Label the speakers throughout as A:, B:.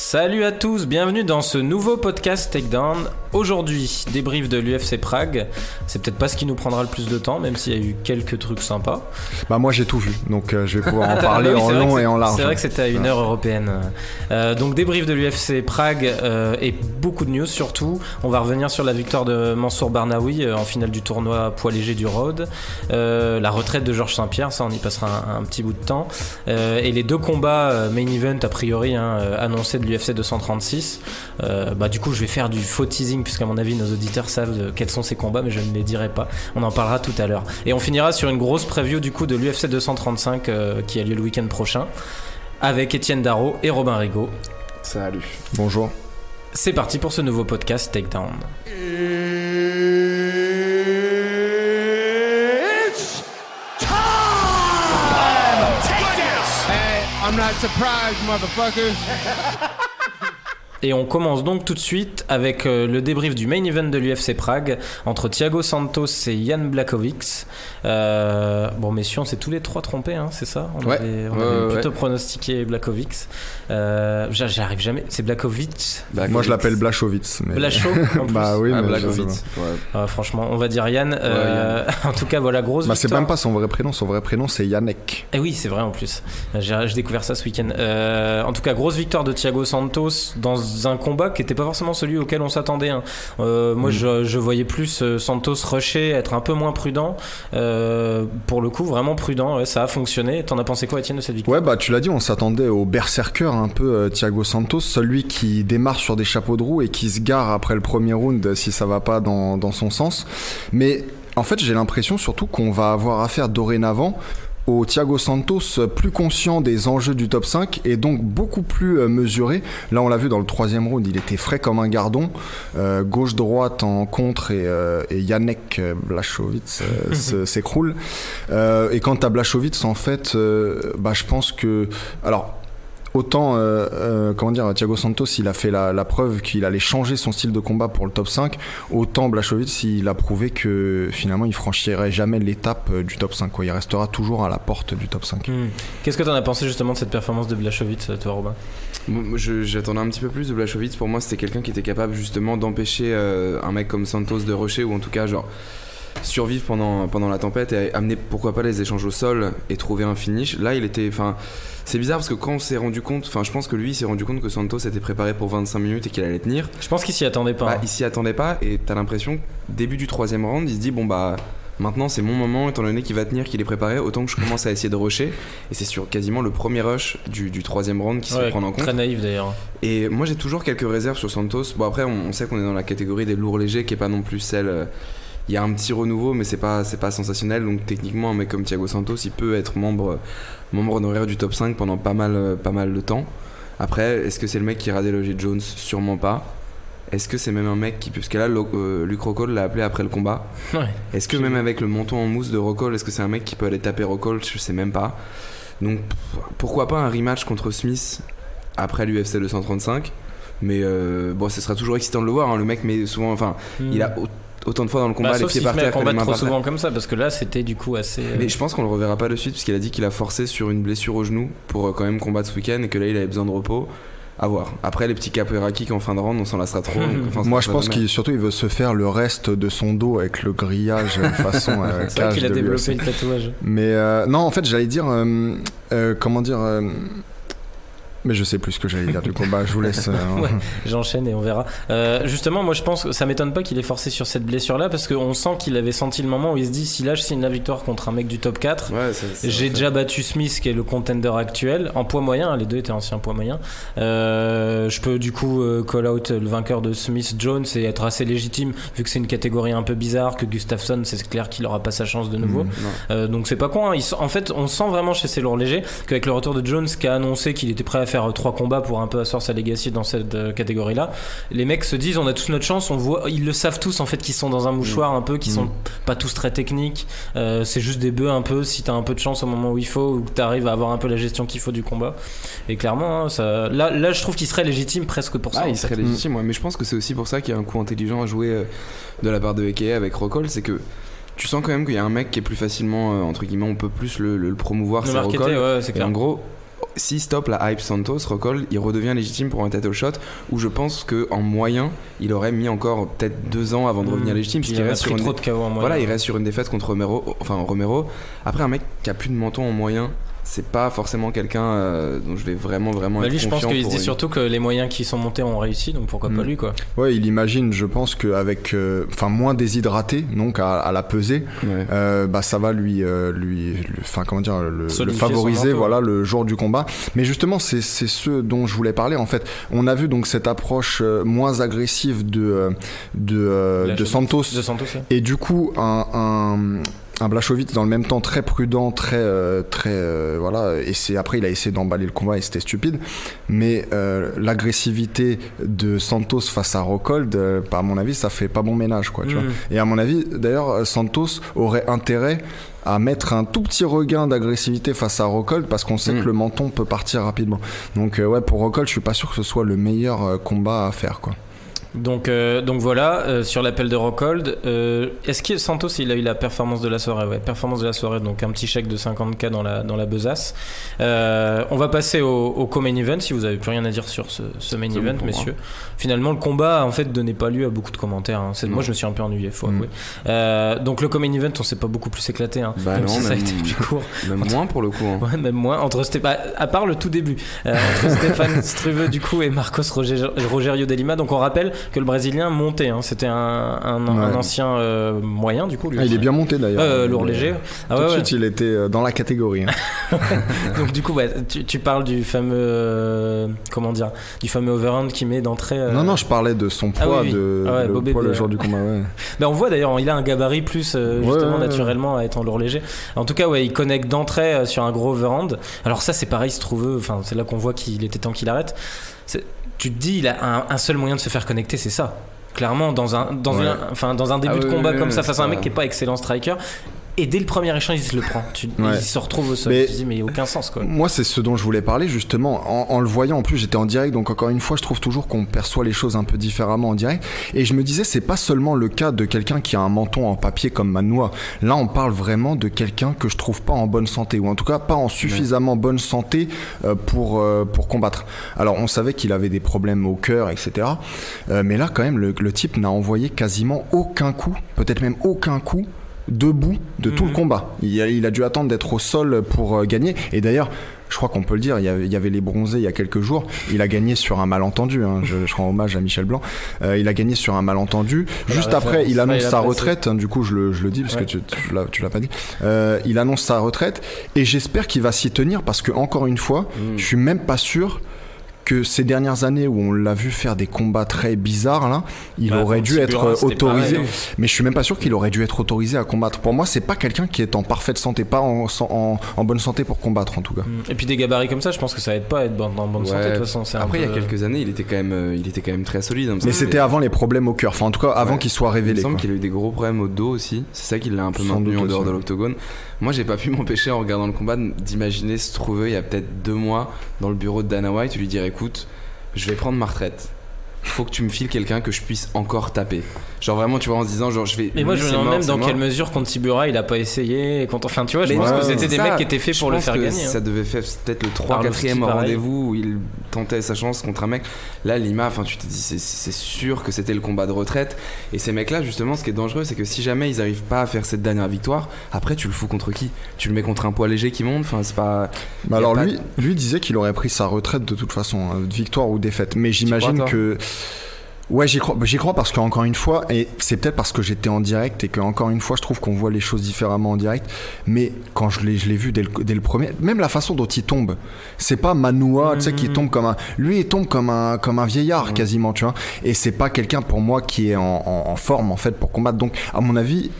A: Salut à tous, bienvenue dans ce nouveau podcast Takedown. Aujourd'hui, débrief de l'UFC Prague. C'est peut-être pas ce qui nous prendra le plus de temps, même s'il y a eu quelques trucs sympas.
B: Bah moi j'ai tout vu, donc euh, je vais pouvoir en parler
A: oui,
B: en long et en large.
A: C'est vrai que c'était à une heure européenne. Euh, donc débrief de l'UFC Prague euh, et beaucoup de news surtout. On va revenir sur la victoire de Mansour Barnaoui en finale du tournoi poids léger du Road. La retraite de Georges Saint-Pierre, ça on y passera un, un petit bout de temps. Et les deux combats main event a priori hein, annoncés de l'UFC 236. Euh, bah du coup je vais faire du faux teasing puisqu'à mon avis nos auditeurs savent de quels sont ces combats mais je ne les dirai pas. On en parlera tout à l'heure. Et on finira sur une grosse preview du coup de l'UFC 235 euh, qui a lieu le week-end prochain avec Étienne Darro et Robin Rigaud.
C: Salut.
B: Bonjour.
A: C'est parti pour ce nouveau podcast Takedown.
D: It's
E: I'm not surprised, motherfuckers.
A: Et on commence donc tout de suite avec euh, le débrief du main event de l'UFC Prague entre Thiago Santos et Jan Blachowicz. Euh, bon, messieurs, on s'est tous les trois trompés, hein, c'est ça? On
C: Ouais.
A: avait, on
C: Ouais,
A: avait
C: ouais,
A: plutôt
C: ouais.
A: pronostiqué Blachowicz. Euh, j'a- J'arrive jamais. C'est Blachowicz?
B: Moi je l'appelle Blachowicz. Mais...
A: Blacho
B: bah oui,
C: Ah,
B: pas.
C: Ouais.
A: Ah, franchement, on va dire Yann. Euh, en tout cas, voilà, grosse
B: Bah c'est même pas son vrai prénom, son vrai prénom c'est Yannick.
A: Eh oui, c'est vrai en plus. J'ai j'ai découvert ça ce week-end. Euh, en tout cas, grosse victoire de Thiago Santos dans un combat qui n'était pas forcément celui auquel on s'attendait. hein. Euh, moi, je, je voyais plus euh, Santos rusher, être un peu moins prudent. Euh, pour le coup, vraiment prudent. ouais, ça a fonctionné. T'en as pensé quoi, Étienne, de cette victoire?
B: Ouais bah tu l'as dit, on s'attendait au berserker un peu Thiago Santos, celui qui démarre sur des chapeaux de roue et qui se gare après le premier round si ça va pas dans, dans son sens. Mais en fait j'ai l'impression surtout qu'on va avoir affaire dorénavant au Thiago Santos plus conscient des enjeux du top 5 et donc beaucoup plus euh, mesuré. Là, on l'a vu dans le troisième round, il était frais comme un gardon, euh, gauche-droite en contre et, euh, et Yannick euh, Blachowicz euh, s'écroule. Euh, et quant à Blachowicz, en fait, euh, bah, je pense que. Alors. Autant, euh, euh, comment dire, Thiago Santos, il a fait la, la preuve qu'il allait changer son style de combat pour le top 5. Autant Blachowicz, il a prouvé que finalement, il franchirait jamais l'étape euh, du top 5. Quoi. Il restera toujours à la porte du top 5.
A: Hmm. Qu'est-ce que t'en as pensé justement de cette performance de Blachowicz, toi, Robin?
C: J'attendais un petit peu plus de Blachowicz. Pour moi, c'était quelqu'un qui était capable justement d'empêcher euh, un mec comme Santos de rusher ou en tout cas, genre, survivre pendant, pendant la tempête et amener pourquoi pas les échanges au sol et trouver un finish. Là, il était. Enfin, c'est bizarre parce que quand on s'est rendu compte, enfin, je pense que lui il s'est rendu compte que Santos était préparé pour 25 minutes et qu'il allait tenir.
A: Je pense qu'il s'y attendait pas.
C: Bah,
A: hein.
C: il s'y attendait pas et t'as l'impression début du troisième round, il se dit bon bah maintenant c'est mon moment étant donné qu'il va tenir, qu'il est préparé, autant que je commence à essayer de rusher et c'est sur quasiment le premier rush du, du troisième round qui se
A: Ouais,
C: fait prendre en compte.
A: très naïf d'ailleurs.
C: Et moi j'ai toujours quelques réserves sur Santos. Bon après on, on sait qu'on est dans la catégorie des lourds légers qui est pas non plus celle. Il y a un petit renouveau mais c'est pas c'est pas sensationnel donc techniquement un mec comme Thiago Santos il peut être membre membre honoraire du top 5 pendant pas mal pas mal de temps. Après est-ce que c'est le mec qui ira déloger Jones? Sûrement pas. Est-ce que c'est même un mec qui parce que là euh, Luke Rockhold l'a appelé après le combat.
A: Ouais.
C: Est-ce que même avec le menton en mousse de Rockhold est-ce que c'est un mec qui peut aller taper Rockhold Je sais même pas. Donc pourquoi pas un rematch contre Smith après l'UFC 235 mais euh, bon, ce sera toujours excitant de le voir. hein. Le mec, mais souvent, enfin,
A: Hmm.
C: il a au- autant de fois dans le combat
A: Bah,
C: les pieds par terre
A: combattre
C: mains
A: trop
C: par terre.
A: souvent comme ça, parce que là c'était du coup assez. euh,
C: Mais je pense qu'on le reverra pas de suite, parce qu'il a dit qu'il a forcé sur une blessure au genou pour euh, quand même combattre ce week-end et que là il avait besoin de repos. À voir. Après, les petits capoeira kick en fin de round, on s'en lassera trop. donc, enfin,
B: Moi, je pense qu'il surtout il veut se faire le reste de son dos avec le grillage euh, façon euh,
A: C'est vrai
B: cage
A: qu'il a développé le tatouage.
B: Mais euh, non, en fait, j'allais dire, euh, euh, comment dire, euh, mais je sais plus ce que j'allais dire du coup. Bah, je vous laisse. euh,
A: Ouais. J'enchaîne et on verra. Euh, justement, moi je pense que ça m'étonne pas qu'il ait forcé sur cette blessure-là parce qu'on sent qu'il avait senti le moment où il se dit si là je signe la victoire contre un mec du top 4,
C: Ouais, ça- ça-
A: j'ai déjà battu Smith qui est le contender actuel en poids moyen, les deux étaient anciens poids moyen. Euh, je peux du coup euh, call out le vainqueur de Smith Jones et être assez légitime vu que c'est une catégorie un peu bizarre que Gustafsson c'est clair qu'il aura pas sa chance de nouveau.
B: Mm.
A: Euh, donc c'est pas con. hein. Il en fait, on sent vraiment chez ces lourds légers qu'avec le retour de Jones qui a annoncé qu'il était prêt à faire euh, trois combats pour un peu asseoir sa legacy dans cette euh, catégorie-là, les mecs se disent on a tous notre chance. On voit, ils le savent tous en fait qu'ils sont dans un mouchoir un peu, qui sont pas tous très techniques. Euh, c'est juste des bœufs un peu. Si t'as un peu de chance au moment où il faut, ou que t'arrives à avoir un peu la gestion qu'il faut du combat. Et clairement, hein, ça, là, là, je trouve qu'il serait légitime presque pour ça.
C: Ah, il
A: fait.
C: serait légitime, ouais. mais je pense que c'est aussi pour ça qu'il y a un coup intelligent à jouer de la part de Eke avec Rockhold, c'est que tu sens quand même qu'il y a un mec qui est plus facilement, euh, entre guillemets, on peut plus le, le- le promouvoir,
A: Le
C: c'est Rockhold.
A: ouais,
C: Et en gros, si stop la hype Santos, Rockhold, il redevient légitime pour un title shot où je pense que en moyen, il aurait mis encore peut-être deux ans avant de revenir légitime.
A: Puis
C: parce
A: il
C: reste sur une
A: trop de KO en moyen.
C: voilà, il reste sur une défaite contre Romero. Enfin, Romero. Après, un mec qui a plus de menton en moyen, c'est pas forcément quelqu'un euh, dont je vais vraiment, vraiment
A: Bah,
C: être
A: lui, je pense qu'il se dit
C: une-
A: surtout que les moyens qui sont montés ont réussi, donc pourquoi pas
B: Mm.
A: lui quoi.
B: Ouais, il imagine, je pense qu'avec, euh, enfin moins déshydraté, donc à, à la pesée,
C: Ouais.
B: euh, bah ça va lui, euh, lui, enfin comment dire, le, favoriser, voilà, le jour du combat. Mais justement, c'est c'est ce dont je voulais parler. En fait, on a vu donc cette approche euh, moins agressive de de, euh, de Santos
A: De Santos, ouais.
B: et du coup un, un un Blachowicz dans le même temps très prudent, très euh, très euh, voilà et c'est après il a essayé d'emballer le combat et c'était stupide mais euh, l'agressivité de Santos face à Rockhold euh, à mon avis ça fait pas bon ménage quoi tu
A: Mm.
B: vois et à mon avis d'ailleurs euh, Santos aurait intérêt à mettre un tout petit regain d'agressivité face à Rockhold parce qu'on sait
C: Mm.
B: que le menton peut partir rapidement donc euh, ouais pour Rockhold je suis pas sûr que ce soit le meilleur combat à faire quoi
A: Donc, euh, donc voilà, euh, sur l'appel de Rockhold, euh, est-ce que Santos il a eu la performance de la soirée? Ouais, performance de la soirée, donc un petit chèque de 50k dans la, dans la besace. Euh, on va passer au, au co-main event si vous avez plus rien à dire sur ce, ce main
C: bon
A: event,
C: moi.
A: messieurs. Finalement, le combat en fait donnait pas lieu à beaucoup de commentaires. hein. Moi, je me suis un peu ennuyé, faut
B: Mm.
A: avouer. Euh, donc le co-main event, on s'est pas beaucoup plus éclaté, hein,
C: Bah
A: même
C: non,
A: si ça a
C: même-
A: été plus court.
C: Même moins pour le coup. hein.
A: Ouais, même moins. Entre Stéphane, à part le tout début, euh, entre Stéphane Struve du coup et Marcos Roger- Rogerio de Lima. Donc on rappelle que le Brésilien montait. hein. C'était un, un- un
B: Ouais.
A: ancien euh, moyen du coup. Lui
B: Ah, il est bien monté d'ailleurs
A: Euh, lourd léger. Ah
B: tout
A: ouais,
B: de suite il était euh, dans la catégorie hein.
A: Donc du coup, ouais, tu, tu parles du fameux, euh, comment dire, du fameux overhand qui met d'entrée.
B: Non, non, je parlais de son
A: Ah
B: poids,
A: oui, oui.
B: de
A: Ah
B: le
A: Bobé
B: poids le jour du combat.
A: Ben, on voit d'ailleurs, il a un gabarit plus justement naturellement à être en lourd léger. En tout cas, ouais, il connecte d'entrée sur un gros overhand. Alors ça, c'est pareil, se trouve, enfin, c'est là qu'on voit qu'il était temps qu'il arrête. Tu te dis, il a un, un seul moyen de se faire connecter, c'est ça. Clairement, dans un, dans
B: Ouais.
A: une- enfin, dans un début
C: Ah
A: de combat
C: oui,
A: comme
C: oui,
A: ça, face à un mec qui est pas excellent striker. Et dès le premier échange, il se le prend. Tu,
B: Ouais.
A: Il se retrouve au sol.
B: Mais-
A: Tu dis, mais il n'y a aucun sens, quoi.
B: Moi, c'est ce dont je voulais parler justement. En, en le voyant, en plus, j'étais en direct, donc encore une fois, je trouve toujours qu'on perçoit les choses un peu différemment en direct. Et je me disais, c'est pas seulement le cas de quelqu'un qui a un menton en papier comme Manoa. Là, on parle vraiment de quelqu'un que je trouve pas en bonne santé, ou en tout cas pas en suffisamment bonne santé euh, pour euh, pour combattre. Alors, on savait qu'il avait des problèmes au cœur, etc. Euh, mais là, quand même, le, le type n'a envoyé quasiment aucun coup, peut-être même aucun coup debout de tout le combat. Il a, il a dû attendre d'être au sol pour euh, gagner. Et d'ailleurs, je crois qu'on peut le dire, il y, avait, il y avait les bronzés il y a quelques jours. Il a gagné sur un malentendu. hein. Je, je rends hommage à Michel Blanc. Euh, il a gagné sur un malentendu. Juste après, il annonce sa retraite. hein. Du coup, je le, je le dis parce
A: Ouais.
B: que tu, tu l'as pas dit. Euh, il annonce sa retraite et j'espère qu'il va s'y tenir parce que encore une fois,
C: Mm.
B: je suis même pas sûr que ces dernières années où on l'a vu faire des combats très bizarres là, il
A: Bah,
B: aurait dû être autorisé.
A: pareil,
B: Mais je suis même pas sûr qu'il aurait dû être autorisé à combattre. Pour moi, c'est pas quelqu'un qui est en parfaite santé, pas en, en, en bonne santé pour combattre en tout cas.
A: Et puis des gabarits comme ça, je pense que ça aide pas à être en bonne santé de toute façon.
C: Après, il y a quelques années, il était quand même, euh, il était quand même très solide. hein,
B: Mais c'était avant les problèmes au cœur, enfin en tout cas avant
C: Ouais.
B: qu'il soit
C: Il me
B: révélé.
C: semble
B: quoi.
C: qu'il a eu des gros problèmes au dos aussi. C'est ça qui l'a un peu
B: Sans
C: maintenu en dehors de l'octogone. Moi, j'ai pas pu m'empêcher en regardant le combat d'imaginer se trouver il y a peut-être deux mois dans le bureau de Dana White, lui dire écoute, je vais prendre ma retraite. Faut que tu me files quelqu'un que je puisse encore taper. Genre vraiment, tu vois, en se disant genre je vais.
A: Mais moi, je me demande même dans
C: mort.
A: quelle mesure contre Tibura il a pas essayé. et Contre... Enfin, tu vois, je
C: Mais
A: pense
B: ouais,
A: que c'était des
C: ça.
A: mecs qui étaient faits pour le faire
C: que
A: gagner. hein.
C: Ça devait faire peut-être le 3
A: Arlovski,
C: 4
A: pareil.
C: rendez-vous où il tentait sa chance contre un mec. Là, Lima, enfin, tu te dis, c'est- sûr que c'était le combat de retraite. Et ces mecs-là, justement, ce qui est dangereux, c'est que si jamais ils arrivent pas à faire cette dernière victoire, après, tu le fous contre qui? Tu le mets contre un poids léger qui monte? Enfin, c'est pas.
B: Bah alors
C: pas
B: lui, lui disait qu'il aurait pris sa retraite de toute façon, hein, victoire ou défaite. Mais j'imagine que ouais j'y crois, j'y crois parce qu'encore une fois, et c'est peut-être parce que j'étais en direct et que encore une fois je trouve qu'on voit les choses différemment en direct. Mais quand je l'ai, je l'ai vu dès le, dès le premier, même la façon dont il tombe, c'est pas Manoa, tu sais, qui
A: Mhm.
B: tombe comme un, lui il tombe comme un comme un vieillard quasiment, tu vois. Et c'est pas quelqu'un pour moi qui est en, en- en forme en fait pour combattre. Donc à mon avis.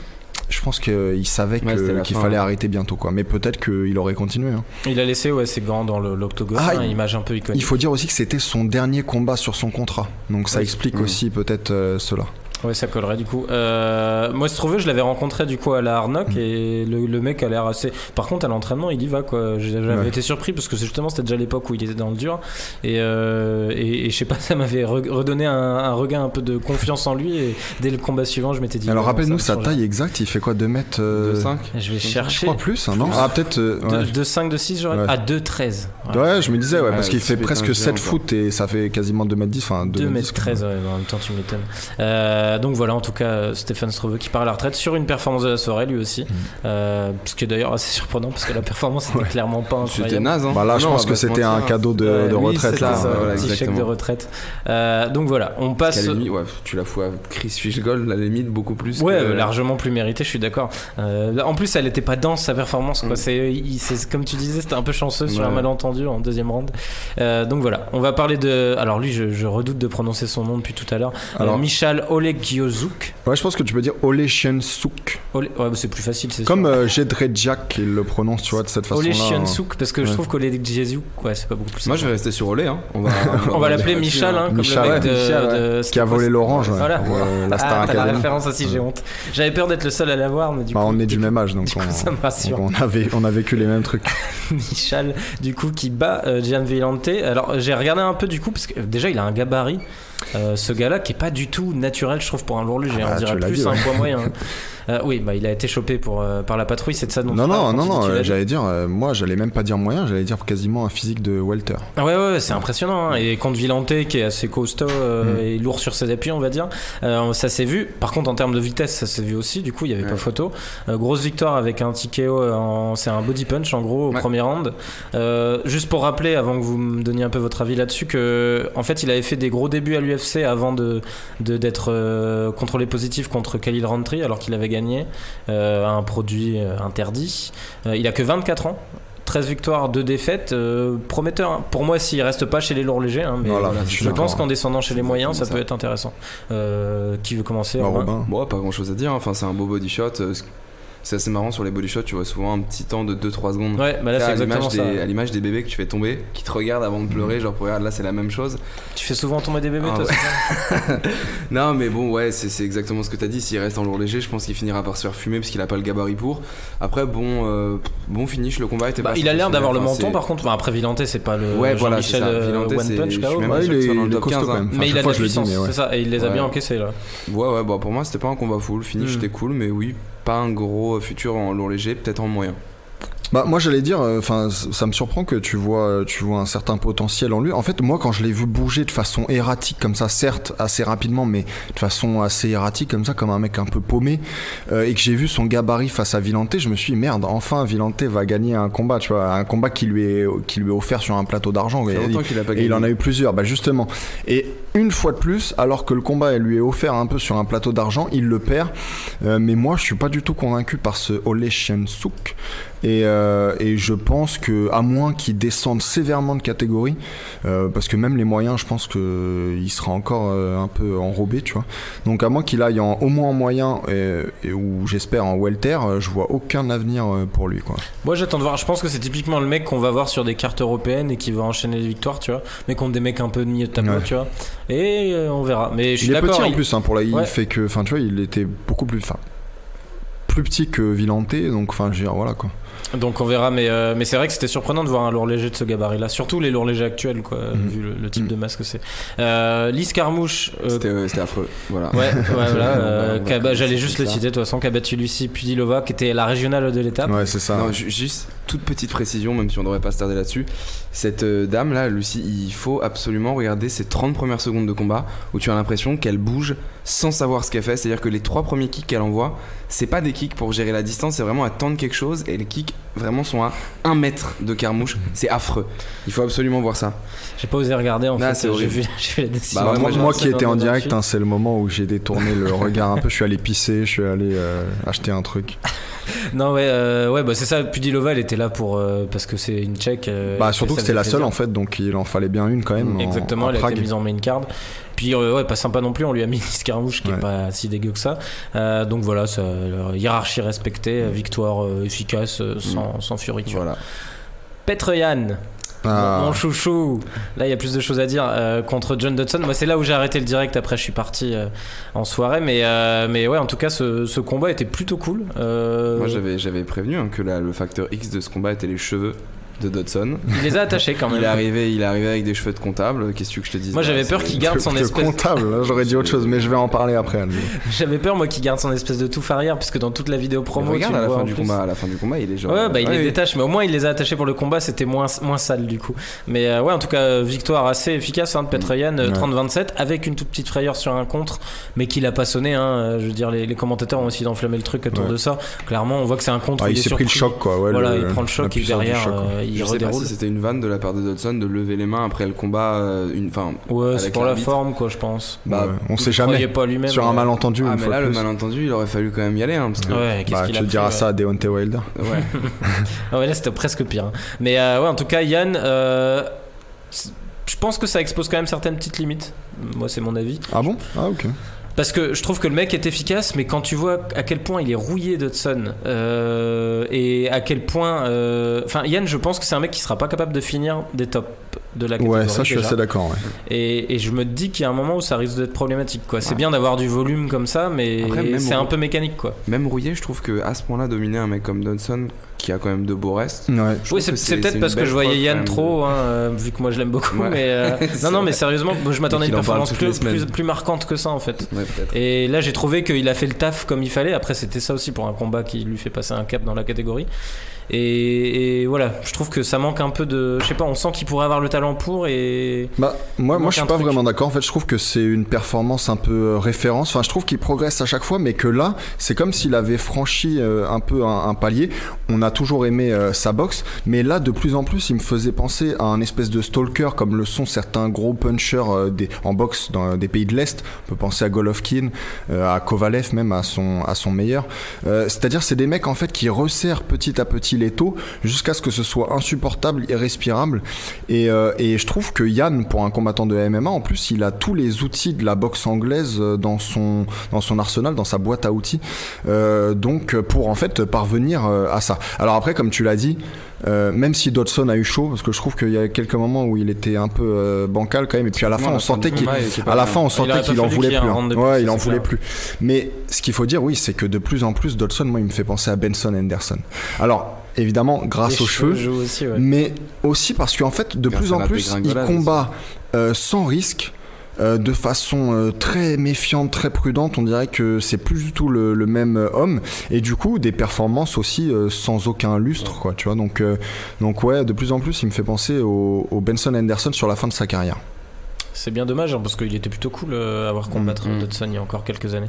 B: Je pense qu'il savait
C: Ouais,
B: qu'il fallait
C: ouais.
B: arrêter bientôt quoi. Mais peut-être qu'il aurait continué. hein.
A: Il a laissé ouais, ses gants dans l'octogone,
B: Ah,
A: hein,
B: il-
A: image un peu iconique.
B: Il faut dire aussi que c'était son dernier combat sur son contrat. Donc ça
A: Oui.
B: explique
C: Mm.
B: aussi peut-être euh, cela.
A: Ouais, ça collerait du coup. Euh, moi, Struve, je l'avais rencontré du coup à la Arnock
B: Mm.
A: et le, le mec a l'air assez. Par contre, à l'entraînement, il y va quoi. J'avais
B: Ouais.
A: été surpris parce que justement c'était déjà l'époque où il était dans le dur et, euh, et, et je sais pas, ça m'avait re- redonné un, un regain un peu de confiance en lui et dès le combat suivant, je m'étais dit.
B: Alors
A: bon,
B: rappelle-nous sa taille exacte, il fait quoi 2 mètres euh,
C: 2-5.
A: Je vais
B: Je
A: chercher.
B: crois plus, hein, non? Ah, peut-être. euh, ouais.
A: De, 5, de 6, j'aurais.
B: Ouais.
A: Ah, 2, 13.
B: Ouais, je me disais, ouais,
C: Ouais,
B: parce qu'il fait presque
C: un
B: 7
C: géant,
B: foot et ça fait quasiment 2 mètres 10, enfin 2,
A: 2
B: mètres
A: mètres 13, ouais, en même temps tu m'étonnes. Euh, donc voilà, en tout cas, euh, Stéphane Struve qui part à la retraite sur une performance de la soirée lui aussi.
B: Mm.
A: Euh, ce qui est d'ailleurs assez surprenant parce que la performance était clairement pas
C: C'était
A: incroyable.
C: naze, hein.
B: Bah là, je pense que c'était un
C: mentir.
B: cadeau de,
A: Ouais,
B: de
A: oui,
B: retraite.
A: c'est
B: là.
A: ça,
C: voilà,
A: un petit chèque de retraite. Euh, donc voilà, on passe.
C: limite, ouais, tu la fous à Chris Fishgold, la limite, beaucoup plus.
A: Ouais,
C: que-
A: euh, largement plus mérité, je suis d'accord. Euh, en plus, elle était pas dense sa performance, quoi.
C: Mm.
A: C'est, comme tu disais, c'était un peu chanceux sur un malentendu en deuxième round. Euh, donc voilà, on va parler de. Alors lui, je, je redoute de prononcer son nom depuis tout à l'heure. Euh,
B: Alors-
A: Michal Olegiozuk.
B: Ouais, je pense que tu peux dire Oleshiensuk.
A: Ole... Ouais, c'est plus facile, c'est
B: Comme euh, Jedrzejak, il le prononce, tu vois, de cette façon-là.
A: Olegiozuk, parce que je trouve qu'Olegiozuk, ouais, c'est pas beaucoup plus.
C: Moi, je vais rester sur Olé. Hein. On va,
A: On va l'appeler Michal, hein, comme
B: Michal,
A: le mec
B: ouais.
A: de,
C: Michal, ouais.
A: de-
B: Qui a volé l'orange, ouais.
A: Voilà.
B: Euh, la Star
A: ah, t'as la
B: Academy.
A: référence aussi, j'ai honte. J'avais peur d'être le seul à l'avoir, mais du
B: Bah,
A: coup.
B: on est du
A: coup,
B: même âge, donc on,
A: ça me rassure.
B: donc on, avait, on a vécu les mêmes trucs.
A: Michal, du coup, qui bat euh, Gian Villante. Alors, j'ai regardé un peu du coup, parce que déjà, il a un gabarit. Euh, ce gars-là qui est pas du tout naturel, je trouve, pour un lourd léger.
B: Ah,
A: on dirait
B: tu l'as
A: plus un poids moyen. Euh, oui, bah, il a été chopé pour, euh, par la patrouille, c'est de ça dont
B: Non,
A: tu
B: non, non, non, euh, j'allais dire, moi, j'allais même pas dire moyen, j'allais dire quasiment un physique de welter.
A: Ah Ouais, ouais, c'est impressionnant. hein. Et contre Villante, qui est assez costaud
B: Mm.
A: et lourd sur ses appuis, on va dire, ça s'est vu. Par contre, en termes de vitesse, ça s'est vu aussi. Du coup, il y avait pas
C: Ouais.
A: photo. Euh, grosse victoire avec un TKO, c'est un body punch en gros au
C: Ouais.
A: premier round. Juste pour rappeler, avant que vous me donniez un peu votre avis là-dessus, que en fait, il avait fait des gros débuts à l'UFC avant de- d'être euh, contrôlé positif contre Khalil Rountree, alors qu'il avait gagné euh, un produit euh, interdit. Euh, il a que 24 ans. 13 victoires, 2 défaites, euh, prometteur. hein. Pour moi, s'il reste pas chez les lourds légers, hein, mais
B: Voilà,
C: voilà,
B: je
A: pense qu'en descendant chez les moyens, ça, peut être intéressant. Euh, qui veut commencer
B: Bah, Robin.
C: Bon, pas grand chose à dire. hein. Enfin, c'est un beau body shot. C'est assez marrant sur les body shots. Tu vois souvent un petit temps de 2-3 secondes.
A: Ouais, bah là, c'est
C: à
A: exactement
C: l'image
A: ça.
C: des, à l'image des bébés que tu fais tomber, qui te regardent avant de pleurer, genre pour regarde là c'est la même chose.
A: Tu fais souvent tomber des bébés,
C: Ah
A: toi
C: ouais. Non mais bon ouais c'est c'est exactement ce que t'as dit. S'il reste en lourd léger, je pense qu'il finira par se faire fumer parce qu'il a pas le gabarit pour. Après bon euh, bon finish, le combat était
A: Bah,
C: pas
A: il a l'air d'avoir le menton
C: c'est-
A: par contre. Enfin, après Villante, c'est pas le
C: Ouais, voilà, ça.
A: euh, One
C: c'est-
A: Punch mais-
B: il
C: que
B: est,
C: c'est dans le
B: il est
C: top
B: costaud
C: 15,
B: quand même. Enfin,
A: Mais il
B: chaque
A: a de la puissance, c'est ça, et il les a bien encaissés là.
C: Ouais ouais bon pour moi c'était pas un combat full. Finish c'était cool mais oui pas un gros futur en lourd léger, peut-être en moyen.
B: Bah moi j'allais dire, enfin ça me surprend que tu vois, tu vois un certain potentiel en lui. En fait moi quand je l'ai vu bouger de façon erratique comme ça, certes assez rapidement, mais de façon assez erratique comme ça, comme un mec un peu paumé, euh, et que j'ai vu son gabarit face à Villante, je me suis dit, merde, enfin Villante va gagner un combat, tu vois, un combat qui lui est, qui lui est offert sur un plateau d'argent. Et- il en a eu plusieurs, bah justement. Et une fois de plus, alors que le combat lui est offert un peu sur un plateau d'argent, il le perd. Euh, mais moi, je suis pas du tout convaincu par ce Ole Souk. Et, euh, et je pense que, à moins qu'il descende sévèrement de catégorie, euh, parce que même les moyens, je pense que il sera encore euh, un peu enrobé, tu vois. Donc à moins qu'il aille en, au moins en moyen, et, et- ou j'espère en welter, je vois aucun avenir pour lui, quoi.
A: Moi j'attends de voir, je pense que c'est typiquement le mec qu'on va voir sur des cartes européennes et qui va enchaîner les victoires, tu vois, mais contre des mecs un peu de milieu de tableau,
B: Ouais.
A: tu vois. Et on verra. Mais je suis
B: Il est petit en plus, hein, pour la, il
A: Ouais.
B: fait que, enfin, tu vois, il était beaucoup plus, enfin, plus petit que Villante, donc, enfin, je veux dire, voilà quoi.
A: Donc on verra, mais, euh, mais c'est vrai que c'était surprenant de voir un lourd léger de ce gabarit-là, surtout les lourds légers actuels, quoi,
B: Mhm.
A: vu le, le type
B: Mhm.
A: de masse que c'est. Euh, Lise Carmouche. euh,
C: C'était euh, c'était affreux. Voilà.
A: Ouais, ouais, voilà. euh, bah, J'allais juste le citer de toute façon, qui a battu Lucie Pudilova, qui était la régionale de l'étape.
B: Ouais, c'est ça.
C: Non, ju- juste toute petite précision, même si on devrait pas se tarder là-dessus. Cette euh, dame là, Lucie, il faut absolument regarder ces 30 premières secondes de combat où tu as l'impression qu'elle bouge sans savoir ce qu'elle fait. C'est-à-dire que les trois premiers kicks qu'elle envoie, c'est pas des kicks pour gérer la distance, c'est vraiment à tendre quelque chose et les kicks vraiment sont à 1 mètre de carmouche. C'est affreux. Il faut absolument voir ça.
A: J'ai pas osé regarder en
C: Ah,
A: fait, j'ai vu, la décision.
C: Bah,
B: moi, qui étais en direct, hein, c'est le moment où j'ai détourné le regard un peu. Je suis allé pisser, je suis allé euh, acheter un truc.
A: Non, ouais, euh, ouais bah, c'est ça. Pudilova, elle était là pour. euh, parce que c'est une tchèque. euh,
B: bah surtout que c'était la seule en fait, donc il en fallait bien une quand même. en-
A: Exactement,
B: en
A: elle a
B: Prague.
A: été mise en main card. Puis ouais, pas sympa non plus, on lui a mis une escarmouche qui est
B: Ouais.
A: pas si dégueu que ça. Donc voilà, ça, hiérarchie respectée, euh, victoire efficace, sans, sans fioriture.
C: Voilà.
A: Petr Yan,
B: Ah.
A: Mon chouchou. Là, il y a plus de choses à dire euh, contre John Dodson. Moi, c'est là où j'ai arrêté le direct. Après, je suis parti euh, en soirée. Mais, euh, mais ouais, en tout cas, ce, ce combat était plutôt cool. Euh,
C: Moi j'avais j'avais prévenu hein, que la- le facteur X de ce combat était les cheveux de Dodson.
A: il les a attachés quand même.
C: Il est arrivé, il est arrivé avec des cheveux de comptable. Qu'est-ce que tu veux que je te dise
A: Moi,
C: Bah,
A: j'avais peur qu'il garde son espèce.
B: comptable, là, j'aurais dit autre chose, mais je vais en parler après.
A: J'avais peur, moi, qu'il garde son espèce de touffe arrière, puisque dans toute la vidéo promo,
C: regarde
A: tu
C: à la fin du
A: plus.
C: combat, à la fin du combat, il est genre.
A: Ouais, bah il
C: Ouais,
A: les
C: oui.
A: détache, mais au moins il les a attachés pour le combat, c'était moins, moins sale du coup. Mais euh, ouais, en tout cas, victoire assez efficace hein, de euh,
B: Ouais.
A: 30-27, avec une toute petite frayeur sur un contre, mais qui l'a pas sonné. Hein, euh, je veux dire, les, les commentateurs ont aussi enflammé le truc autour
B: Ouais.
A: de ça. Clairement, on voit que c'est un contre.
B: Ah, il
A: est
B: s'est pris le choc, quoi. Ouais,
A: voilà,
B: le-
A: il prend le choc et derrière,
B: choc,
A: euh, il
C: Je sais pas
A: redéroule.
C: si c'était une vanne de la part de Dodson de lever les mains après le combat. euh, une, enfin,
A: Ouais, c'est pour la forme, quoi, je pense.
C: Bah,
B: Ouais, on sait jamais.
A: pas lui-même.
B: Sur un malentendu,
C: Ah,
B: une
C: mais
B: fois
C: là, le malentendu, il aurait fallu quand même y aller. Hein, parce que,
A: Ouais, qu'est-ce
B: Bah,
A: qu'il
B: tu
A: a
B: le
A: pris,
B: diras ça à Deontay Wilder.
C: ouais.
A: Ah ouais, là c'était presque pire. hein. Mais euh, ouais, en tout cas, Yann, euh, je pense que ça expose quand même certaines petites limites. Moi, c'est mon avis.
B: Ah bon? Ah, ok.
A: Parce que je trouve que le mec est efficace, mais quand tu vois à quel point il est rouillé d'Hudson euh, et à quel point. euh, Enfin, Yann, je pense que c'est un mec qui sera pas capable de finir des tops de la catégorie.
B: Ouais, ça, je suis assez d'accord. ouais.
A: Et, et je me dis qu'il y a un moment où ça risque d'être problématique. quoi. C'est bien d'avoir du volume comme ça, mais c'est un peu mécanique. quoi.
C: Même rouillé, je trouve que à ce point-là, dominer un mec comme Dodson, qui a quand même de beaux restes.
B: Ouais.
A: Oui, c'est peut-être parce que je voyais Yann trop, hein, euh, vu que moi je l'aime beaucoup.
C: Ouais.
A: Mais euh, non, non, mais sérieusement, je m'attendais à
C: Et
A: une performance plus, plus, marquante que ça en fait.
C: Ouais, peut-être.
A: Et là, j'ai trouvé qu'il a fait le taf comme il fallait. Après, c'était ça aussi pour un combat qui lui fait passer un cap dans la catégorie. Et, et voilà, je trouve que ça manque un peu de. Je sais pas, on sent qu'il pourrait avoir le talent pour et.
B: Bah, moi, moi je suis pas
A: truc.
B: vraiment d'accord. En fait, je trouve que c'est une performance un peu euh, référence. Enfin, je trouve qu'il progresse à chaque fois, mais que là, c'est comme s'il avait franchi euh, un peu un, un palier. On a toujours aimé euh, sa boxe, mais là, de plus en plus, il me faisait penser à un espèce de stalker, comme le sont certains gros punchers euh, des, en boxe dans des pays de l'Est. On peut penser à Golovkin, euh, à Kovalev, même à son, à son meilleur. C'est-à-dire, c'est des mecs en fait qui resserrent petit à petit taux jusqu'à ce que ce soit insupportable. Et, euh, et je trouve que Yann, pour un combattant de MMA, en plus, il a tous les outils de la boxe anglaise euh, dans son, dans son arsenal, dans sa boîte à outils. Euh, donc, pour en fait parvenir euh, à ça. Alors après, comme tu l'as dit, euh, même si Dodson a eu chaud, parce que je trouve qu'il y a quelques moments où il était un peu euh, bancal quand même, et puis à la fin, on sentait qu'il à la fin, on sentait qu'il en voulait plus. hein. Ouais, il en voulait
A: clair.
B: plus. Mais ce qu'il faut dire, oui, c'est que de plus en plus, Dodson, moi, il me fait penser à Benson Henderson. Alors, évidemment, grâce
A: les
B: aux cheveux,
A: jouent aussi, ouais.
B: mais aussi parce qu'en fait, de
C: Grâce
B: plus en plus, il combat euh, sans risque. Euh, de façon euh, très méfiante, très prudente, on dirait que c'est plus du tout le, même euh, homme, et du coup des performances aussi sans aucun lustre, quoi, tu vois. Donc, donc ouais, de plus en plus, il me fait penser au, au Benson Henderson sur la fin de sa carrière.
A: C'est bien dommage hein, parce qu'il était plutôt cool euh, à voir combattre
C: Mm.
A: Dodson il y a encore quelques années.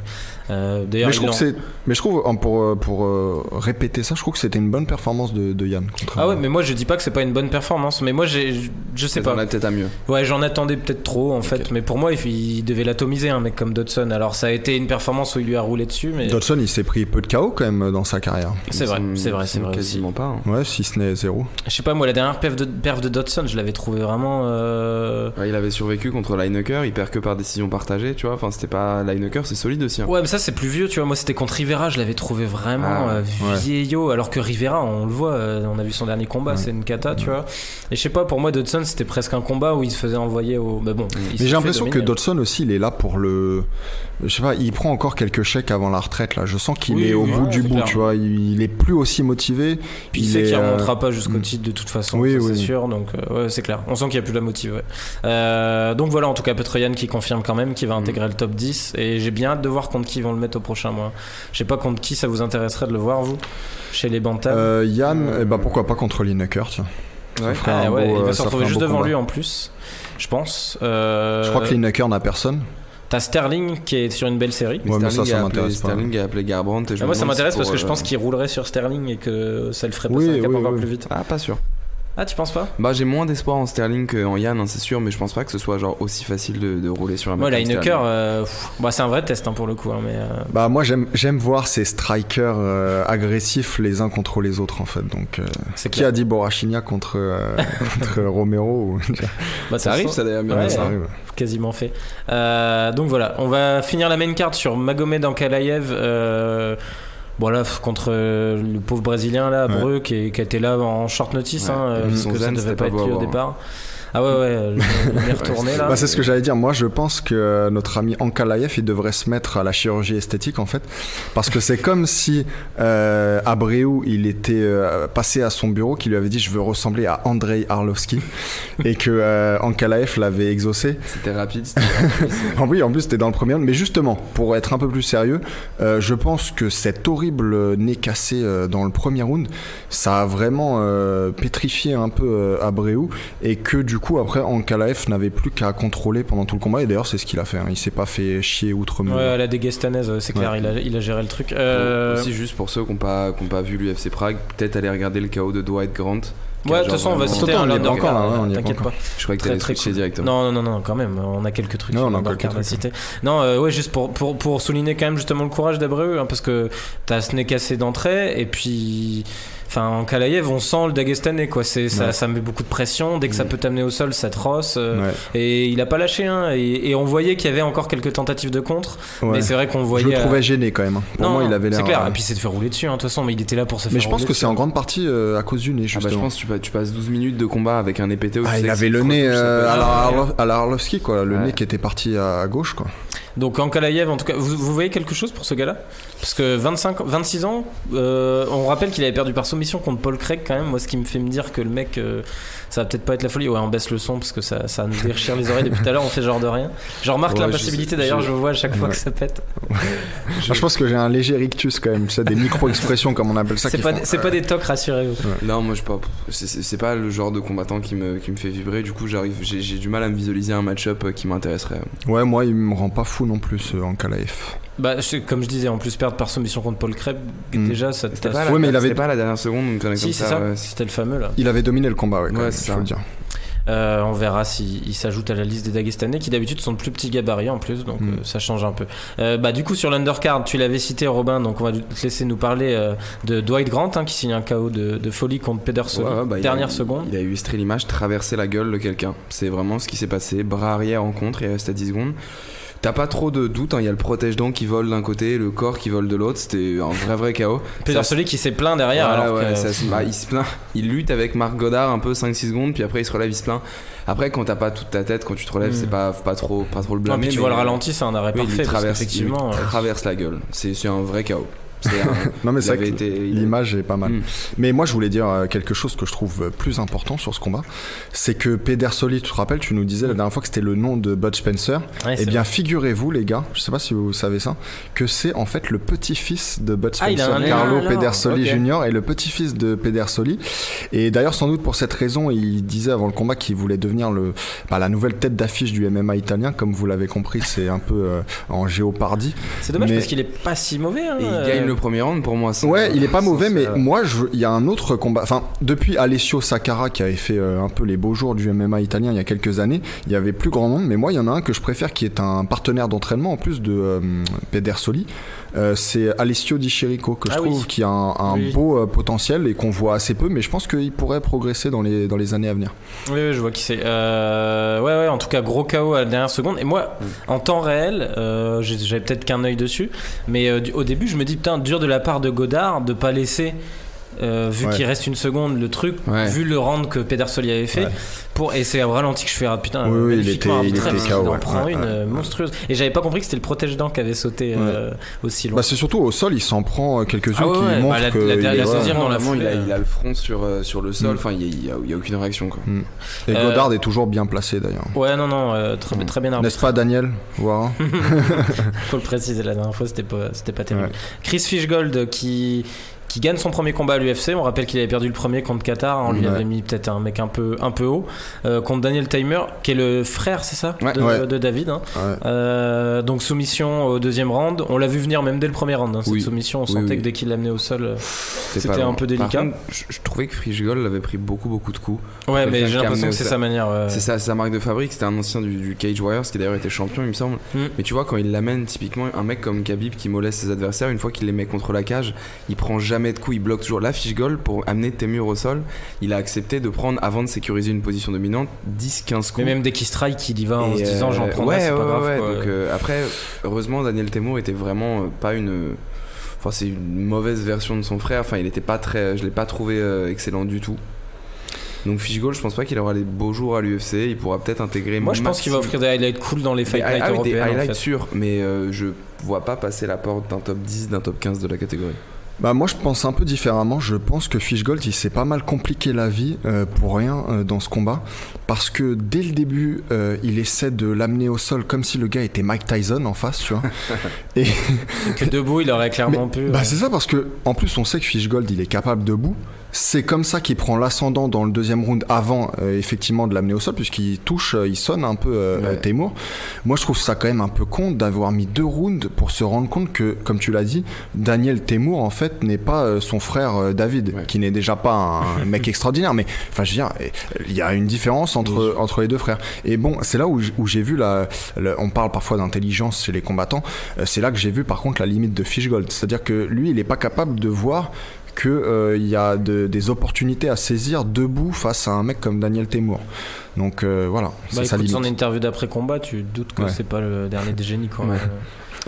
A: Euh, D'ailleurs,
B: Mais je trouve que mais je trouve, hein, pour euh, pour euh, répéter ça, je trouve que c'était une bonne performance de, de Yann.
A: Ah ouais, mais moi je dis pas que c'est pas une bonne performance, mais moi j'ai, je- je sais pas.
C: On a peut-être à mieux.
A: Ouais, j'en attendais peut-être trop en fait, mais pour moi il, il devait l'atomiser un mec comme Dodson. Alors ça a été une performance où il lui a roulé dessus, mais
B: Dodson, il s'est pris peu de KO quand même dans sa carrière.
A: c'est vrai, c'est vrai, c'est vrai aussi.
C: Quasiment pas. hein.
B: Ouais, si ce n'est zéro.
A: Je sais pas moi la dernière perf de, perf de Dodson, je l'avais trouvé vraiment. euh,
C: Ouais, il avait survécu contre Lineker, il perd que par décision partagée, tu vois. Enfin, c'était pas. Lineker, c'est solide aussi. hein.
A: Ouais, mais ça c'est plus vieux, tu vois. Moi c'était contre Rivera, je l'avais trouvé vraiment
C: Ah,
A: euh,
B: ouais.
A: vieillot, alors que Rivera, on le voit, euh, on a vu son dernier combat,
B: Ouais.
A: c'est une cata, tu vois. Et je sais pas, pour moi Dodson c'était presque un combat où il se faisait envoyer au. Mais bon.
B: Mais j'ai l'impression que. Dodson aussi, il est là pour le. Je sais pas, il prend encore quelques chèques avant la retraite là. Je sens qu'il
A: Oui,
B: est au
A: oui,
B: bout
A: ouais,
B: du bout,
A: clair.
B: tu vois. Il, il est plus aussi motivé.
A: Puis il, sait qu'il
B: euh,
A: remontera pas jusqu'au
B: mm.
A: titre de toute façon,
B: Oui,
A: ça,
B: oui.
A: c'est sûr. Donc ouais, c'est clair. On sent qu'il y a plus la motive. Ouais. Euh, donc voilà, en tout cas Petroyan qui confirme quand même qu'il va intégrer le top 10 et j'ai bien hâte de voir contre qui ils vont le mettre au prochain mois. Je sais pas contre qui ça vous intéresserait de le voir vous chez les Bantam.
B: Euh, Yann, eh ben, pourquoi pas contre Lineker, tiens. Ça
C: Ouais.
A: Ah
B: un
A: ouais,
B: beau,
A: il
B: euh,
A: va se
B: ça
A: retrouver juste devant
B: combat.
A: lui en plus, je pense. Euh,
B: Je crois que Lineker n'a personne.
A: T'as Sterling qui est sur une belle série.
C: Mais
B: Ouais, mais ça,
C: Sterling,
B: ça
C: a appelé,
B: m'intéresse pas.
C: Sterling a appelé Garbrandt. et je
A: Ah, moi ça m'intéresse parce que je pense
C: euh,
A: qu'il roulerait sur Sterling et que ça le ferait
B: Oui,
A: passer un cap
B: oui,
A: encore
B: oui.
A: plus vite.
C: Ah, pas sûr.
A: Ah tu penses pas
C: Bah, j'ai moins d'espoir en Sterling qu'en Yann, hein, c'est sûr, mais je pense pas que ce soit genre aussi facile de, de rouler sur un mec
A: Moi
C: comme
A: Lineker, euh, pff, bah, c'est un vrai test hein, pour le coup. hein, mais, euh,
B: Bah moi j'aime j'aime voir ces strikers euh, agressifs les uns contre les autres en fait. Donc euh,
A: c'est
B: qui
A: clair.
B: a dit Borachinia contre euh, contre Romero ou...
A: Bah,
C: Ça arrive, ça d'ailleurs, bien
A: Ouais,
C: vu, ça.
B: arrive.
A: quasiment fait. Euh, donc voilà, on va finir la main card sur Magomed Ankalaev. Euh, Voilà, f- contre euh, le pauvre Brésilien là. Breu, qui, qui a été là en short notice, hein, euh, parce
C: son
A: que ça
C: zen,
A: devait pas
C: pas
A: être lui au
C: voir.
A: départ. Ah ouais, ouais, euh, le- le retourné là.
B: Bah, c'est ce que j'allais dire. Moi, je pense que notre ami Ankalaev, il devrait se mettre à la chirurgie esthétique, en fait. Parce que c'est comme si euh, Abreu, il était euh, passé à son bureau, qui lui avait dit Je veux ressembler à Andrei Arlovski. et que euh, Ankalaev l'avait exaucé.
C: C'était rapide,
B: oui, en plus, c'était dans le premier round. Mais justement, pour être un peu plus sérieux, euh, je pense que cet horrible nez cassé euh, dans le premier round, ça a vraiment euh, pétrifié un peu euh, Abreu. Et que du coup, après, Ankalaev n'avait plus qu'à contrôler pendant tout le combat. Et d'ailleurs, c'est ce qu'il a fait. hein. Il s'est pas fait chier outre mesure.
A: Ouais, la déguestanaise, c'est clair,
B: Ouais.
A: il, a, il a géré le truc. Euh,
C: Aussi, juste pour ceux qui n'ont pas, qui ont pas vu l'UFC Prague, peut-être aller regarder le KO de Dwight Grant.
A: Ouais, de toute façon, on va
C: vraiment-
A: citer un undercard,
B: encore, là, ouais, est pas
A: t'inquiète
B: encore.
A: pas.
C: Je croyais que
A: Très
C: t'allais
A: très cool.
C: directement.
A: Non, non, non, non, quand même, on a quelques trucs
B: Non, on a quelques trucs,
A: citer. Non, euh, ouais, juste pour, pour, pour souligner quand même justement le courage d'Abreu, hein, parce que t'as ce nez cassé d'entrée, et puis. Enfin, en Kalayev, on sent le Dagestanais, quoi. C'est, ça,
B: Ouais.
A: ça met beaucoup de pression. Dès que ça
C: Mm.
A: peut t'amener au sol, ça te rosse. euh,
B: Ouais,
A: Et il a pas lâché, hein. Et, et on voyait qu'il y avait encore quelques tentatives de contre.
B: ouais.
A: Mais c'est vrai qu'on
B: Je
A: voyait.
B: le
A: euh,
B: trouvais gêné quand même. hein. Pour
A: non,
B: moi, il avait l'air.
A: C'est clair.
B: euh,
A: Et puis c'est de faire rouler dessus, hein, de toute façon. Mais il était là pour se faire
B: Mais je pense que c'est en grande partie euh, à cause du nez,
C: Ah bah, je pense que tu, pa- tu passes 12 minutes de combat avec un nez pété où
B: Ah, il avait le nez à, la Arlovski, quoi. Le nez qui était parti à gauche, quoi.
A: Donc en Kalayev, en tout cas, vous, vous voyez quelque chose pour ce gars-là? Parce que 25, 26 ans, euh, on rappelle qu'il avait perdu par soumission contre Paul Craig quand même. Moi, ce qui me fait me dire que le mec, euh, ça va peut-être pas être la folie. Ouais, on baisse le son parce que ça, ça nous déchire les oreilles depuis tout à l'heure. On fait genre de rien. Je remarque
C: Ouais,
A: l'impassibilité d'ailleurs.
C: je-
A: Je vois à chaque fois
B: Ouais.
A: que ça pète.
B: Je pense que j'ai un léger rictus quand même. Tu sais, des micro-expressions, comme on appelle ça.
A: C'est pas,
B: font-
A: pas des tocs, rassurez-vous.
C: Non, moi je pas. C'est- pas le genre de combattant qui me, qui me fait vibrer. Du coup, j'arrive, j'ai j'ai du mal à me visualiser un match-up euh, qui m'intéresserait.
B: Ouais, moi, il me rend pas fou non plus euh, en Kalaev.
A: Bah, je- comme je disais, en plus perdre par soumission contre Paul Craig,
B: Mm.
A: déjà ça
C: C'était
A: t'a-
C: pas, la-
B: Ouais, mais il avait-
C: pas la dernière seconde, connerie
A: Si,
C: comme
A: c'est
C: ça.
A: ça.
C: ouais, c'est-
A: C'était le fameux là.
B: Il avait dominé le combat, ouais, quand
C: Ouais,
B: même,
C: ça.
B: faut le dire.
A: Euh, on verra s'il il s'ajoute à la liste des Dagestanais qui d'habitude sont de plus petits gabarits en plus, donc
B: Mm.
A: euh, ça change un peu. Euh, bah, du coup, sur l'undercard, tu l'avais cité Robin, donc on va te laisser nous parler euh, de Dwight Grant hein, qui signe un KO de, de folie contre Pedersen.
C: Ouais, bah, il a-
A: Dernière seconde.
C: Il a illustré l'image, traverser la gueule de quelqu'un. C'est vraiment ce qui s'est passé. Bras arrière en contre, il reste à 10 secondes. T'as pas trop de doute, hein, il y a le protège-dents qui vole d'un côté, le corps qui vole de l'autre. C'était un vrai vrai chaos.
A: Pedersen qui s'est plaint derrière.
C: Voilà,
A: alors
C: ouais,
A: que-
C: ça bah, il se plaint. Il lutte avec Marc Godard un peu 5-6 secondes, puis après il se relève, il se plaint. Après, quand t'as pas toute ta tête, quand tu te relèves, c'est pas, faut pas, trop, pas trop le
A: Non,
C: blâmer.
A: puis tu
C: mais-
A: vois le ralenti, c'est un arrêt
C: Oui, il
A: parfait. parce
C: il lui
A: qu'effectivement, euh,
C: traverse la gueule. C'est c'est un vrai chaos. C'est un-
B: Non, mais c'est vrai
C: été-
B: l'image est pas mal.
C: Mm.
B: Mais moi, je voulais dire euh, quelque chose que je trouve euh, plus important sur ce combat. C'est que Pedersoli, tu te rappelles, tu nous disais la dernière fois que c'était le nom de Bud Spencer.
A: ouais,
B: Eh bien, figurez-vous, les gars, je sais pas si vous savez ça, que c'est en fait le petit-fils de Bud
A: Ah,
B: Spencer, Carlo
A: alors.
B: Pedersoli
A: Ok.
B: Jr. et le petit-fils de Pedersoli. Et d'ailleurs, sans doute pour cette raison, il disait avant le combat qu'il voulait devenir le, bah, la nouvelle tête d'affiche du MMA italien. Comme vous l'avez compris, c'est un peu euh, en géopardie.
A: C'est dommage
B: mais-
A: parce qu'il est pas si mauvais. hein,
C: Et il gagne le premier round pour moi. ça-
B: Ouais, il est pas
C: ça,
B: mauvais, mais moi, je- il y a un autre combat. Enfin, depuis Alessio Sakara qui avait fait euh, un peu les beaux jours du MMA italien il y a quelques années, il y avait plus grand nombre. Mais moi, il y en a un que je préfère qui est un partenaire d'entraînement en plus de euh, Pedersoli. Euh, c'est Alessio Di Chirico que je
A: Ah oui.
B: trouve qui a un, un
A: Oui.
B: beau euh, potentiel et qu'on voit assez peu, mais je pense qu'il pourrait progresser dans les, dans les années à venir.
A: Oui, oui, je vois qui c'est. Euh, ouais, ouais, en tout cas, gros KO à la dernière seconde. Et moi, en temps réel, euh, j'avais peut-être qu'un œil dessus, mais au début, je me dis, putain, dur de la part de Godard de pas laisser. Euh, vu
B: Ouais.
A: qu'il reste une seconde, le truc,
C: Ouais.
A: vu le round que Pedersoli avait fait,
B: Ouais.
A: pour et c'est au ralenti que je fais ah putain,
B: Oui, oui, il était- il était KO,
A: en
B: ouais.
A: prend
B: Ouais,
A: une
B: ouais.
A: euh, monstrueuse. Et j'avais pas compris que c'était le protège-dents qui avait sauté euh, aussi loin.
B: Bah, c'est surtout au sol, il s'en prend euh, quelques-unes
A: Ah ouais,
B: qui
A: ouais, bah,
B: montrent
A: la-
B: que
A: la-
B: il
A: la deuxième dans la
C: Vraiment, il, a,
A: foulée,
C: il a le front sur, euh, sur le sol.
B: Mm.
C: Enfin, il y a, il y a- il y a aucune réaction. Quoi.
B: Et
A: Euh,
B: Godard est toujours bien placé d'ailleurs.
A: Ouais, non, non, euh, très,
B: Mm.
A: très bien arbitré.
B: N'est-ce pas, Daniel Voilà.
A: Faut le préciser, la dernière fois c'était pas, c'était pas terrible. Chris Fishgold qui, qui gagne son premier combat à l'UFC. On rappelle qu'il avait perdu le premier contre Qatar. On lui
B: Ouais.
A: avait mis peut-être un mec un peu, un peu haut. Euh, contre Daniel Timer, qui est le frère, c'est ça?
C: Ouais.
A: de,
B: Ouais.
A: de David. hein. Euh, donc soumission au deuxième round. On l'a vu venir même dès le premier round. hein, cette
C: Oui.
A: soumission, on sentait
C: oui.
A: que dès qu'il l'amenait au sol. euh,
C: C'était
A: un peu délicat.
C: Contre, je, je trouvais que Frischgol avait pris beaucoup, beaucoup de coups.
A: Ouais, mais j'ai
C: a
A: l'impression que c'est sa manière.
C: C'est sa, sa marque de fabrique. C'était un ancien du, du Cage Warriors qui d'ailleurs était champion, il me semble.
A: Mm.
C: Mais tu vois, quand il l'amène, typiquement, un mec comme Khabib qui moleste ses adversaires, une fois qu'il les met contre la cage, il prend jamais de coups, il bloque toujours. La fiche goal pour amener Temur au sol, il a accepté de prendre, avant de sécuriser une position dominante, 10-15 coups.
A: Mais même dès qu'il strike, il y va en
C: Et,
A: se disant j'en
C: euh,
A: prendrai,
C: ouais,
A: c'est pas
C: ouais,
A: grave.
C: ouais,
A: quoi.
C: Donc euh, après, heureusement, Daniel Temur était vraiment euh, pas une Enfin, c'est une mauvaise version de son frère. Enfin, il était pas très. Je l'ai pas trouvé excellent du tout. Donc Fishgold, je pense pas qu'il aura les beaux jours à l'UFC. Il pourra peut-être intégrer.
A: Moi, je pense qu'il va offrir des highlights cool dans les fight
C: ah,
A: nights
C: ah des
A: en
C: highlights
A: fait.
C: sûrs, mais euh, je vois pas passer la porte d'un top 10, d'un top 15 de la catégorie.
B: Bah moi je pense un peu différemment. Je pense que Fishgold il s'est pas mal compliqué la vie euh, pour rien euh, dans ce combat parce que dès le début euh, il essaie de l'amener au sol comme si le gars était Mike Tyson en face, tu vois. Et
A: Que debout, il aurait clairement pu.
B: bah c'est ça parce que en plus on sait que Fishgold il est capable debout. C'est comme ça qu'il prend l'ascendant dans le deuxième round avant euh, effectivement de l'amener au sol puisqu'il touche, euh, il sonne un peu euh,
C: Ouais.
B: Temur. Moi je trouve ça quand même un peu con d'avoir mis deux rounds pour se rendre compte que comme tu l'as dit, Daniel Temur en fait n'est pas euh, son frère euh, David
C: Ouais.
B: qui n'est déjà pas un mec extraordinaire mais enfin je veux dire il y a une différence entre entre les deux frères. Et bon c'est là où j'ai vu la, la- on parle parfois d'intelligence chez les combattants. Euh, c'est là que j'ai vu par contre la limite de Fishgold, c'est-à-dire que lui il est pas capable de voir que euh, il y a de- des opportunités à saisir debout face à un mec comme Daniel Temur. Donc euh, voilà,
A: Bah,
B: c'est limite.
A: son interview d'après combat, tu te doutes que
B: Ouais.
A: c'est pas le dernier des génies.
C: Ouais.
A: Euh,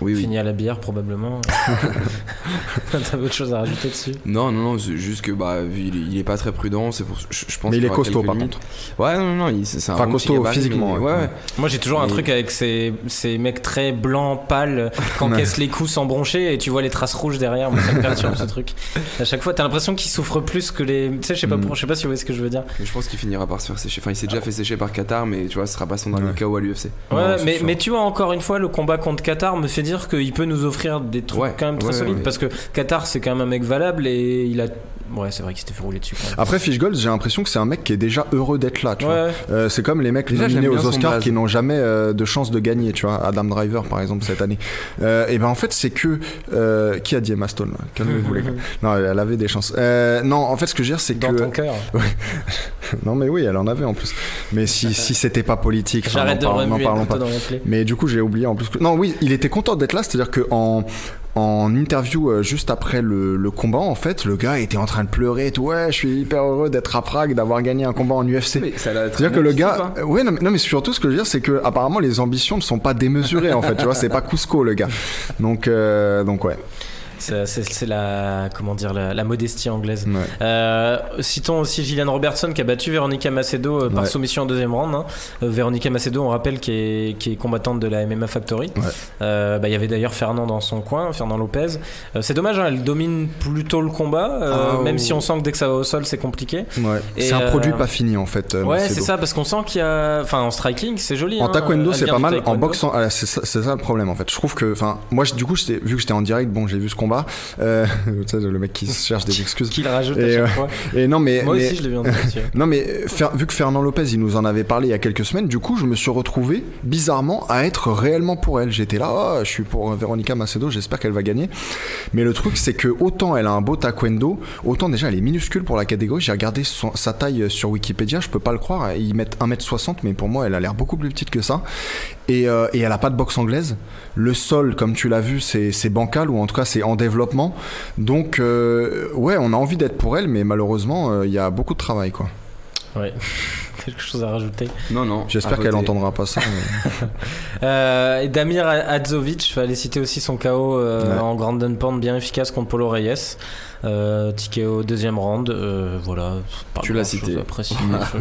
C: Oui, oui.
A: Fini à la bière, probablement. T'avais autre chose à rajouter dessus?
C: Non, non, non, c'est juste que bah, vu il, est, il est pas très prudent, c'est pour. Je, je pense
B: Mais il
C: qu'il
B: est costaud par contre.
C: Ouais, non, non, il- c'est un
B: Enfin,
C: bon petit
B: costaud
C: gabarit,
B: physiquement,
C: mais-
B: ouais.
C: ouais, ouais.
A: Moi, j'ai toujours un truc avec ces, ces mecs très blancs, pâles, qui encaissent les coups sans broncher et tu vois les traces rouges derrière. Moi, ça me perturbe ce truc. À chaque fois, t'as l'impression qu'ils souffrent plus que les. Tu sais, je sais pas,
B: Mm.
A: je sais pas si vous voyez ce que je veux dire.
C: Mais je pense qu'il finira par se faire sécher. Enfin, il s'est déjà fait sécher par Qatar, mais tu vois, ce sera pas son dernier
B: Ouais.
C: KO à l'UFC.
A: Ouais, mais, mais tu vois, encore une fois, le combat contre Qatar me fait dire qu'il peut nous offrir des trucs
C: Ouais,
A: quand même très
C: ouais,
A: solides.
C: ouais.
A: Parce que Qatar, c'est quand même un mec valable et il a. Ouais, c'est vrai qu'il s'était fait rouler dessus quand même.
B: Après Fishgold, j'ai l'impression que c'est un mec qui est déjà heureux d'être là. Tu vois.
A: Ouais,
B: Euh, c'est comme les mecs
C: Déjà,
B: nominés aux Oscars qui n'ont jamais euh, de chance de gagner, tu vois. Adam Driver, par exemple, cette année. Euh, et ben en fait, c'est que euh, qui a dit Emma Stone Calmez-vous les gars. Non, elle avait des chances. Euh, non, en fait, ce que je veux dire, c'est
A: dans
B: que
A: ton cœur.
B: non, mais oui, elle en avait en plus. Mais si si c'était pas politique,
A: J'arrête de
B: parlons-
A: remuer
B: parlons pas.
A: dans.
B: Mais du coup, j'ai oublié en plus. Que... Non, oui, il était content d'être là. C'est-à-dire que en en interview euh, juste après le, le combat, en fait, le gars était en train de pleurer et tout. Ouais, je suis hyper heureux d'être à Prague, d'avoir gagné un combat en UFC. C'est-à-dire que le gars, euh, ouais, non, mais, non, mais surtout ce que je veux dire, c'est que apparemment les ambitions ne sont pas démesurées en fait. Tu vois, c'est pas Cusco le gars. Donc, euh, donc ouais.
A: C'est c'est- la, comment dire, la, la modestie anglaise.
B: ouais.
A: Euh, citons aussi Gillian Robertson qui a battu Veronica Macedo euh, par
B: Ouais.
A: soumission en deuxième round. hein. Euh, Veronica Macedo, on rappelle, qui est, qui est combattante de la MMA Factory.
B: Ouais.
A: Euh, bah, Il y avait d'ailleurs Fernand dans son coin, Fernand Lopez. Euh, c'est dommage, hein, elle domine plutôt le combat, euh,
C: Ah,
A: même
C: oh.
A: si on sent que dès que ça va au sol, c'est compliqué.
B: C'est un
A: euh,
B: produit pas fini en fait. euh,
A: ouais, c'est ça, parce qu'on sent qu'il y a. Enfin, en striking, c'est joli.
B: En
A: hein,
B: taekwondo, c'est pas mal. En
A: taekwondo.
B: boxe, en- ah, c'est ça, ça le problème en fait. Je trouve que, enfin, moi, du coup, vu que j'étais en direct, bon, j'ai vu ce combat. Euh, le mec qui cherche des excuses.
A: Qu'il rajoute à
B: Et,
A: chaque
B: euh,
A: fois.
B: Et non, mais,
A: Moi
B: mais-
A: aussi, je l'ai vu en.
B: Non mais euh, Fer- vu que Fernand Lopez il nous en avait parlé il y a quelques semaines, du coup je me suis retrouvé bizarrement à être réellement pour elle. J'étais là, oh, je suis pour Véronica Macedo, j'espère qu'elle va gagner. Mais le truc c'est que autant elle a un beau taekwondo, autant déjà elle est minuscule pour la catégorie. J'ai regardé son- sa taille sur Wikipédia, je peux pas le croire. Ils mettent 1m60 mais pour moi elle a l'air beaucoup plus petite que ça. Et, euh, et elle a pas de boxe anglaise. Le sol comme tu l'as vu c'est bancal ou en tout cas c'est en développement. Donc euh, ouais on a envie d'être pour elle mais malheureusement euh, il y a beaucoup de travail quoi.
A: Ouais. Quelque chose à rajouter.
C: Non, non.
B: J'espère qu'elle
C: côté.
B: entendra pas ça. mais-
A: Euh, et Damir Adzovic, fallait citer aussi son KO euh,
B: Ouais.
A: en Grand Pound bien efficace contre Polo Reyes. Euh, ticket au deuxième round. euh, voilà. Pas
C: Tu l'as cité.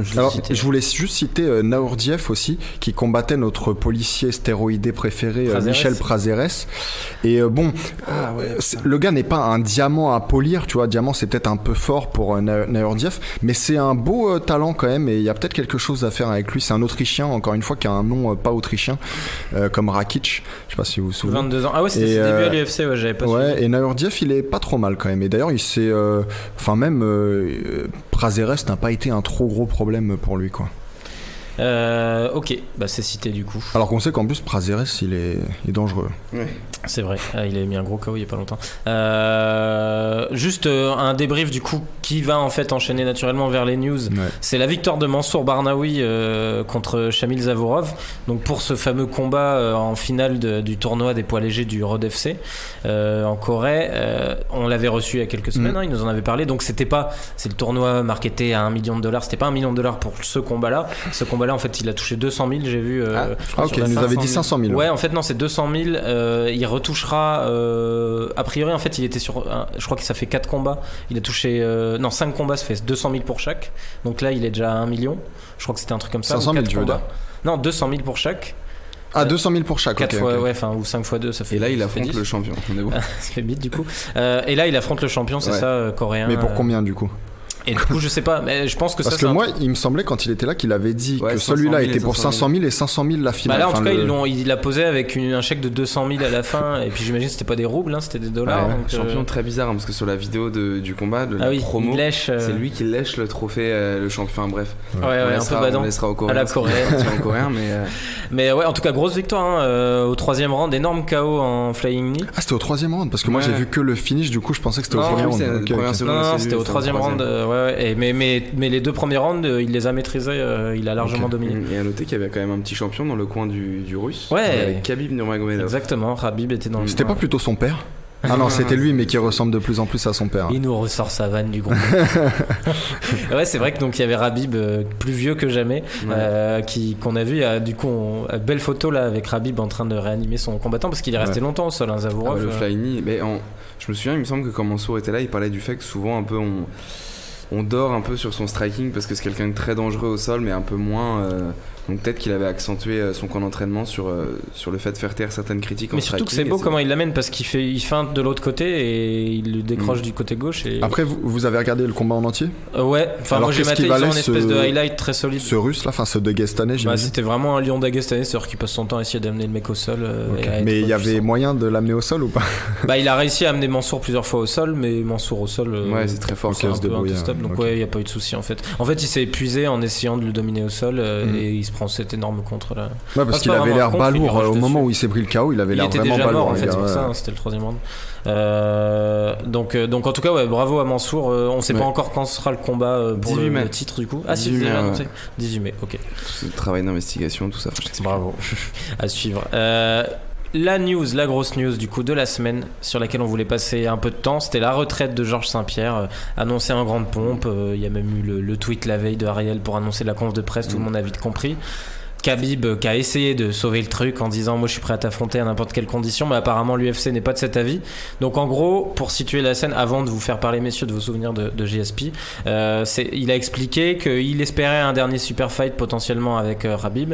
A: je-
B: Alors,
A: cité.
B: je voulais juste citer euh, Naourdiev aussi, qui combattait notre policier stéroïdé préféré, euh,
A: Prazeres.
B: Michel Prazeres. Et euh, bon,
C: Ah ouais.
B: le gars n'est pas un diamant à polir, tu vois. Diamant, c'est peut-être un peu fort pour euh, Na- Naourdiev, mais c'est un beau euh, talent quand même, et il y a peut-être quelque chose à faire avec lui. C'est un Autrichien, encore une fois, qui a un nom euh, pas autrichien, euh, comme Rakic. Je sais pas si vous vous souvenez.
A: 22 ans. Ah ouais, c'était
B: euh,
A: débuts à l'UFC, ouais, j'avais pas
B: Ouais,
A: suivi.
B: et Naourdiev, il est pas trop mal quand même. Et d'ailleurs, il s'est. euh, Enfin, même euh, euh, Prazeres n'a pas été un trop gros problème pour lui, quoi.
A: Euh, ok, bah c'est cité du coup.
B: Alors qu'on sait qu'en plus, Prazeres, il est, il est dangereux.
A: C'est vrai, Ah, il a mis un gros KO il y a pas longtemps. Euh, juste euh, un débrief du coup qui va en fait enchaîner naturellement vers les news.
B: Ouais.
A: C'est la victoire de Mansour Barnaoui euh, contre Shamil Zavorov. Donc pour ce fameux combat euh, en finale de- du tournoi des poids légers du Rod FC euh, en Corée, euh, on l'avait reçu il y a quelques semaines.
B: Mm.
A: hein, il nous en avait parlé. Donc c'était pas, c'est le tournoi marketé à un million de dollars. C'était pas un million de dollars pour ce combat-là. Ce combat-là là, en fait, il a touché 200 000, j'ai vu. euh,
C: Ah,
A: crois,
B: Ah, ok, il nous avait dit 500 000.
A: Ouais, en fait, non, c'est 200 000. euh, il retouchera. euh, a priori, en fait, il était sur. un- je crois que ça fait 4 combats. Il a touché. non, 5 combats, ça fait 200 000 pour chaque. Donc là, il est déjà à 1 million. Je crois que c'était un truc comme ça.
B: 500
A: ou
B: 000,
A: quatre
B: tu veux dire
A: Non, 200 000 pour chaque.
B: Ah, 200 000 pour chaque.
A: 4
B: ok,
A: fois, ouais, enfin, ou 5 fois 2, ça fait.
C: Et là, il affronte
A: 10.
C: le champion. On est bon.
A: ça fait vite, du coup. Euh, et là, il affronte le champion, c'est
C: Ouais.
A: ça, euh, coréen.
B: Mais pour combien du coup?
A: Et du coup, je sais pas, mais je pense que
B: Parce
A: ça,
B: que moi, il me semblait quand il était là qu'il avait dit
C: Ouais,
B: que
C: 500
B: celui-là
C: 000
B: était pour
C: 500
B: 500 000 et 500 000 la
A: Bah
B: finale.
A: là, en
B: Enfin,
A: tout cas,
B: le-
A: ils l'ont- il l'a posé avec une- un chèque de 200 000 à la fin, et puis j'imagine que c'était pas des roubles, hein, c'était des dollars.
C: Ouais,
A: donc, euh,
C: champion très bizarre hein, parce que sur la vidéo de- du combat, de
A: Ah
C: la
A: oui,
C: promo,
A: il lèche. euh,
C: c'est lui qui lèche le trophée, euh, le champion. Enfin bref,
A: Ouais,
C: on,
A: ouais, un peu
C: laissera,
A: badant.
C: on laissera au coréen.
A: À la
C: parti en coréen, mais
A: Mais ouais, en tout cas, grosse victoire hein, au troisième round, énorme KO en flying knee.
B: Ah, c'était au troisième round parce que moi j'ai vu que le finish, du coup je pensais que c'était au premier round.
A: c'était au troisième round. Ouais, ouais, et- mais, mais, mais les deux premiers rounds, euh, il les a maîtrisés, euh, il a largement dominé.
C: Et à noter qu'il y avait quand même un petit champion dans le coin du, du russe.
A: Ouais.
C: Avec Khabib Nurmagomedov.
A: Exactement, Rabib était dans le.
B: C'était pas plutôt son père Ah non, c'était lui, mais qui ressemble de plus en plus à son père.
A: Il nous ressort sa vanne du groupe. ouais, c'est vrai que donc il y avait Rabib euh, plus vieux que jamais,
C: Ouais.
A: euh, qui qu'on a vu. du coup, on- belle photo là avec Rabib en train de réanimer son combattant parce qu'il est resté
B: Ouais.
A: longtemps au sol, hein,
C: Ah
A: Zavorov.
C: le mais en- je me souviens, il me semble que quand Mansour était là, il parlait du fait que souvent un peu on, on dort un peu sur son striking parce que c'est quelqu'un de très dangereux au sol, mais un peu moins. Donc peut-être qu'il avait accentué euh, son camp d'entraînement sur, euh, sur le fait de faire taire certaines critiques. en
A: Mais surtout que c'est beau comment il l'amène parce qu'il fait, il feinte de l'autre côté et il le décroche
C: Mm.
A: du côté gauche. Et...
B: Après, vous, vous avez regardé le combat en entier
A: Euh, ouais, enfin
B: Alors,
A: moi j'ai maté ils ont une espèce
B: ce-
A: de highlight très solide.
B: Ce russe là, enfin ce Dagestanais,
A: Bah,
B: j'imagine.
A: c'était vraiment un lion d'Aguestanais, c'est-à-dire qu'il passe son temps à essayer d'amener le mec au sol. euh,
B: Mais il y avait moyen de l'amener au sol ou pas
A: Bah, il a réussi à amener Mansour plusieurs fois au sol, mais Mansour au sol. euh,
C: Ouais, c'est très fort.
A: C'est un peu intestable, donc ouais, il n'y a pas eu de souci en fait. En fait, il s'est épuisé en essayant de le dominer au sol
B: Mm.
A: et il se prend cet énorme contre là.
B: Ouais, parce qu'il avait l'air balourd euh, au
A: dessus.
B: moment où il s'est pris le KO, il avait l'air vraiment
A: déjà
B: balourd.
A: mort en fait,
B: gars,
A: c'est pour
B: ouais.
A: ça, hein, c'était le troisième round. Euh, donc, euh, donc en tout cas, ouais, bravo à Mansour. Euh, on sait
C: Ouais.
A: pas encore quand sera le combat euh, pour
C: 18
A: le, titre du coup. Ah si,
C: 18
A: c'est déjà
C: mai,
A: annoncé. 18 mai, ok.
C: Travail d'investigation, tout ça.
A: Bravo. à suivre. Euh, la news, la grosse news du coup de la semaine sur laquelle on voulait passer un peu de temps, c'était la retraite de Georges Saint-Pierre, euh, annoncée en grande pompe. Euh, Il y a même eu le, le tweet la veille de Ariel pour annoncer la conf de presse, tout le
C: Mm.
A: monde a vite compris. Khabib euh, qui a essayé de sauver le truc en disant moi je suis prêt à t'affronter à n'importe quelle condition mais apparemment l'UFC n'est pas de cet avis. Donc en gros pour situer la scène avant de vous faire parler messieurs de vos souvenirs de, de GSP euh, c'est- il a expliqué qu'il espérait un dernier super fight potentiellement avec euh, Khabib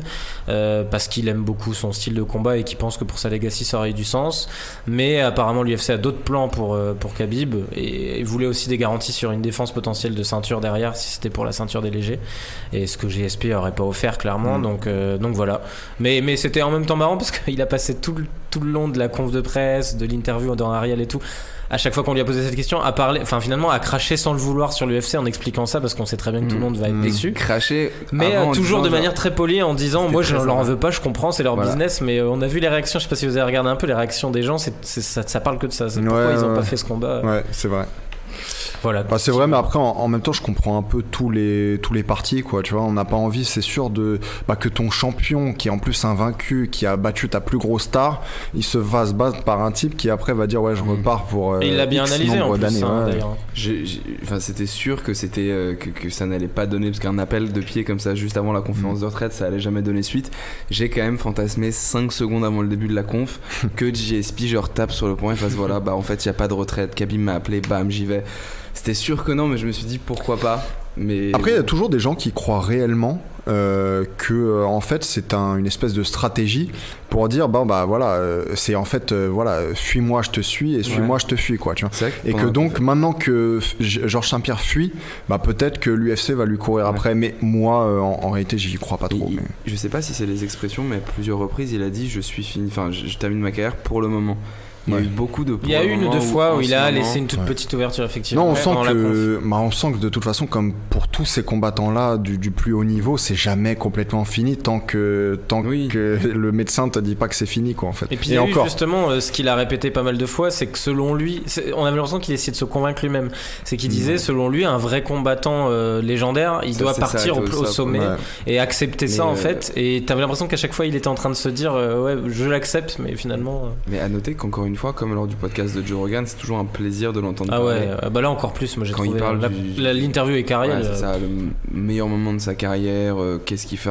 A: euh, parce qu'il aime beaucoup son style de combat et qu'il pense que pour sa legacy ça aurait eu du sens. Mais apparemment l'UFC a d'autres plans pour, euh, pour Khabib et, et voulait aussi des garanties sur une défense potentielle de ceinture derrière si c'était pour la ceinture des légers. Et ce que GSP aurait pas offert clairement.
B: Mm.
A: donc, euh, donc voilà mais, mais c'était en même temps marrant parce qu'il a passé tout le, tout le long de la conf de presse de l'interview dans Ariel et tout à chaque fois qu'on lui a posé cette question à parler enfin finalement à cracher sans le vouloir sur l'UFC en expliquant ça parce qu'on sait très bien que tout le
C: Mm.
A: monde va être
B: Mm.
A: déçu
C: Cracher.
A: mais
C: avant
A: euh, toujours de
C: genre,
A: manière très polie en disant moi je leur en veux pas je comprends c'est leur
C: Voilà.
A: business mais euh, on a vu les réactions je sais pas si vous avez regardé un peu les réactions des gens c'est, ça, ça parle que de ça c'est pourquoi
B: Ouais,
A: ils ont
B: ouais.
A: pas fait ce combat
B: Ouais, c'est vrai.
A: Voilà
B: Bah, c'est vrai, mais après, en, en même temps, je comprends un peu tous les, tous les partis, quoi. Tu vois, on n'a pas envie, c'est sûr, de bah, que ton champion, qui est en plus invaincu, qui a battu ta plus grosse star, il se fasse battre par un type qui après va dire, ouais, je
C: Mm.
B: repars pour. euh,
A: et il l'a bien
B: X
A: analysé en plus hein,
B: ouais.
A: d'ailleurs
C: J'ai- j'ai- Enfin, c'était sûr que c'était euh, que, que ça n'allait pas donner parce qu'un appel de pied comme ça juste avant la conférence de retraite, ça allait jamais donner suite. J'ai quand même fantasmé 5 secondes avant le début de la conf que JSP genre tape sur le point et fasse voilà bah en fait il y a pas de retraite. Khabib m'a appelé, bam j'y vais. C'était sûr que non, mais je me suis dit pourquoi pas. Mais
B: Après, il y a toujours des gens qui croient réellement euh, que euh, en fait c'est un- une espèce de stratégie pour dire bon bah voilà euh, c'est en fait voilà fuis-moi je te suis et suis-moi je te fuis quoi tu vois et que donc maintenant que Georges Saint-Pierre fuit bah peut-être que l'UFC va lui courir
C: Ouais.
B: après mais moi en, en réalité j'y crois pas trop
C: Il-
B: mais-
C: Je sais pas si c'est les expressions, mais à plusieurs reprises, il a dit je suis fini, enfin je, je termine ma carrière pour le moment. Il y a
B: Ouais.
C: eu beaucoup de.
A: il y a une ou deux fois où il a
C: moment-
A: laissé une toute
B: Ouais.
A: petite ouverture effectivement
B: non on sent que bah, on sent que de toute façon comme pour tous ces combattants là du, du plus haut niveau c'est jamais complètement fini tant que tant
C: Oui.
B: que le médecin te dit pas que c'est fini quoi en fait
A: Et puis
B: encore
A: justement euh, ce qu'il a répété pas mal de fois, c'est que selon lui, on avait l'impression qu'il essayait de se convaincre lui-même. C'est qu'il disait, selon lui, un vrai combattant euh, légendaire, il
C: Ça,
A: doit partir au, sommet
B: Ouais.
A: et accepter
C: Mais,
A: ça en
C: euh,
A: fait. Et t'avais l'impression qu'à chaque fois, il était en train de se dire, euh, ouais, je l'accepte, mais finalement.
C: Mais à noter qu'encore une fois, comme lors du podcast de Joe Rogan, c'est toujours un plaisir de l'entendre
A: Ah
C: parler.
A: ouais, euh, bah là encore plus, moi j'ai
C: Quand il
A: trouvé
C: parle
A: la-
C: du-
A: la- l'interview est
C: Ouais,
A: carrière.
C: c'est ça, le meilleur moment de sa carrière, euh, qu'est-ce qu'il fait.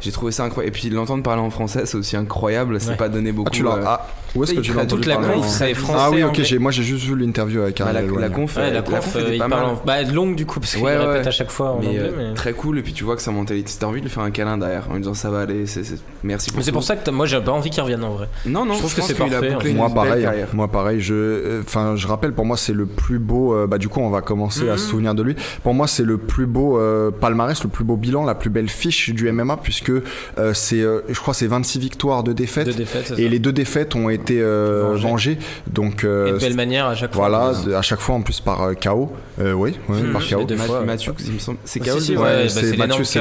C: J'ai trouvé ça incroyable. Et puis l'entendre parler en français, c'est aussi incroyable. C'est
A: Ouais.
C: pas donné beaucoup.
B: Ah, tu l'as.
C: euh,
B: Ah, où est-ce que tu l'as
A: toute
B: entendu
A: la
B: parler
A: conf,
B: en-
A: c'est français.
B: Ah oui, ok, moi j'ai juste vu l'interview avec
C: bah, la,
B: Ariel
C: la
B: Wagner.
C: conf,
A: Ouais,
C: elle-
A: la
C: la
A: conf, euh, il
C: pas
A: parle
C: mal.
A: en- bah, longue du coup, parce qu'il
C: Ouais,
A: répète
C: ouais.
A: à chaque fois en
C: mais,
A: anglais.
C: euh,
A: mais-
C: très cool et puis tu vois que sa mentalité t'as envie de lui faire un câlin derrière en lui disant ça va aller c'est, c'est- merci
A: Mais c'est pour ça que t'as- moi j'ai pas envie qu'il revienne en vrai.
C: non non
A: je trouve que c'est parfait,
B: Moi pareil,
C: carrière.
B: moi pareil. Je, enfin, je rappelle pour moi c'est le plus beau. euh, bah du coup on va commencer à
A: Mhm.
B: se souvenir de lui. Pour moi c'est le plus beau euh, palmarès, le plus beau bilan, la plus belle fiche du MMA puisque euh, c'est, euh, je crois c'est 26 victoires, de défaites.
A: Deux défaites, c'est
B: Et
A: ça.
B: les deux défaites ont été euh,
A: Vengées.
B: Donc
A: Et
B: euh,
A: de belle manière à chaque fois.
B: voilà, à chaque fois en plus par euh, KO. Euh, oui,
A: Mhm.
B: par KO.
C: Mathieu il me semble c'est KO
A: si,
C: lui,
A: ouais,
B: Ouais,
A: bah,
B: c'est Mathieu, c'est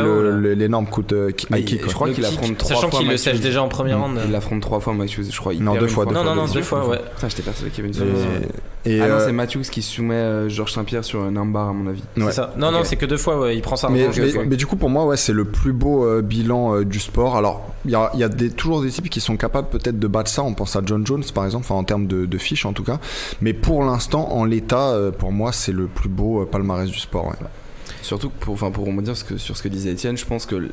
B: l'énorme coup de high kick.
C: je
B: ouais.
C: crois
A: Le
C: qu'il affronte trois
A: Sachant qu'il le sèche déjà en première ronde.
C: il l'affronte trois fois Matthews je crois
B: Non, deux fois,
A: Non, non,
B: deux
A: fois, ouais.
C: Putain, j'étais persuadé qu'il y avait une fois.
B: Et, et,
C: ah non
B: euh,
C: c'est Matthews qui soumet euh, Georges Saint-Pierre sur un armbar à mon avis
B: ouais.
A: C'est ça. Non, non, c'est que deux fois, ouais, il prend ça.
B: Mais,
A: en
B: mais- mais du coup, pour moi, ouais, c'est le plus beau euh, bilan euh, du sport. Alors, il y a, il y a des, toujours des types qui sont capables peut-être de battre ça. On pense à John Jones, par exemple, enfin, en termes de, de fiches en tout cas. Mais pour l'instant, en l'état, euh, pour moi, c'est le plus beau euh, palmarès du sport. ouais.
C: Surtout pour, enfin, pour rebondir sur ce que disait Étienne, je pense que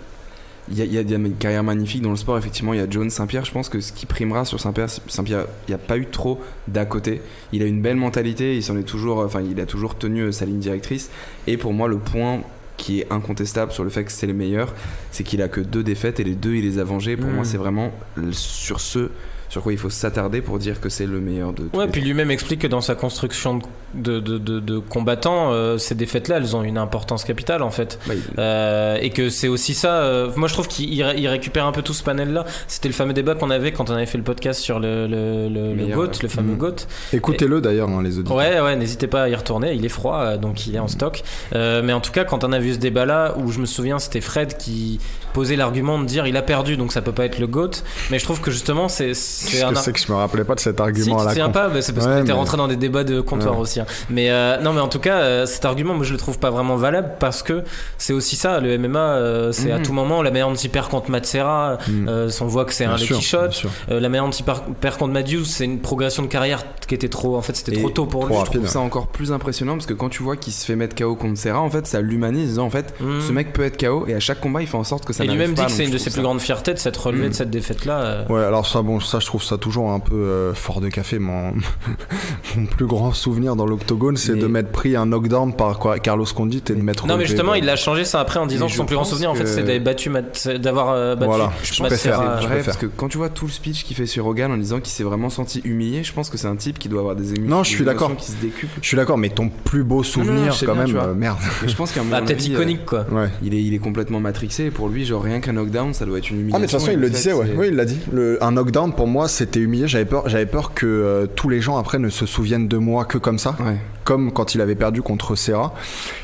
C: il y a, il y a des carrières magnifiques dans le sport. Effectivement, il y a Jones Saint-Pierre. Je pense que ce qui primera sur Saint-Pierre, Saint-Pierre, il n'y a pas eu trop d'à côté. Il a une belle mentalité. Il s'en est toujours, enfin, il a toujours tenu euh, sa ligne directrice. Et pour moi, le point qui est incontestable sur le fait que c'est le meilleur, c'est qu'il a que deux défaites et les deux il les a vengées. Pour
A: Mm.
C: moi, c'est vraiment sur ce sur quoi il faut s'attarder pour dire que c'est le meilleur de tous
A: Ouais,
C: les
A: puis lui-même explique que dans sa construction de, de, de, de combattant, euh, ces défaites-là, elles ont une importance capitale en fait.
C: Bah, il-
A: Euh, et que c'est aussi ça. euh, moi, je trouve qu'il ré- il récupère un peu tout ce panel-là. C'était le fameux débat qu'on avait quand on avait fait le podcast sur le, le, le, le
C: Meilleur,
A: GOAT,
C: ouais.
A: le fameux
B: Mhm.
A: GOAT.
B: Écoutez-le d'ailleurs, hein, les auditeurs.
A: Ouais, ouais, n'hésitez pas à y retourner. Il est froid, donc il est en stock. Euh, mais en tout cas, quand on a vu ce débat-là, où je me souviens, c'était Fred qui posait l'argument de dire il a perdu, donc ça peut pas être le GOAT. Mais je trouve que justement, c'est c'est un.
B: que c'est que je me rappelais pas de cet
A: Si,
B: argument
A: tu
B: à la con.
A: pas, c'est parce
B: Ouais,
A: qu'on était
B: mais-
A: rentré dans des débats de comptoir
B: Ouais.
A: aussi. hein. Mais euh, non, mais en tout cas, euh, cet argument, moi je le trouve pas vraiment valable parce que c'est aussi ça. Le MMA, euh, c'est à
C: Mhm.
A: tout moment la meilleure anti-perd contre Matsera.
B: Mhm.
A: Euh, on voit que c'est un lucky shot.
B: bien sûr.
A: Euh, la meilleure anti-perd contre Matthews, c'est une progression de carrière qui était trop. En fait, c'était trop tôt pour lui.
C: Je trouve ça encore plus impressionnant parce que quand tu vois qu'il se fait mettre KO contre Serra, en fait, ça l'humanise. En fait,
A: Mhm.
C: ce mec peut être KO et à chaque combat, il fait en sorte que ça
A: Et lui-même dit que c'est une de ses plus grandes fiertés de s'être relevé de cette défaite-là. euh.
B: Ouais, alors ça, bon, ça, je trouve ça toujours un peu euh, fort de café. Mon, mon plus grand souvenir dans l'octogone, c'est
C: Mais-
B: de m'être pris un knockdown par quoi, Carlos Condit et de m'être.
A: Non, mais justement, il a changé ça après en disant
C: Mais
A: que son plus grand souvenir, en fait,
C: que-
A: c'est d'avoir battu, Mat- d'avoir euh, battu
B: Voilà,
A: je
B: préfère.
A: Matsera.
B: je préfère.
C: parce que quand tu vois tout le speech qu'il fait sur Rogan en disant qu'il s'est vraiment senti humilié, je pense que c'est un type qui doit avoir des émotions,
B: Non, je suis d'accord.
C: qui se décuplent.
B: Je suis d'accord, mais ton plus beau souvenir,
C: sais
B: quand
C: bien,
B: même, euh, merde.
C: Et je pense qu'à un
A: Bah,
C: moment
A: peut-être iconique, quoi.
B: Ouais.
C: il est, il est complètement matrixé et pour lui, genre rien qu'un knockdown, ça doit être une humiliation.
B: Ah mais de toute façon il le disait ouais, oui il l'a dit. Un knockdown pour moi c'était humilié. J'avais peur, j'avais peur que euh, tous les gens après ne se souviennent de moi que comme ça,
C: Ouais.
B: comme quand il avait perdu contre Serra.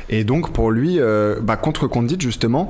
B: Et donc pour lui, euh, bah, contre Condit justement,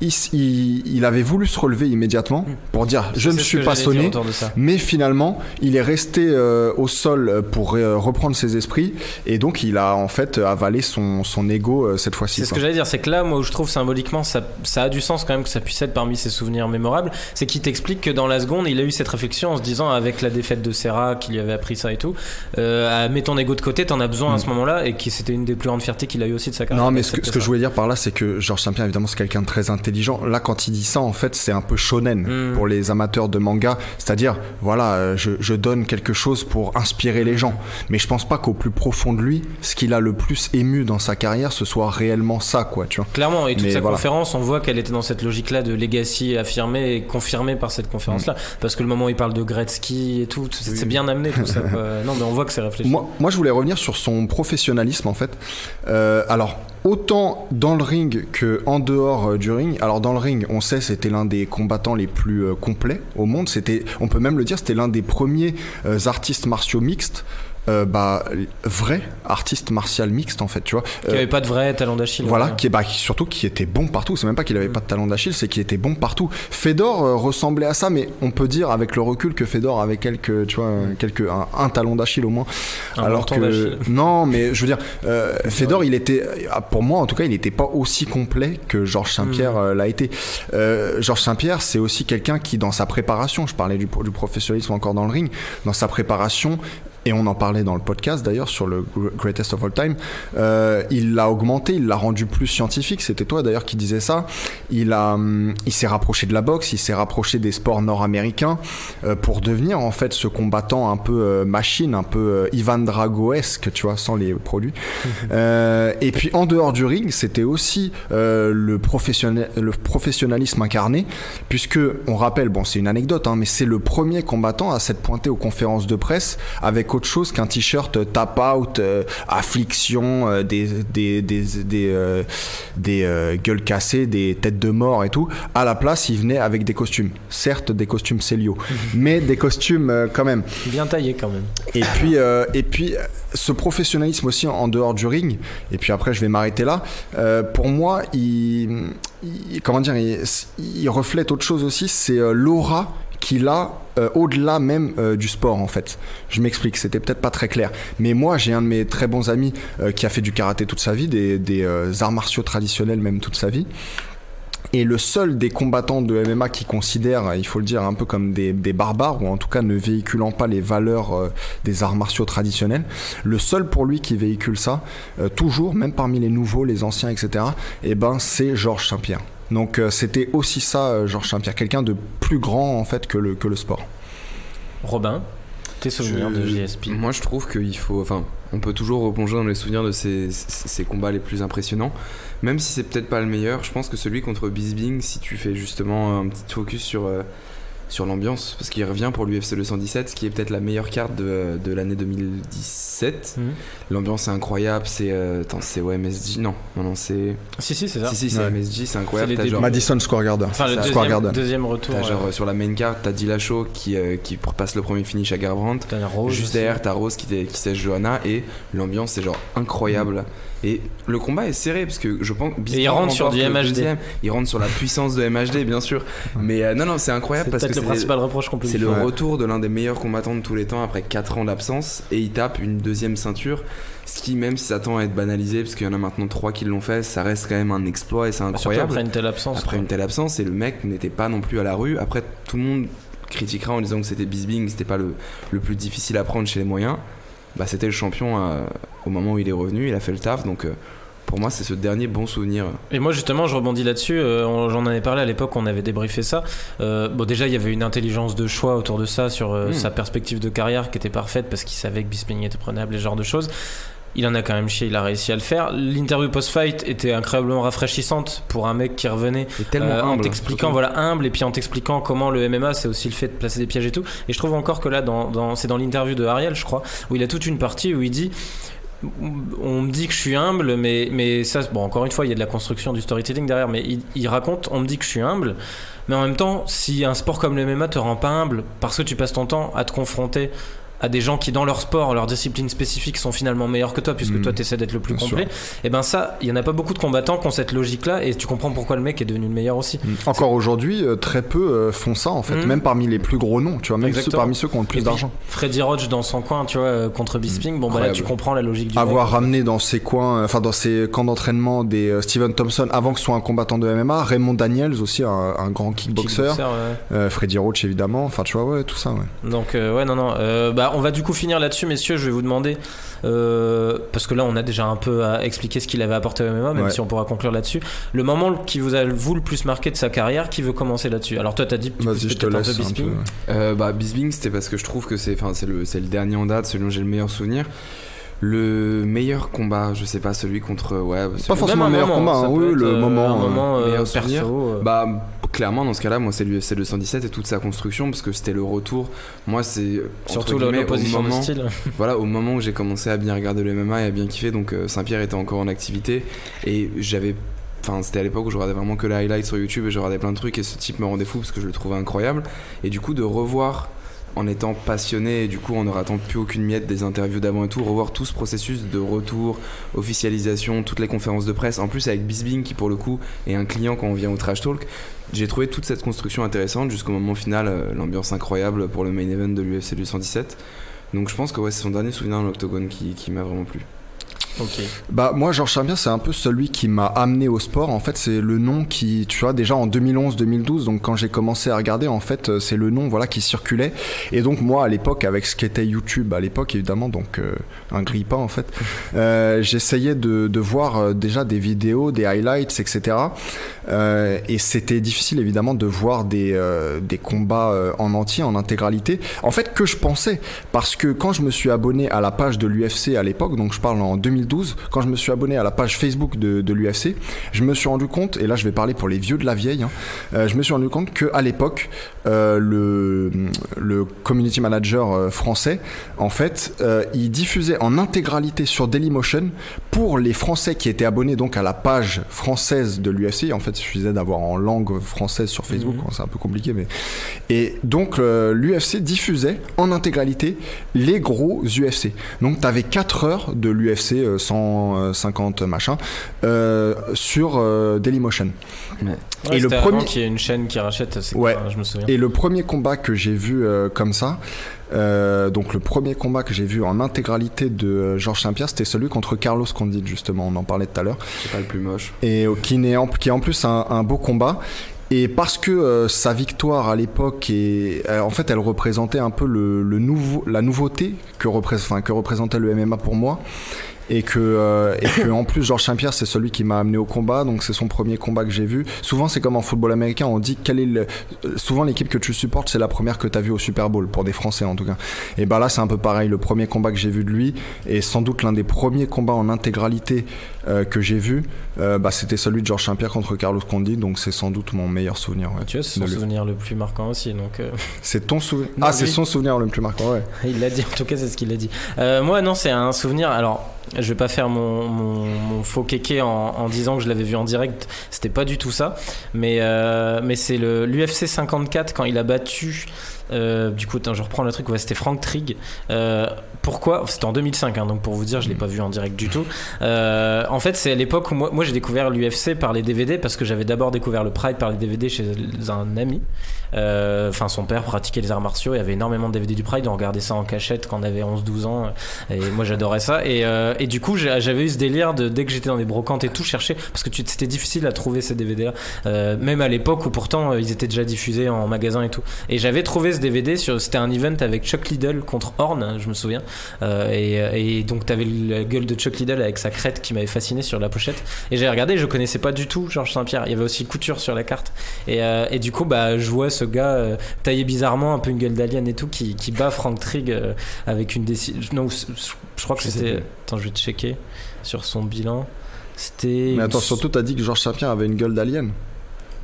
B: il, s- il- il avait voulu se relever immédiatement pour dire je ne suis
A: que
B: pas sonné. Mais finalement, il est resté euh, au sol pour euh, reprendre ses esprits et donc il a en fait avalé son, son ego euh, cette fois-ci.
A: C'est ce que j'allais dire, c'est que là, moi, où je trouve symboliquement, ça, ça a du sens quand même que ça puisse être parmi ses souvenirs mémorables. C'est qu'il t'explique que dans la seconde, il a eu cette réflexion en se disant, avec la défaite de Serra, qui lui avait appris ça et tout, euh, mets ton ego de côté, t'en as besoin à ce moment-là, et qui c'était une des plus grandes fiertés qu'il a eu aussi de sa carrière.
B: Non, mais ce que, ce que je voulais dire par là, c'est que Georges Saint-Pierre, évidemment, c'est quelqu'un de très intelligent. Là, quand il dit ça, en fait, c'est un peu shonen
A: Mm.
B: pour les amateurs de manga. C'est-à-dire, voilà, euh, je, je donne quelque chose pour inspirer les gens. Mais je pense pas qu'au plus profond de lui, ce qu'il a le plus ému dans sa carrière, ce soit réellement ça, quoi, tu vois.
A: Clairement, et toute
B: Mais
A: sa
B: voilà.
A: conférence, on voit qu'elle était dans cette logique-là de legacy affirmée et confirmée par cette conférence-là. Parce que le moment où il parle de Gretzky et tout, c'est bien amené tout ça. Non, mais on voit que c'est réfléchi.
B: Moi, moi, je voulais revenir sur son professionnalisme, en fait. Euh, alors, autant dans le ring que en dehors euh, du ring. Alors, dans le ring, on sait, c'était l'un des combattants les plus euh, complets au monde. C'était, on peut même le dire, c'était l'un des premiers euh, artistes martiaux mixtes. Euh, bah, vrai artiste martial mixte en fait, tu vois.
A: Qui avait pas de vrai talent d'Achille.
B: voilà,
A: ouais.
B: qui est bah, qui- surtout qui était bon partout. C'est même pas qu'il avait
A: Mm.
B: pas de talent d'Achille, c'est qu'il était bon partout. Fedor euh, ressemblait à ça, mais on peut dire avec le recul que Fedor avait quelques, tu vois, euh, quelques un, un talon d'Achille au moins.
A: Un
B: Alors que non, mais je veux dire, euh, Fedor, il était, pour moi en tout cas, il n'était pas aussi complet que Georges Saint-Pierre
A: Mm.
B: l'a été. Georges Saint-Pierre, c'est aussi quelqu'un qui, dans sa préparation, je parlais du, du professionnalisme encore dans le ring, dans sa préparation et on en parlait dans le podcast d'ailleurs sur le Greatest of All Time, euh, il l'a augmenté, il l'a rendu plus scientifique. C'était toi d'ailleurs qui disais ça. Il, a, hum, il s'est rapproché de la boxe, il s'est rapproché des sports nord-américains euh, pour devenir en fait ce combattant un peu euh, machine, un peu Ivan Drago-esque, tu vois, sans les produits. Et puis en dehors du ring, c'était aussi le, professionnel, le professionnalisme incarné, puisque on rappelle, bon, c'est une anecdote, hein, mais c'est le premier combattant à s'être pointé aux conférences de presse avec autre chose qu'un t-shirt euh, tap out, euh, affliction, euh, des, des, des, des, des, gueules cassées, des têtes de mort et tout. À la place, il venait avec des costumes. Certes, des costumes Célio, mais des costumes quand même.
A: Bien taillé quand même.
B: Et puis, et puis, ce professionnalisme aussi en, dehors du ring. Et puis après, je vais m'arrêter là. Pour moi, il, comment dire, il, reflète autre chose aussi. C'est l'aura qu'il a euh, au-delà même euh, du sport en fait. Je m'explique, c'était peut-être pas très clair. Mais moi, j'ai un de mes très bons amis euh, qui a fait du karaté toute sa vie, des, arts martiaux traditionnels même toute sa vie. Et le seul des combattants de MMA qui considère, il faut le dire, un peu comme des, barbares, ou en tout cas ne véhiculant pas les valeurs des arts martiaux traditionnels, le seul pour lui qui véhicule ça, toujours, même parmi les nouveaux, les anciens, etc., eh ben, c'est Georges Saint-Pierre. Donc euh, c'était aussi ça, euh, Georges Saint-Pierre, quelqu'un de plus grand en fait que le, que le sport.
A: Robin, tes souvenirs de
C: Je-
A: JSP
C: Moi, je trouve qu'il faut. Enfin, on peut toujours replonger dans les souvenirs de ces, ces- ces combats les plus impressionnants. Même si c'est peut-être pas le meilleur, je pense que celui contre Bisbing, si tu fais justement un petit focus sur, euh, sur l'ambiance, parce qu'il revient pour l'UFC 217, ce qui est peut-être la meilleure carte de, de l'année 2017.
A: Mhm.
C: L'ambiance est incroyable, c'est. euh, attends, c'est au MSG Non, non, non, c'est.
A: Si, si, c'est ça.
C: Si, si, c'est
B: Ouais.
C: MSG, c'est incroyable. T'as genre-
B: Madison Square Garden.
A: Enfin, le
B: Square
A: deuxième,
B: Garden.
A: deuxième retour.
C: Genre sur la main card, t'as Dillashaw qui, euh, qui passe le premier finish à Garbrandt.
A: t'as Rose
C: Juste derrière, t'as Rose qui, qui sèche Johanna et l'ambiance c'est genre incroyable. Et le combat est serré parce que je pense.
A: Et il rentre sur du MHD.
C: deuxième. Il rentre sur la puissance de MHD, bien sûr. Mais euh, non, non, c'est incroyable
A: C'est
C: parce que
A: le
C: c'est
A: principal reproche qu'on peut lui
C: c'est le.
B: Ouais.
C: retour de l'un des meilleurs combattants de tous les temps après 4 ans d'absence et il tape une deuxième ceinture. Ce qui, même si ça tend à être banalisé, parce qu'il y en a maintenant 3 qui l'ont fait, ça reste quand même un exploit et c'est
A: Surtout
C: incroyable
A: après une telle absence.
C: après
A: quoi.
C: une telle absence et le mec n'était pas non plus à la rue. Après, tout le monde critiquera en disant que c'était Bisbing, c'était pas le, le plus difficile à prendre chez les moyens. Bah, c'était le champion euh, au moment où il est revenu, il a fait le taf. Donc, euh, pour moi, c'est ce dernier bon souvenir.
A: Et moi justement, je rebondis là-dessus. euh, J'en avais parlé à l'époque, on avait débriefé ça. Bon, déjà, il y avait une intelligence de choix autour de ça sur euh,
C: Mm.
A: sa perspective de carrière qui était parfaite parce qu'il savait que Bisping était prenable, et ce genre de choses. Il en a quand même chié, il a réussi à le faire. L'interview post-fight était incroyablement rafraîchissante pour un mec qui revenait Euh, en t'expliquant voilà humble et puis en t'expliquant comment le MMA c'est aussi le fait de placer des pièges et tout et je trouve encore que là dans, dans- c'est dans l'interview de Ariel je crois où il a toute une partie où il dit on me dit que je suis humble mais, mais ça bon encore une fois il y a de la construction du storytelling derrière mais il, il raconte on me dit que je suis humble mais en même temps si un sport comme le MMA te rend pas humble parce que tu passes ton temps à te confronter à des gens qui dans leur sport, leur discipline spécifique sont finalement meilleurs que toi puisque
B: Mhm.
A: toi tu essaies d'être le plus
B: Bien
A: complet et ben ça il y en a pas beaucoup de combattants qui ont cette logique là et tu comprends pourquoi le mec est devenu le meilleur aussi
B: Encore aujourd'hui, euh, très peu euh, font ça en fait,
A: Mhm.
B: même parmi les plus gros noms, tu vois, même ceux, parmi ceux qui ont le plus d'argent.
A: Freddy Roach dans son coin, tu vois, euh, contre Bisping, bon bah là tu comprends la logique du
B: Avoir
A: mec.
B: ramené dans ses coins, enfin dans ses camps d'entraînement des Steven Thompson avant que ce soit un combattant de MMA, Raymond Daniels aussi, un, un grand kickboxer,
A: Kickboxer, ouais.
B: euh, Freddy Roach évidemment, enfin tu vois, ouais, tout ça, ouais.
A: Donc euh, ouais non non, Euh, bah on va du coup finir là-dessus messieurs, je vais vous demander euh, parce que là on a déjà un peu à expliquer ce qu'il avait apporté au MMA, même
B: Ouais.
A: si on pourra conclure là-dessus. Le moment qui vous a vous le plus marqué de sa carrière, qui veut commencer là-dessus? Alors toi t'as dit poussais
B: je te
A: peut-être un
B: laisse
A: peu
B: un peu.
A: Bisping.
B: ouais.
C: Euh, bah, Bisbing, c'était parce que je trouve que c'est enfin, c'est le, c'est le dernier en date, celui dont j'ai le meilleur souvenir. Le meilleur combat, je sais pas, celui contre. Ouais, celui-
B: Pas forcément le
A: un
B: meilleur
A: moment,
B: combat, hein,
A: peut
B: oui, le
A: euh,
B: moment,
A: un
B: euh,
A: moment euh,
C: meilleur
A: perso.
C: souvenir.
A: euh.
C: Bah, clairement, dans ce cas-là, moi, c'est l'UFC 217 et toute sa construction, parce que c'était le retour. Moi, c'est.
A: Surtout l'opposition de
C: moment-
A: style.
C: Voilà, au moment où j'ai commencé à bien regarder le MMA et à bien kiffer, donc euh, Saint-Pierre était encore en activité et j'avais. Enfin, c'était à l'époque où je regardais vraiment que les highlights sur YouTube et je regardais plein de trucs et ce type me rendait fou parce que je le trouvais incroyable. Et du coup, de revoir en étant passionné et du coup en ne ratant plus aucune miette des interviews d'avant et tout, revoir tout ce processus de retour, officialisation, toutes les conférences de presse, en plus avec Bisbing qui pour le coup est un client quand on vient au Trash Talk, j'ai trouvé toute cette construction intéressante jusqu'au moment final, euh, l'ambiance incroyable pour le main event de l'UFC 217. Donc je pense que c'est son dernier souvenir dans l'octogone qui, qui m'a vraiment plu.
A: Ok.
B: Bah moi Georges Saint-Pierre c'est un peu celui qui m'a amené au sport. En fait c'est le nom qui tu vois déjà en 2011-2012 donc quand j'ai commencé à regarder en fait euh, c'est le nom voilà qui circulait et donc moi à l'époque avec ce qu'était YouTube à l'époque évidemment donc euh, un grille-pain en fait euh, j'essayais de, de voir euh, déjà des vidéos des highlights etc et c'était difficile évidemment de voir des, des combats en entier en intégralité en fait que je pensais parce que quand je me suis abonné à la page de l'UFC à l'époque donc je parle en 2012 quand je me suis abonné à la page Facebook de, de l'UFC je me suis rendu compte et là je vais parler pour les vieux de la vieille hein, euh, je me suis rendu compte que à l'époque euh, le, le community manager euh, français en fait euh, il diffusait en intégralité sur Dailymotion pour les français qui étaient abonnés donc à la page française de l'UFC en fait il suffisait d'avoir en langue française sur Facebook
A: Mhm.
B: C'est un peu compliqué mais et donc l'UFC diffusait en intégralité les gros UFC donc t'avais 4 heures de l'UFC 150 machin euh, sur euh, Dailymotion
A: Ouais,
B: Et le premier-
A: qu'il y ait une chaîne qui rachète,
B: Ouais.
A: quoi, je me souviens.
B: et le premier combat que j'ai vu euh, comme ça, euh, donc le premier combat que j'ai vu en intégralité de Georges Saint-Pierre, c'était celui contre Carlos Condit justement, on en parlait tout à l'heure,
C: C'est pas le plus moche.
B: et euh, qui, en, qui est en plus un, un beau combat. Et parce que euh, sa victoire à l'époque est, euh, en fait, elle représentait un peu le, le nouveau, la nouveauté que, enfin, que représentait le MMA pour moi. Et que, euh, et que en plus Georges Saint-Pierre c'est celui qui m'a amené au combat donc c'est son premier combat que j'ai vu souvent c'est comme en football américain on dit quel est le souvent l'équipe que tu supportes c'est la première que tu as vue au Super Bowl pour des Français en tout cas et bah là c'est un peu pareil le premier combat que j'ai vu de lui et sans doute l'un des premiers combats en intégralité euh, que j'ai vu euh, bah, c'était celui de Georges Saint-Pierre contre Carlos Condit donc c'est sans doute mon meilleur souvenir ouais.
A: Tu vois, c'est
B: de
A: son souvenir le plus marquant aussi. Donc,
B: c'est ton souvenir ah c'est son souvenir le plus marquant ouais
A: il l'a dit, en tout cas, c'est ce qu'il a dit. Moi, non, c'est un souvenir. Alors, je vais pas faire mon, faux kéké en, disant que je l'avais vu en direct. C'était pas du tout ça. Mais, euh, mais c'est l'UFC 54 quand il a battu. Euh, du coup, je reprends le truc. Ouais, c'était Frank Trigg. Euh, pourquoi C'était en 2005, hein, donc pour vous dire, je l'ai pas vu en direct du tout. Euh, en fait, c'est à l'époque où moi, j'ai découvert l'UFC par les DVD parce que j'avais d'abord découvert le Pride par les DVD chez un ami. Enfin, son père pratiquait les arts martiaux. Il y avait énormément de DVD du Pride. On regardait ça en cachette quand on avait 11-12 ans. Et moi, j'adorais ça. Et, et du coup, j'avais eu ce délire dès que j'étais dans des brocantes et tout, chercher parce que c'était difficile à trouver ces DVD-là. Euh, même à l'époque où pourtant ils étaient déjà diffusés en magasin et tout. Et j'avais trouvé ce DVD sur. C'était un event avec Chuck Liddell contre Horn, je me souviens. Euh, et, et donc t'avais la gueule de Chuck Liddell avec sa crête qui m'avait fasciné sur la pochette. Et j'ai regardé, je connaissais pas du tout Georges Saint-Pierre. Il y avait aussi Couture sur la carte. Et, euh, et du coup, bah, je vois ce gars euh, taillé bizarrement, un peu une gueule d'alien et tout, qui, qui bat Frank Trigg euh, avec une décision. Non, je crois que c'était. Attends, je vais checker sur son bilan. C'était.
B: mais attends surtout t'as dit que Georges Saint-Pierre avait une gueule d'alien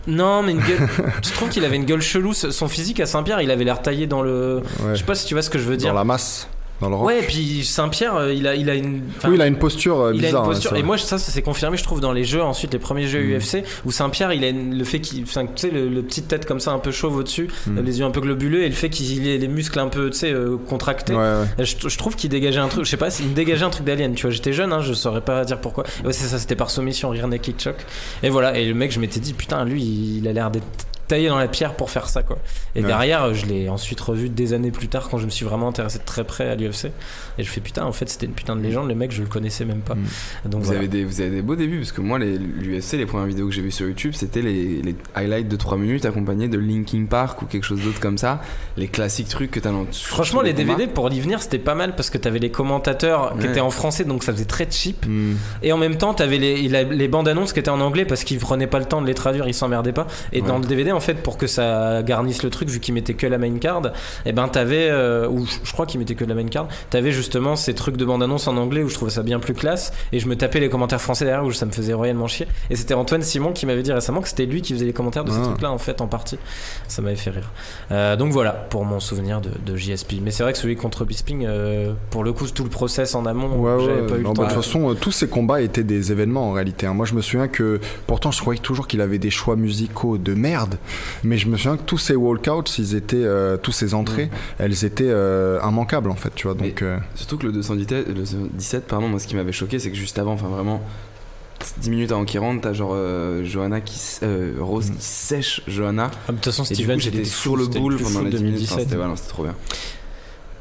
A: Non, mais une gueule. je trouve qu'il avait une gueule chelou. Son physique à Saint-Pierre, il avait l'air taillé dans le.
B: ouais.
A: Je sais pas si tu vois ce que je veux
B: dans
A: dire.
B: la masse dans le rock
A: Ouais, et puis Saint-Pierre, euh, il a, il a une.
B: oui il a une posture euh,
A: il a
B: bizarre
A: une
B: ouais,
A: posture. et moi, ça, ça s'est confirmé, je trouve, dans les jeux, ensuite, les premiers jeux
B: Mm.
A: UFC, où Saint-Pierre, il a une- le fait qu'il. Tu sais, le, le petite tête comme ça, un peu chauve au-dessus,
B: Mm.
A: euh, les yeux un peu globuleux, et le fait qu'il ait les muscles un peu, tu sais, euh, contractés.
B: ouais, ouais.
A: Je, je trouve qu'il dégageait un truc, je sais pas, il dégageait un truc d'alien, tu vois. J'étais jeune, hein, je saurais pas dire pourquoi. Et ouais, c'est ça, c'était par soumission, Rear Naked Choc. Et voilà, et le mec, je m'étais dit, putain, lui, il a l'air d'être taillé dans la pierre pour faire ça, quoi. Et
B: Ouais.
A: derrière, je l'ai ensuite revu des années plus tard quand je me suis vraiment intéressé de très près à l'UFC. Et je fais, putain, en fait, c'était une putain de légende, le mec, je le connaissais même pas.
B: Mm.
A: Donc
C: Vous,
A: voilà.
C: avez des, vous avez des beaux débuts parce que moi, les- l'UFC, les premières vidéos que j'ai vues sur YouTube, c'était les, les highlights de 3 minutes accompagnés de Linkin Park ou quelque chose d'autre comme ça. Les classiques trucs que t'as dans.
A: Franchement, les. DVD pour y venir, c'était pas mal parce que t'avais les commentateurs qui étaient en français, donc ça faisait très cheap.
B: Mm.
A: Et en même temps, t'avais les, les bandes annonces qui étaient en anglais parce qu'ils prenaient pas le temps de les traduire, ils s'emmerdaient pas. Et
C: Ouais.
A: dans le DVD, en fait, pour que ça garnisse le truc, vu qu'ils mettaient que la main card, et ben t'avais, euh, ou je crois qu'ils mettaient que la main card, t'avais justement ces trucs de bande annonce en anglais où je trouvais ça bien plus classe. Et je me tapais les commentaires français derrière où ça me faisait royalement chier. Et c'était Antoine Simon qui m'avait dit récemment que c'était lui qui faisait les commentaires de ces
B: Ah.
A: trucs-là, en fait, en partie. Ça m'avait fait rire. Euh, donc voilà pour mon souvenir de, de JSP. Mais c'est vrai que celui contre Bisping, euh, pour le coup, tout le process en amont,
B: Ouais,
A: j'avais
B: ouais.
A: pas eu
B: Non,
A: le temps.
B: de toute façon, tous ces combats étaient des événements en réalité. hein. Moi, je me souviens que, pourtant, je croyais toujours qu'il avait des choix musicaux de merde, mais je me souviens que tous ces walkouts, ils étaient, euh, tous ces entrées, elles étaient euh, immanquables en fait, tu vois. Donc, euh,
C: Surtout que le 217, le 217, pardon, moi ce qui m'avait choqué, c'est que juste avant, enfin vraiment, 10 minutes avant qu'il rentre, t'as genre euh, Johanna qui. euh, Rose qui sèche Johanna.
A: Ah, de toute façon, Steven,
C: j'étais sur le boule pendant les 10 minutes. Enfin, c'était c'était trop bien.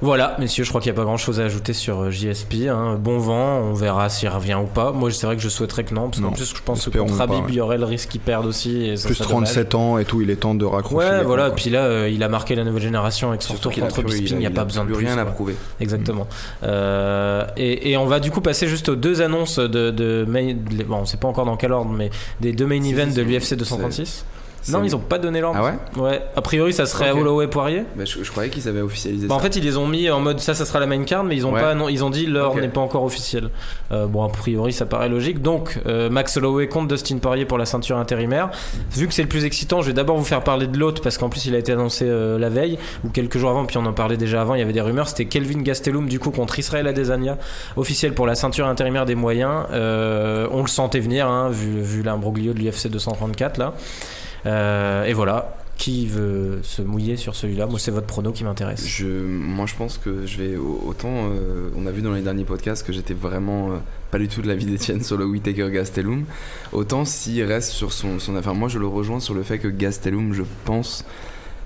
A: Voilà, messieurs, je crois qu'il n'y a pas grand chose à ajouter sur euh, JSP. hein. Bon vent, on verra s'il revient ou pas. Moi, c'est vrai que je souhaiterais que non, parce qu'en plus, je pense que contre Habib, il y aurait le risque qu'il perde aussi. Et ça
B: Plus
A: serait dommage.
B: 37 ans et tout, il est temps de raccrocher.
A: Ouais, voilà.
B: quoi.
A: Puis là, euh, il a marqué la nouvelle génération avec son
C: Surtout
A: retour contre Bisping. Il n'y a pas besoin de
C: plus rien à prouver.
A: Exactement. Euh, et, et on va du coup passer juste aux deux annonces de, de main, les- bon, on sait pas encore dans quel ordre, mais des deux main events de l'UFC
C: c'est-
A: 236. Non, ils ont pas donné l'ordre.
C: Ah ouais
A: Ouais. A priori, ça serait
C: Ok.
A: Holloway Poirier.
C: Bah, je, je croyais qu'ils avaient officialisé
A: Bah, en
C: ça.
A: fait, ils les ont mis en mode ça, ça sera la main card, mais ils ont
C: Ouais.
A: pas, non, ils ont dit l'ordre
C: Ok.
A: n'est pas encore officiel. Euh, bon, a priori, ça paraît logique. Donc, euh, Max Holloway contre Dustin Poirier pour la ceinture intérimaire. Vu que c'est le plus excitant, je vais d'abord vous faire parler de l'autre parce qu'en plus, il a été annoncé euh, la veille ou quelques jours avant, puis on en parlait déjà avant. Il y avait des rumeurs. C'était Kelvin Gastelum du coup contre Israël Adesanya, officiel pour la ceinture intérimaire des moyens. Euh, on le sentait venir, hein, vu, vu l'imbroglio de l'UFC 234 là. Euh, et voilà. Qui veut se mouiller sur celui-là? Moi, c'est votre prono qui m'intéresse.
C: Je, moi, je pense que je vais au- autant. euh, on a vu dans les derniers podcasts que j'étais vraiment euh, pas du tout de l'avis d'Etienne sur le Whittaker Gastelum. Autant s'il reste sur son, son. Enfin, moi, je le rejoins sur le fait que Gastelum, je pense,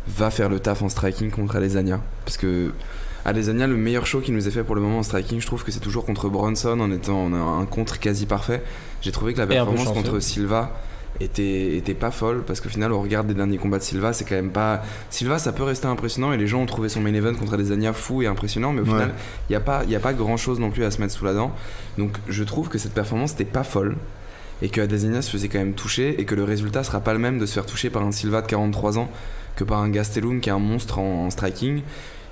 C: va faire le taf en striking contre Alesania. Parce que. Alesania, le meilleur show qu'il nous ait fait pour le moment en striking, je trouve que c'est toujours contre Bronson en étant en un, contre quasi parfait. J'ai trouvé que la performance contre Silva était, était pas folle parce qu'au final, au regard des derniers combats de Silva, c'est quand même pas. Silva, ça peut rester impressionnant et les gens ont trouvé son main event contre Adesanya fou et impressionnant, mais au
B: Ouais.
C: final, il n'y a, pas- y a pas grand chose non plus à se mettre sous la dent. Donc je trouve que cette performance n'était pas folle et que Adesanya se faisait quand même toucher et que le résultat sera pas le même de se faire toucher par un Silva de 43 ans que par un Gastelum qui est un monstre en, en striking.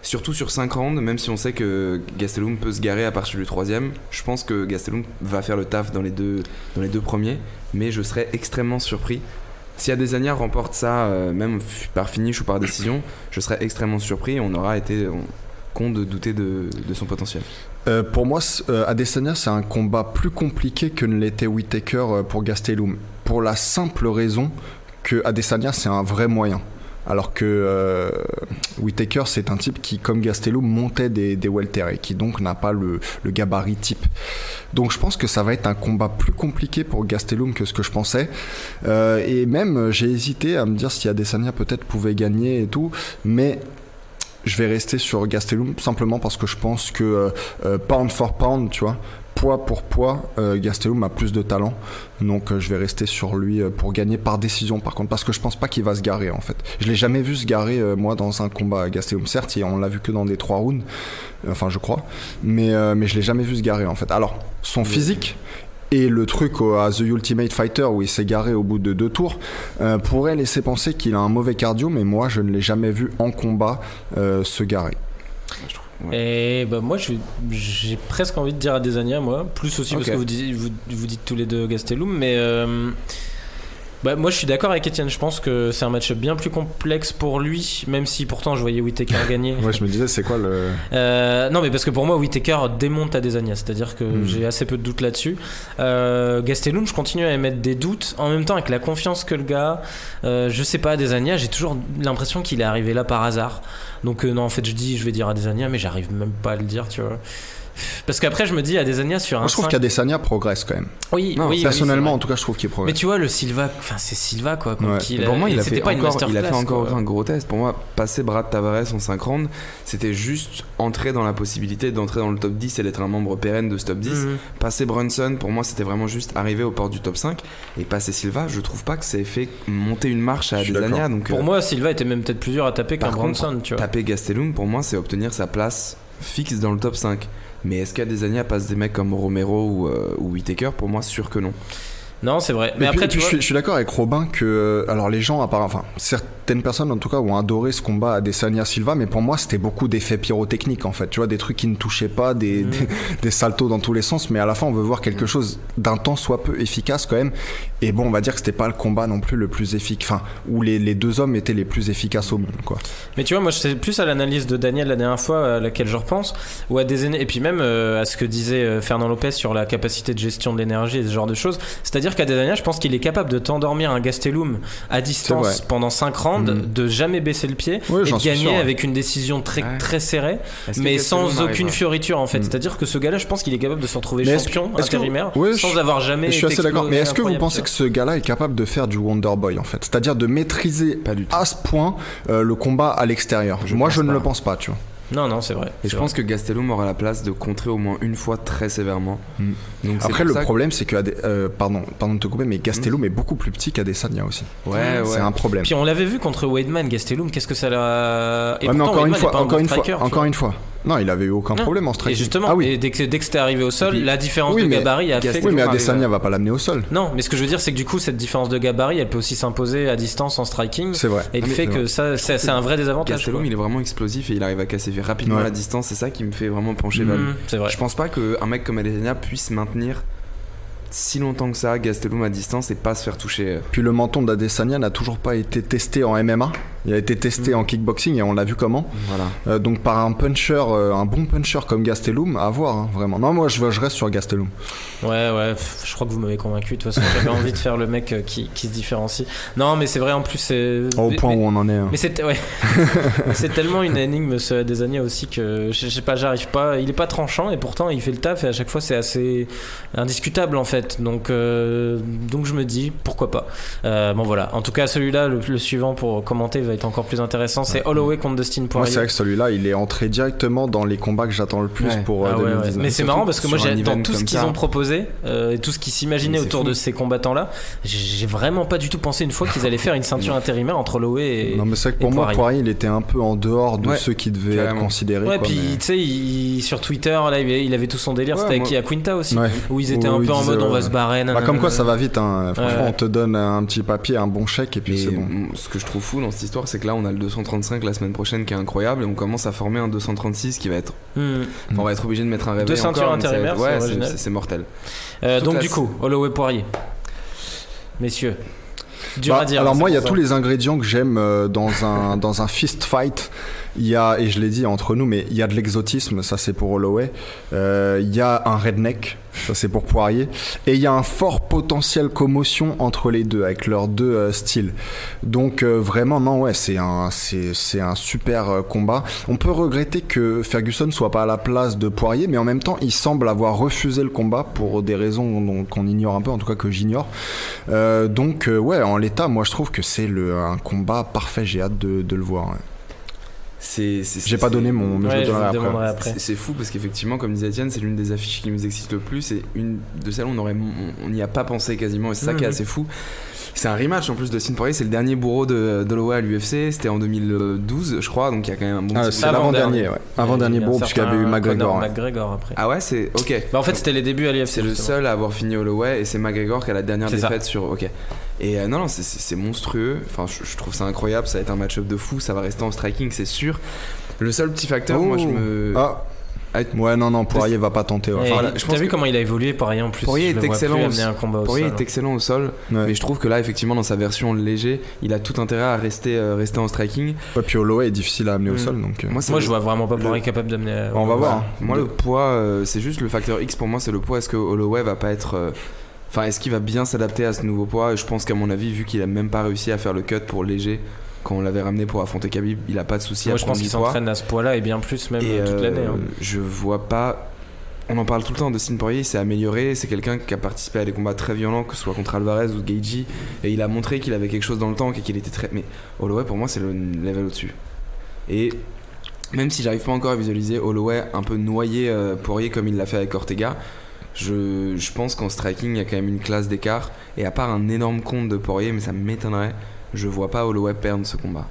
C: Surtout sur 5 rounds, même si on sait que Gastelum peut se garer à partir du troisième, je pense que Gastelum va faire le taf dans les deux, dans les deux premiers, mais je serais extrêmement surpris. Si Adesanya remporte ça, euh, même par finish ou par décision, je serais extrêmement surpris et on aura été on- con de douter de, son potentiel.
B: Euh, pour moi, euh, Adesanya, c'est un combat plus compliqué que ne l'était Whittaker euh, pour Gastelum. Pour la simple raison que Adesanya, c'est un vrai moyen. Alors que euh, Whittaker, c'est un type qui, comme Gastelum, montait des, welter et qui donc n'a pas le, gabarit type. Donc je pense que ça va être un combat plus compliqué pour Gastelum que ce que je pensais. Euh, et même, j'ai hésité à me dire si Adesanya peut-être pouvait gagner et tout. Mais je vais rester sur Gastelum simplement parce que je pense que euh, pound for pound, tu vois, poids pour poids, euh, Gastelum a plus de talent. Donc euh, je vais rester sur lui euh, pour gagner par décision par contre parce que je pense pas qu'il va se garer en fait. Je l'ai jamais vu se garer euh, moi dans un combat Gastelum certes, et on l'a vu que dans des trois rounds, euh, enfin je crois, mais euh, mais je l'ai jamais vu se garer en fait. Alors son physique et le truc à The Ultimate Fighter où il s'est garé au bout de deux tours euh, pourrait laisser penser qu'il a un mauvais cardio, mais moi je ne l'ai jamais vu en combat euh, se garer.
A: Et bah moi je- j'ai presque envie de dire à Desania moi, plus aussi parce que vous dites, vous, vous dites tous les deux Gastelum, mais euh, bah, moi je suis d'accord avec Etienne, je pense que c'est un match bien plus complexe pour lui, même si pourtant je voyais Whittaker gagner.
B: Ouais, je me disais c'est quoi le
A: Euh, non mais parce que pour moi Whittaker démonte à Desania, c'est-à-dire que
B: Mm.
A: j'ai assez peu de doutes là-dessus. Euh, Gastelum je continue à émettre des doutes, en même temps avec la confiance que le gars, euh, je sais pas Desania, j'ai toujours l'impression qu'il est arrivé là par hasard. Donc euh, non en fait je dis je vais dire à Desania mais j'arrive même pas à le dire tu vois. Parce qu'après je me dis à Desania sur un
B: Moi je trouve
A: 5
B: qu'Adesanya progresse quand même.
A: Oui,
C: Non,
A: oui,
B: Personnellement en tout cas je trouve qu'il
A: Mais
B: progresse.
A: tu vois le Silva, enfin c'est Silva quoi. contre
B: Ouais.
C: pour moi, il a, fait
A: pas une
C: encore, il a fait encore
A: quoi.
C: un gros test. Pour moi, passer Brad Tavares en 5 rounds, c'était juste entrer dans la possibilité d'entrer dans le top 10 et d'être un membre pérenne de ce top 10.
A: Mhm.
C: Passer Brunson, pour moi, c'était vraiment juste arriver aux portes du top 5. Et passer Silva, je trouve pas que ça ait fait monter une marche à Adesanya. Donc,
A: Pour
C: euh,
A: moi Silva était même peut-être plus dur à taper qu'un
C: contre,
A: Bronson, tu vois.
C: taper Gastelum, pour moi, c'est obtenir sa place fixe dans le top 5. Mais est-ce qu'Adesanya passe des mecs comme Romero ou, euh, ou Whittaker Pour moi, sûr que non.
A: Non, c'est vrai. Mais
B: Et
A: après
B: puis
A: tu
B: je,
A: vois,
B: suis, je suis d'accord avec Robin que euh, alors les gens à part enfin certaines personnes en tout cas ont adoré ce combat à Desania Silva mais pour moi c'était beaucoup d'effets pyrotechniques en fait tu vois des trucs qui ne touchaient pas des,
A: Mm.
B: des, des saltos dans tous les sens mais à la fin on veut voir quelque chose d'un temps soit peu efficace quand même et bon on va dire que c'était pas le combat non plus le plus efficace enfin où les, les deux hommes étaient les plus efficaces au monde quoi
A: Mais tu vois, moi, c'est plus à l'analyse de Daniel la dernière fois à laquelle je repense, ou à des aînés, et puis même euh, à ce que disait euh, Fernand Lopez sur la capacité de gestion de l'énergie et ce genre de choses. C'est-à-dire qu'à Desania, je pense qu'il est capable de t'endormir un Gastelum à distance pendant 5 rounds,
B: Mhm.
A: de jamais baisser le pied et de gagner
B: sûr, ouais.
A: avec une décision très,
C: Ouais.
A: très serrée, mais sans aucune fioriture en fait.
B: Mhm.
A: C'est-à-dire que ce gars-là, je pense qu'il est capable de se retrouver
B: Mais
A: champion
B: que-
A: intérimaire sans
B: je-
A: avoir jamais
B: je suis
A: été
B: assez d'accord mais est-ce que vous pensez que ce gars-là est capable de faire du Wonder Boy en fait c'est-à-dire de maîtriser
C: Pas du tout.
B: à ce point euh, le combat à l'extérieur moi je ne
C: pas.
B: le pense pas tu vois
A: Non, non, c'est vrai.
C: Et je
A: vrai.
C: pense que Gastelum aura la place de contrer au moins une fois très sévèrement.
B: Mm.
C: Donc
B: Après, le
C: que-
B: problème, c'est que. Euh, pardon, pardon de te couper, mais Gastelum est beaucoup plus petit qu'Adesanya aussi.
C: Ouais, ouais.
B: C'est un problème.
A: Puis on l'avait vu contre Weidman, Gastelum, qu'est-ce que ça l'a.
B: Ouais, mais
A: pourtant,
B: encore une fois, encore une fois, encore une fois. Non, il avait eu aucun
A: Non.
B: problème en
A: Et
B: striking.
A: justement,
B: ah oui.
A: et dès que, dès que c'était arrivé au sol,
C: Puis-
A: la différence
B: Oui,
A: de
B: mais
A: gabarit a fait.
B: Oui, mais Adesanya va pas l'amener au sol.
A: Non, mais ce que je veux dire, c'est que du coup, cette différence de gabarit, elle peut aussi s'imposer à distance en striking.
B: C'est vrai.
A: Et le fait que
B: vrai.
A: ça, c'est un vrai désavantage.
C: Gastelum, il est vraiment explosif et il arrive à casser rapidement
B: Ouais.
C: la distance. C'est ça qui me fait vraiment pencher vers lui.
A: C'est vrai.
C: Je pense pas qu'un mec comme Adesanya puisse maintenir si longtemps que ça Gastelum à distance et pas se faire toucher.
B: Puis le menton d'Adesanya n'a toujours pas été testé en MMA. Il a été testé en kickboxing et on l'a vu comment.
C: Voilà.
B: Euh, donc par un puncher, euh, un bon puncher comme Gastelum, à voir, hein, vraiment. Non, moi je, je reste sur Gastelum.
A: Ouais, ouais, je crois que vous m'avez convaincu. De toute façon, j'avais envie de faire le mec euh, qui, qui se différencie. Non, mais c'est vrai, en plus, c'est.
B: Au point
A: mais-
B: où on en est. hein.
A: Mais c'est ouais. tellement une énigme ce Adesanya aussi que je je sais pas, j'arrive pas. Il est pas tranchant et pourtant il fait le taf et à chaque fois c'est assez indiscutable en fait. Donc euh, donc je me dis pourquoi pas. Euh, bon voilà. En tout cas celui-là, le, le suivant pour commenter va encore plus intéressant. C'est Holloway contre Dustin
B: Moi,
A: Poirier.
B: c'est vrai que celui-là, il est entré directement dans les combats que j'attends le plus
C: Ouais.
B: pour euh,
A: Ah ouais, ouais.
B: 2019.
A: Mais c'est marrant parce que moi, j'ai- dans tout ce qu'ils ont proposé euh, et tout ce qu'ils s'imaginaient
C: Mais c'est
A: autour
C: fou.
A: de ces combattants-là, j'ai vraiment pas du tout pensé une fois qu'ils allaient faire une ceinture intérimaire entre Holloway et.
B: Non, mais c'est vrai que pour moi,
A: Poirier.
B: Il était un peu en dehors de
C: Ouais,
B: ceux qui devaient
C: carrément.
B: être considérés.
A: Ouais,
B: quoi,
A: puis
B: mais-
A: tu sais, il- sur Twitter, là, il avait tout son délire. C'était avec
C: moi-
A: qui à Quinta aussi, où ils étaient un peu en mode on va se barrer.
B: Bah, comme quoi, ça va vite. Hein. Franchement, on te donne un petit papier, un bon chèque, et puis c'est bon.
C: ce que je trouve fou dans cette histoire, c'est que là, on a le 235 la semaine prochaine qui est incroyable et on commence à former un 236 qui va être.
A: Hmm.
C: On va être obligé de mettre un réveil.
A: Deux ceintures intérimaires,
C: Ouais,
A: c'est
C: mortel.
A: Euh, donc du coup, Holloway Poirier. Messieurs, dur
B: Bah,
A: à dire.
B: alors
A: hein,
B: moi, il y a tous les ingrédients que j'aime euh, dans un dans un fist fight. Il y a et je l'ai dit entre nous, mais il y a de l'exotisme, ça c'est pour Holloway. Euh, Il y a un redneck, ça c'est pour Poirier, et il y a un fort potentiel commotion entre les deux avec leurs deux euh, styles. Donc euh, vraiment non ouais, c'est un c'est un super euh, combat. On peut regretter que Ferguson soit pas à la place de Poirier, mais en même temps, il semble avoir refusé le combat pour des raisons qu'on ignore un peu, en tout cas que j'ignore. Euh, donc euh, ouais, en l'état, moi je trouve que c'est un combat parfait. J'ai hâte de, le voir.
C: C'est-
B: J'ai pas donné mon,
A: Ouais,
B: je
A: je
B: après.
C: C'est- fou parce qu'effectivement, comme disait Etienne, c'est l'une des affiches qui nous excite le plus et une de celles où on aurait, on n'y a pas pensé quasiment et c'est ça qui est
A: Mhm.
C: assez fou. C'est un rematch en plus de Sin Poirier, c'est le dernier bourreau de d'Holloway à l'UFC, c'était en 2012 je crois, donc il y a quand même un bon
B: Ah, c'est
C: bout de-
A: Avant-dernier.
B: l'avant-dernier, ouais. Avant-dernier
A: Il y a un
B: beau, puisqu'il y avait eu McGregor.
A: McGregor après.
C: Ah ouais, c'est ok.
A: Bah, en fait, c'était les débuts à l'IFC.
C: C'est le seul à avoir fini Holloway et c'est McGregor qui a la dernière
A: ça.
C: défaite sur. Ok. Et euh, non, non, c'est- monstrueux. Enfin, je, je trouve ça incroyable. Ça va être un match-up de fou. Ça va rester en striking, c'est sûr. Le seul petit facteur, moi, je
B: Oh.
C: me.
B: Ah.
C: Ah.
B: Ouais, non, non, Poirier va pas tenter. ouais.
C: Enfin, là, je
A: T'as
C: pense
A: vu
C: que-
A: comment il a évolué Poirier en plus
C: Poirier est excellent
A: plus
C: au-
A: amener un combat au
C: Poirier
A: sol.
C: est excellent au sol,
B: Ouais.
C: mais je trouve que là, effectivement, dans sa version léger, il a tout intérêt à rester, euh, rester en striking.
B: Ouais, puis Holloway est difficile à amener au
A: Mm.
B: sol, donc. euh,
C: Moi,
A: Moi,
C: le-
A: je vois vraiment pas
C: le-
A: Poirier capable d'amener.
B: On va voir. hein.
C: Moi,
B: De-
C: le poids, euh, c'est juste le facteur X pour moi, c'est le poids. Est-ce que Holloway va pas être. Euh, Enfin, est-ce qu'il va bien s'adapter à ce nouveau poids? Je pense qu'à mon avis, vu qu'il a même pas réussi à faire le cut pour léger, quand on l'avait ramené pour affronter Khabib, il a pas de souci
A: Moi,
C: à
A: je pense qu'il s'entraîne à ce poids-là et bien plus même
C: Et
A: euh, toute
C: euh,
A: l'année. hein.
C: je vois pas. On en parle tout le temps de Sin Poirier, il s'est amélioré. C'est quelqu'un qui a participé à des combats très violents, que ce soit contre Alvarez ou Gaethje, et il a montré qu'il avait quelque chose dans le tank et qu'il était très. Mais Holloway, pour moi, c'est le level au-dessus. Et même si j'arrive pas encore à visualiser Holloway un peu noyer euh, Poirier comme il l'a fait avec Ortega, je, je pense qu'en striking, il y a quand même une classe d'écart. Et à part un énorme compte de Poirier, mais ça m'étonnerait, je vois pas Holloway perdre ce combat.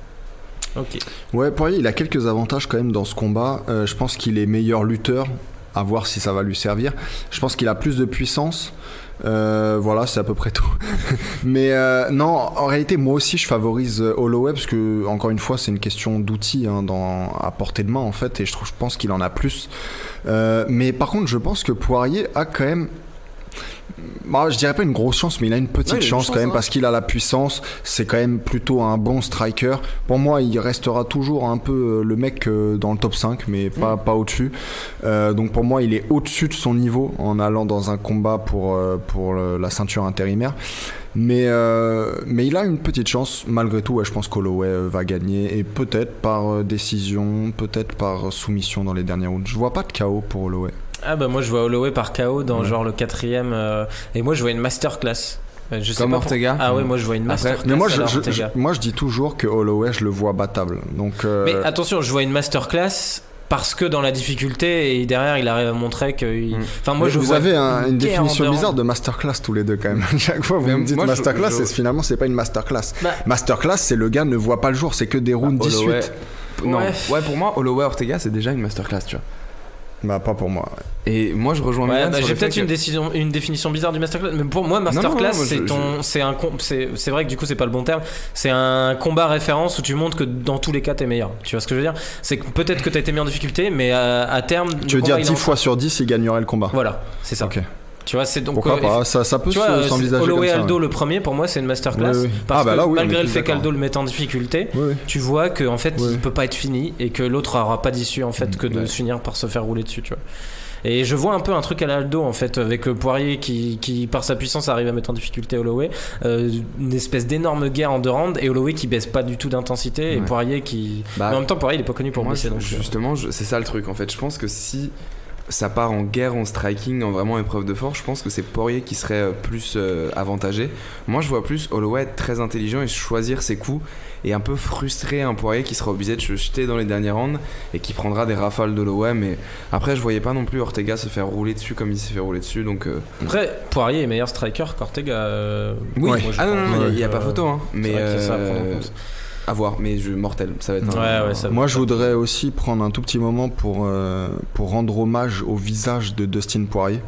A: Ok.
B: Ouais, Poirier, il a quelques avantages quand même dans ce combat. Euh, je pense qu'il est meilleur lutteur. À voir si ça va lui servir. Je pense qu'il a plus de puissance. Euh, voilà, c'est à peu près tout. Mais euh, non, en réalité, moi aussi, je favorise euh, Holloway parce que, encore une fois, c'est une question d'outils hein, à portée de main en fait, et je trouve, je pense qu'il en a plus. Mais par contre, je pense que Poirier a quand même. Bah, je dirais pas une grosse chance, mais il a une petite
C: Ouais, une
B: chance quand même
C: hein.
B: parce qu'il a la puissance. C'est quand même plutôt un bon striker. Pour moi, il restera toujours un peu euh, le mec euh, dans le top 5, mais pas,
C: Mm.
B: pas au-dessus. Euh, donc pour moi, il est au-dessus de son niveau en allant dans un combat pour, pour la ceinture intérimaire. Mais, euh, mais il a une petite chance, malgré tout. ouais, je pense qu'Holloway va gagner, et peut-être par décision, peut-être par soumission dans les derniers rounds. Je vois pas de chaos pour Holloway.
A: Ah bah moi je vois Holloway par KO dans
B: Ouais.
A: genre le quatrième euh, et moi je vois une masterclass. Euh, Je sais
C: Comme
A: pas pour-
C: Ortega
A: Ah ouais moi je vois une
C: Après-
A: masterclass.
B: Mais moi je, moi, je dis toujours que Holloway, je le vois battable. Donc, euh,
A: Mais attention, je vois une masterclass parce que dans la difficulté et derrière il arrive à montrer que. il-
C: Mm.
A: Enfin, moi
B: Mais
A: je
B: vous
A: vois
B: avez un- une définition bizarre de masterclass tous les deux quand même. Chaque fois vous
C: Mais
B: me dites
C: moi, je-
B: masterclass
C: je-
B: et finalement c'est pas une masterclass.
A: Bah-
B: Masterclass c'est le gars ne voit pas le jour, c'est que des rounds 18.
C: Holloway. Non,
A: Ouais.
C: ouais, pour moi, Holloway Ortega, c'est déjà une masterclass, tu vois.
B: Bah pas pour moi.
C: Et moi, je rejoins
A: Ouais, bah, j'ai peut-être
C: que-
A: une, décision, une définition bizarre du masterclass, mais pour moi, masterclass, c'est
C: je-
A: ton, c'est un, c'est c'est vrai que du coup, c'est pas le bon terme. C'est un combat référence où tu montres que dans tous les cas, t'es meilleur. Tu vois ce que je veux dire? C'est que peut-être que t'as été mis en difficulté, mais à, à terme,
B: Tu veux dire
A: combat, il est
B: 10
A: en-
B: fois sur 10 il gagnerait le combat.
A: Voilà, c'est ça.
B: Ok.
A: Tu vois, c'est donc.
B: Pourquoi
A: euh,
B: pas ça, ça peut se- s'envisager
A: Holloway. Aldo
B: ouais.
A: le premier pour moi c'est une masterclass
B: Oui, oui.
A: parce
B: Ah, bah
A: que
B: là, oui, est
A: malgré le fait qu'Aldo le mette en difficulté tu vois que en fait il peut pas être fini et que l'autre aura pas d'issue en fait que de finir par se faire rouler dessus tu vois et je vois un peu un truc à l'Aldo en fait avec euh, Poirier qui, qui par sa puissance arrive à mettre en difficulté Holloway euh, une espèce d'énorme guerre en deux rounds et Holloway qui baisse pas du tout d'intensité et
C: Ouais.
A: Poirier qui
C: Bah,
A: mais en même temps Poirier il est pas connu pour
C: Moi,
A: baisser donc
C: justement, je- c'est ça le truc en fait. Je pense que si ça part en guerre, en striking, en vraiment épreuve de force, je pense que c'est Poirier qui serait euh, plus euh, avantagé. Moi, je vois plus Holloway être très intelligent et choisir ses coups et un peu frustrer un Poirier qui sera obligé de se jeter dans les derniers rounds et qui prendra des rafales d'Holloway. Mais après, je voyais pas non plus Ortega se faire rouler dessus comme il s'est fait rouler dessus. Donc, euh,
A: après Poirier est meilleur striker qu'Ortega euh,
C: oui,
A: moi,
C: ah non, non, il n'y a
A: Euh,
C: pas photo. Hein. Mais
A: ça à
C: voir. Mais je, mortel, ça va être un-
A: Ouais, ouais, ça-
B: Moi, je voudrais aussi prendre un tout petit moment pour, euh, pour rendre hommage au visage de Dustin Poirier.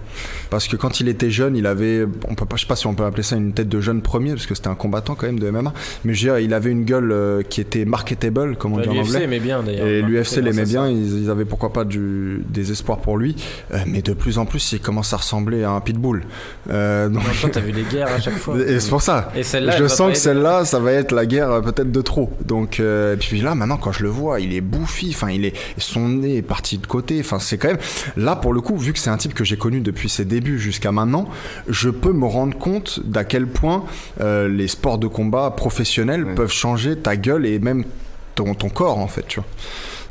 B: Parce que quand il était jeune, il avait, on peut pas, je sais pas si on peut appeler ça une tête de jeune premier, parce que c'était un combattant quand même de MMA. Mais je veux dire, il avait une gueule euh, qui était marketable, comme on
A: Bah,
B: dit en
A: l'UFC
B: anglais.
A: aimait bien d'ailleurs
B: Et l'UFC l'aimait bien, ils, ils avaient pourquoi pas du, des espoirs pour lui. Euh, mais de plus en plus, il commence à ressembler à un pitbull. Euh, donc-
A: t'as vu les guerres à chaque fois.
B: et c'est pour ça.
A: Et
B: je sens que celle-là, ça va être la guerre peut-être de trop. Donc, euh, et puis là, maintenant, quand je le vois, il est bouffi. Enfin, il est, son nez est parti de côté. Enfin, c'est quand même. Là, pour le coup, vu que c'est un type que j'ai connu depuis ses débuts jusqu'à maintenant, je peux me rendre compte d'à quel point euh, les sports de combat professionnels
C: Ouais.
B: peuvent changer ta gueule et même ton, ton corps, en fait, tu vois.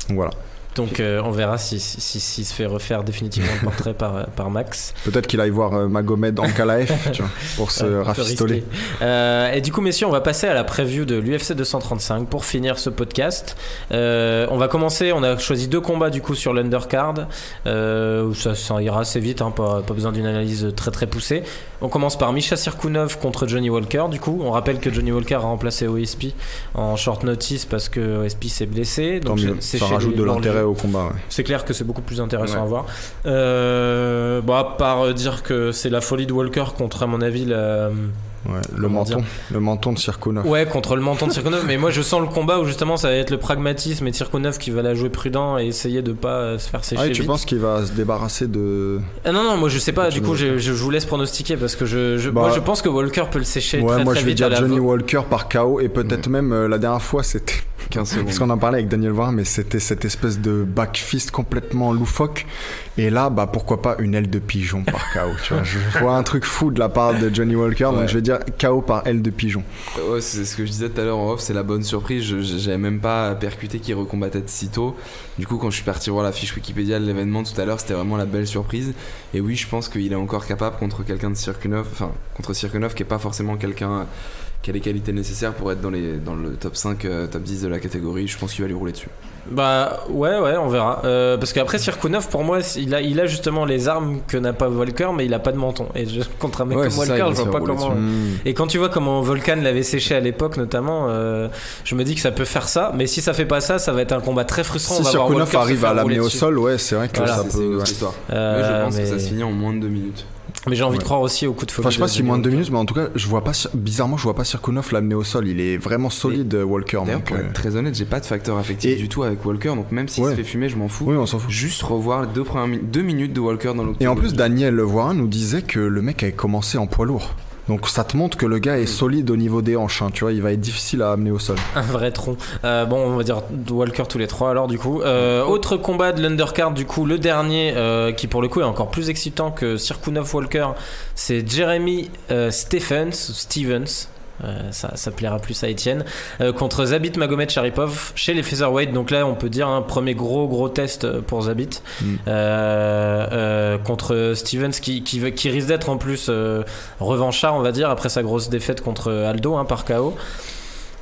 B: Donc voilà.
A: Donc euh, on verra si, si, si- s'il se fait refaire définitivement le portrait par, par Max.
B: Peut-être qu'il aille voir euh, Magomed en Kalaef, tu vois, pour se
A: peu
B: rafistoler.
A: Euh, et du coup, messieurs, on va passer à la preview de l'UFC 235 pour finir ce podcast. Euh, on va commencer. On a choisi deux combats du coup sur l'undercard. Euh, ça, ça ira assez vite, hein, pas, pas besoin d'une analyse très très poussée. On commence par Misha Sirkunov contre Johnny Walker. Du coup, on rappelle que Johnny Walker a remplacé OSP en short notice parce que OSP s'est blessé. Donc
B: Ça rajoute de l'intérêt au combat. ouais.
A: C'est clair que c'est beaucoup plus intéressant
C: Ouais.
A: à voir. Euh, bon, à part dire que c'est la folie de Walker contre, à mon avis, la...
B: Ouais, le menton,
A: dire
B: le menton de Sirkunov.
A: Ouais, contre le menton de Tsirkonov. mais moi, je sens le combat où justement ça va être le pragmatisme et Tsirkonov qui va la jouer prudent et essayer de pas euh, se faire sécher.
B: Ah, et tu
A: vite.
B: penses qu'il va se débarrasser de.
A: Ah non, non, moi je sais pas. Du coup, je, je vous laisse pronostiquer parce que je, je-
B: Bah,
A: moi je pense que Walker peut le sécher
B: Ouais,
A: très
B: moi
A: très
B: je vais
A: vite
B: dire Johnny Walker par KO et peut-être même euh, la dernière fois c'était
C: 15 secondes.
B: parce qu'on en parlait avec Daniel Varun mais c'était cette espèce de back fist complètement loufoque et là bah pourquoi pas une aile de pigeon par KO tu vois je vois un truc fou de la part de Johnny Walker donc je vais dire KO par aile de pigeon
C: Ouais, c'est ce que je disais tout à l'heure en off, c'est la bonne surprise. J'avais même pas percuté qu'il recombattait de si tôt. Du coup, quand je suis parti voir la fiche Wikipédia de l'événement tout à l'heure, c'était vraiment la belle surprise. Et oui, je pense qu'il est encore capable contre quelqu'un de Sirkunov, enfin, contre Sirkunov qui est pas forcément quelqu'un qui a les qualités nécessaires pour être dans, dans le top 5, euh, top 10 de la catégorie. Je pense qu'il va lui rouler dessus.
A: Bah ouais, ouais, on verra. Euh, parce qu'après Sirkunov, pour moi, il a, il a justement les armes que n'a pas Volker, mais il a pas de menton. Et je, contre un mec
C: Ouais,
A: comme
C: ça,
A: Volker,
C: va
A: je vois pas comment.
C: dessus.
B: Hmm.
A: Et quand tu vois comment Volkan l'avait séché à l'époque, notamment, euh, je me dis que ça peut faire ça. Mais si ça fait pas ça, ça va être un combat très frustrant.
B: si Sirkunov arrive à l'amener au sol ouais c'est vrai que
A: Voilà.
B: ça peut ouais.
C: histoire.
A: Euh,
C: mais je pense
A: mais-
C: que ça se finit en moins de 2 minutes.
A: Mais j'ai envie de croire aussi au coup de folie.
B: Enfin, je sais pas si moins de deux
A: Walker.
B: minutes, mais en tout cas, je vois pas, bizarrement, je vois pas Sirkunov l'amener au sol. Il est vraiment solide, Walker.
C: D'ailleurs,
B: donc,
C: pour
B: euh,
C: être très honnête, j'ai pas de facteur affectif
B: Et-
C: du tout avec Walker, donc même s'il
B: Ouais.
C: se fait fumer, je m'en fous.
B: Oui, on s'en fout.
C: Juste revoir les deux, premières mi- deux minutes de Walker dans l'octogone.
B: Et en plus, Daniel Levoirin nous disait que le mec avait commencé en poids lourd. Donc ça te montre que le gars est solide au niveau des hanches. hein, tu vois, il va être difficile à amener au sol.
A: Un vrai tronc. Euh, bon, on va dire Walker tous les trois alors du coup. Euh, autre combat de l'undercard du coup, le dernier euh, qui pour le coup est encore plus excitant que Sirkunov Walker, c'est Jeremy Stephens, Stevens. Euh, ça, ça plaira plus à Etienne euh, contre Zabit Magomed Sharipov chez les featherweight donc là on peut dire un premier gros gros test pour Zabit
B: Mm.
A: Euh, euh, contre Stevens qui, qui, va- qui risque d'être en plus euh, revanchard on va dire après sa grosse défaite contre Aldo hein, par KO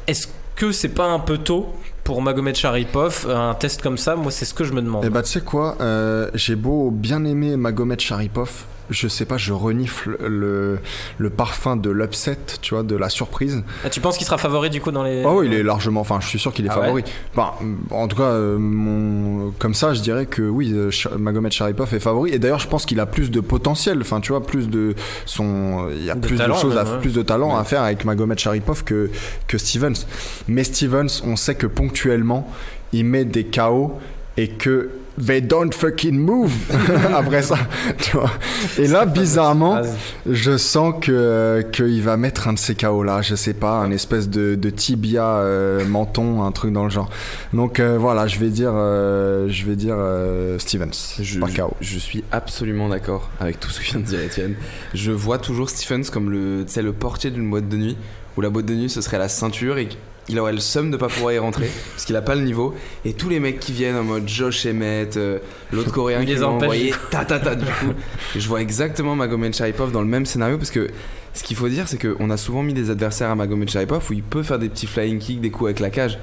A: est-ce que c'est pas un peu tôt pour Magomed Sharipov, un test comme ça, moi c'est ce que je me demande.
B: Et bah tu sais quoi, euh, j'ai beau bien aimer Magomed Sharipov, je sais pas, je renifle le, le parfum de l'upset, tu vois, de la surprise.
A: Ah, tu penses qu'il sera favori du coup dans les.
B: Oh, il est largement, enfin, je suis sûr qu'il est
A: Ah
B: favori. Enfin, en tout cas, euh, mon, comme ça, je dirais que oui, euh, Magomed Sharipov est favori. Et d'ailleurs, je pense qu'il a plus de potentiel. Enfin, tu vois, plus de son, il y a
A: De
B: plus
A: talent,
B: de choses, à,
A: ouais.
B: plus de talent à faire avec Magomed Sharipov que que Stevens. Mais Stevens, on sait que ponctuellement, il met des KO et que they don't fucking move après ça, tu vois. Et là, bizarrement. Je sens que qu'il va mettre un de ces KO là, je sais pas, un espèce de, de tibia euh, menton, un truc dans le genre. Donc euh, voilà, je vais dire, euh, je vais dire Stevens,
C: Je,
B: pas KO.
C: je suis absolument d'accord avec tout ce que vient de dire Étienne. Je vois toujours Stephens comme le, le portier d'une boîte de nuit, où la boîte de nuit ce serait la ceinture et il aurait le seum de pas pouvoir y rentrer parce qu'il a pas le niveau. Et tous les mecs qui viennent en mode Josh Emmett, euh, l'autre coréen qui
A: les
C: envoyé, ta ta ta du coup. Je vois exactement Magomed Sharipov dans le même scénario parce que ce qu'il faut dire c'est qu'on a souvent mis des adversaires à Magomed Sharipov où il peut faire des petits flying kicks, des coups avec la cage.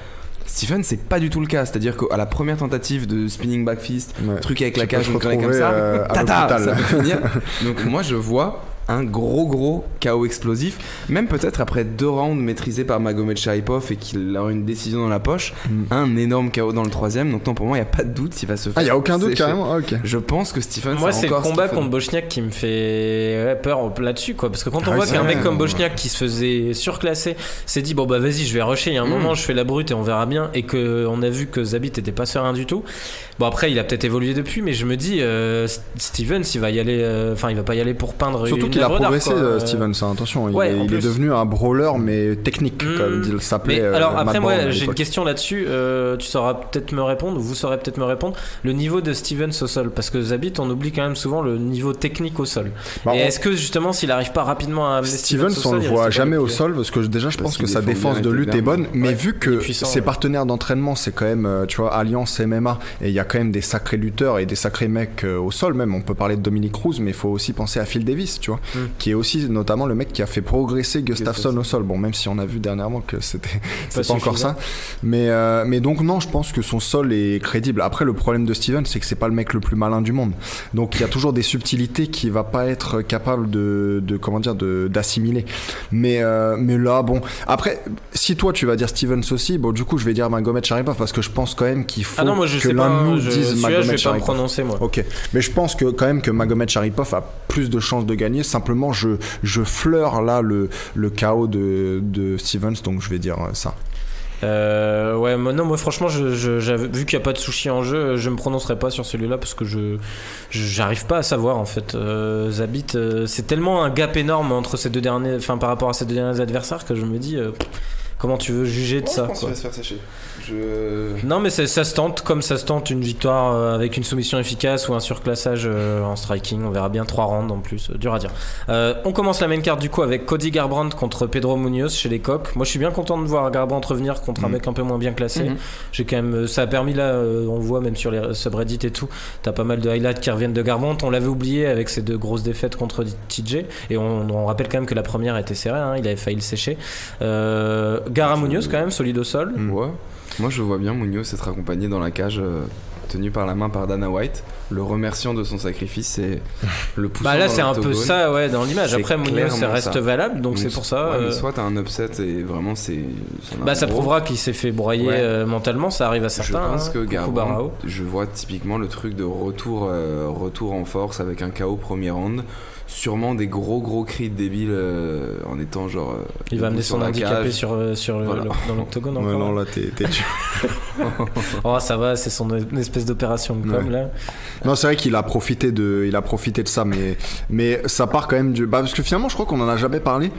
C: Stephen, c'est pas du tout le cas. C'est-à-dire qu'à la première tentative de spinning back fist,
B: Ouais.
C: truc avec la cage, connerie comme ça,
B: euh,
C: tata, ça peut finir. Donc moi je vois un gros gros chaos explosif, même peut-être après deux rounds maîtrisés par Magomed Sharipov et qu'il aura une décision dans la poche,
B: Mm.
C: un énorme chaos dans le troisième. Donc non pour moi il y a pas de doute s'il va se faire.
B: Ah, il y a aucun doute
C: sécher.
B: carrément. Ah, ok.
C: Je pense que Stephen.
A: Moi,
C: c'est
A: le combat
C: Stephen.
A: contre Bochniak qui me fait peur là-dessus, quoi. Parce que quand on
B: Ah
A: voit qu'un mec comme
B: ouais.
A: Bochniak qui se faisait surclasser s'est dit bon bah vas-y, je vais rusher. Il y a un
C: Mm.
A: moment, je fais la brute et on verra bien. Et que on a vu que Zabit était pas serein du tout. Bon après, il a peut-être évolué depuis, mais je me dis euh, Stevens, il va y aller. euh, Enfin, il va pas y aller pour peindre.
B: Surtout
A: une
B: qu'il a progressé,
A: quoi.
B: euh, Stevens. hein, Attention, il,
A: Ouais,
B: est, il devenu un brawler mais technique,
A: Mm.
B: comme il s'appelait. Euh,
A: alors après moi j'ai une question là-dessus, euh, tu sauras peut-être me répondre, ou vous saurez peut-être me répondre, le niveau de Stevens au sol, parce que Zabit on oublie quand même souvent le niveau technique au sol.
B: Bah,
A: Et
B: on-
A: est-ce que justement s'il arrive pas rapidement à amener
B: Stevens,
A: au
B: on le voit jamais au sol parce que déjà je pense que sa défense de lutte est bonne, mais vu que ses partenaires d'entraînement c'est quand même, euh, tu vois, Alliance MMA et il y a quand même des sacrés lutteurs et des sacrés mecs euh, au sol même. On peut parler de Dominique Cruz, mais il faut aussi penser à Phil Davis, tu vois,
A: Mm.
B: qui est aussi notamment le mec qui a fait progresser Gustafsson au sol. Bon, même si on a vu dernièrement que c'était
A: Pas
B: pas encore ça, mais euh, mais donc non, je pense que son sol est crédible. Après, le problème de Steven, c'est que c'est pas le mec le plus malin du monde. Donc il y a toujours des subtilités qu'il va pas être capable de, de comment dire d'assimiler. Mais euh, mais là bon après si toi tu vas dire Stevens aussi bon du coup je vais dire Magomed Sharipov parce que je pense quand même qu'il faut
A: Ah non moi je
B: que
A: sais
B: l'un
A: pas,
B: de nous
A: je,
B: dise
A: celui-là, je vais
B: Magomed
A: pas me
B: Sharipov.
A: prononcer moi.
B: Ok, mais je pense que quand même que Magomed Sharipov a plus de chances de gagner. Simplement, je, je fleure là le, le chaos de, de Stevens, donc je vais dire ça.
A: Euh, ouais, non, moi franchement, vu qu'il n'y a pas de sushi en jeu, je me prononcerai pas sur celui-là parce que je je- j'arrive pas à savoir en fait. Euh, Zabit, euh, c'est tellement un gap énorme entre ces deux derniers, enfin par rapport à ces deux derniers adversaires que je me dis euh, comment tu veux juger de ça. quoi.
C: se faire sécher. Je.
A: Non, mais c'est- ça se tente comme ça se tente une victoire euh, avec une soumission efficace ou un surclassage euh, en striking. On verra bien trois rounds en plus, euh, dur à dire. Euh, on commence la main card du coup avec Cody Garbrandt contre Pedro Munoz chez les coqs. Moi, je suis bien content de voir Garbrandt revenir contre un
B: Mhm.
A: mec un peu moins bien classé.
C: Mhm.
A: J'ai quand même, ça a permis là, euh, on le voit même sur les subreddits et tout. T'as pas mal de highlights qui reviennent de Garbrandt. On l'avait oublié avec ses deux grosses défaites contre TJ. Et on, on rappelle quand même que la première était serrée. hein, il avait failli le sécher. Euh, Gara Munoz quand même solide au sol.
B: Mm.
C: Ouais. Moi, je vois bien Munoz être accompagné dans la cage, euh, tenu par la main par Dana White, le remerciant de son sacrifice et le poussant
A: Bah là c'est un peu ça ouais dans l'image. Après Munoz ça reste
C: ça.
A: valable donc c'est pour ça.
C: Ouais, mais
A: euh,
C: soit t'as un upset et vraiment c'est.
A: bah ça
C: gros.
A: prouvera qu'il s'est fait broyer
C: Ouais.
A: euh, mentalement, ça arrive à
C: Je
A: certains.
C: pense
A: hein,
C: que
A: Barao.
C: je vois typiquement le truc de retour, euh, retour en force avec un KO premier round. Sûrement des gros gros cris de débile euh, en étant genre. euh,
A: Il va amener son handicapé sur, euh, sur le-
C: Voilà.
A: le- dans l'octogone encore.
B: non, là, t'es.
A: Oh ça va, c'est son une espèce d'opération de com
B: Ouais.
A: là.
B: Non, c'est vrai qu'il a profité de, il a profité de ça, mais, mais ça part quand même du, bah, parce que finalement, je crois qu'on en a jamais parlé.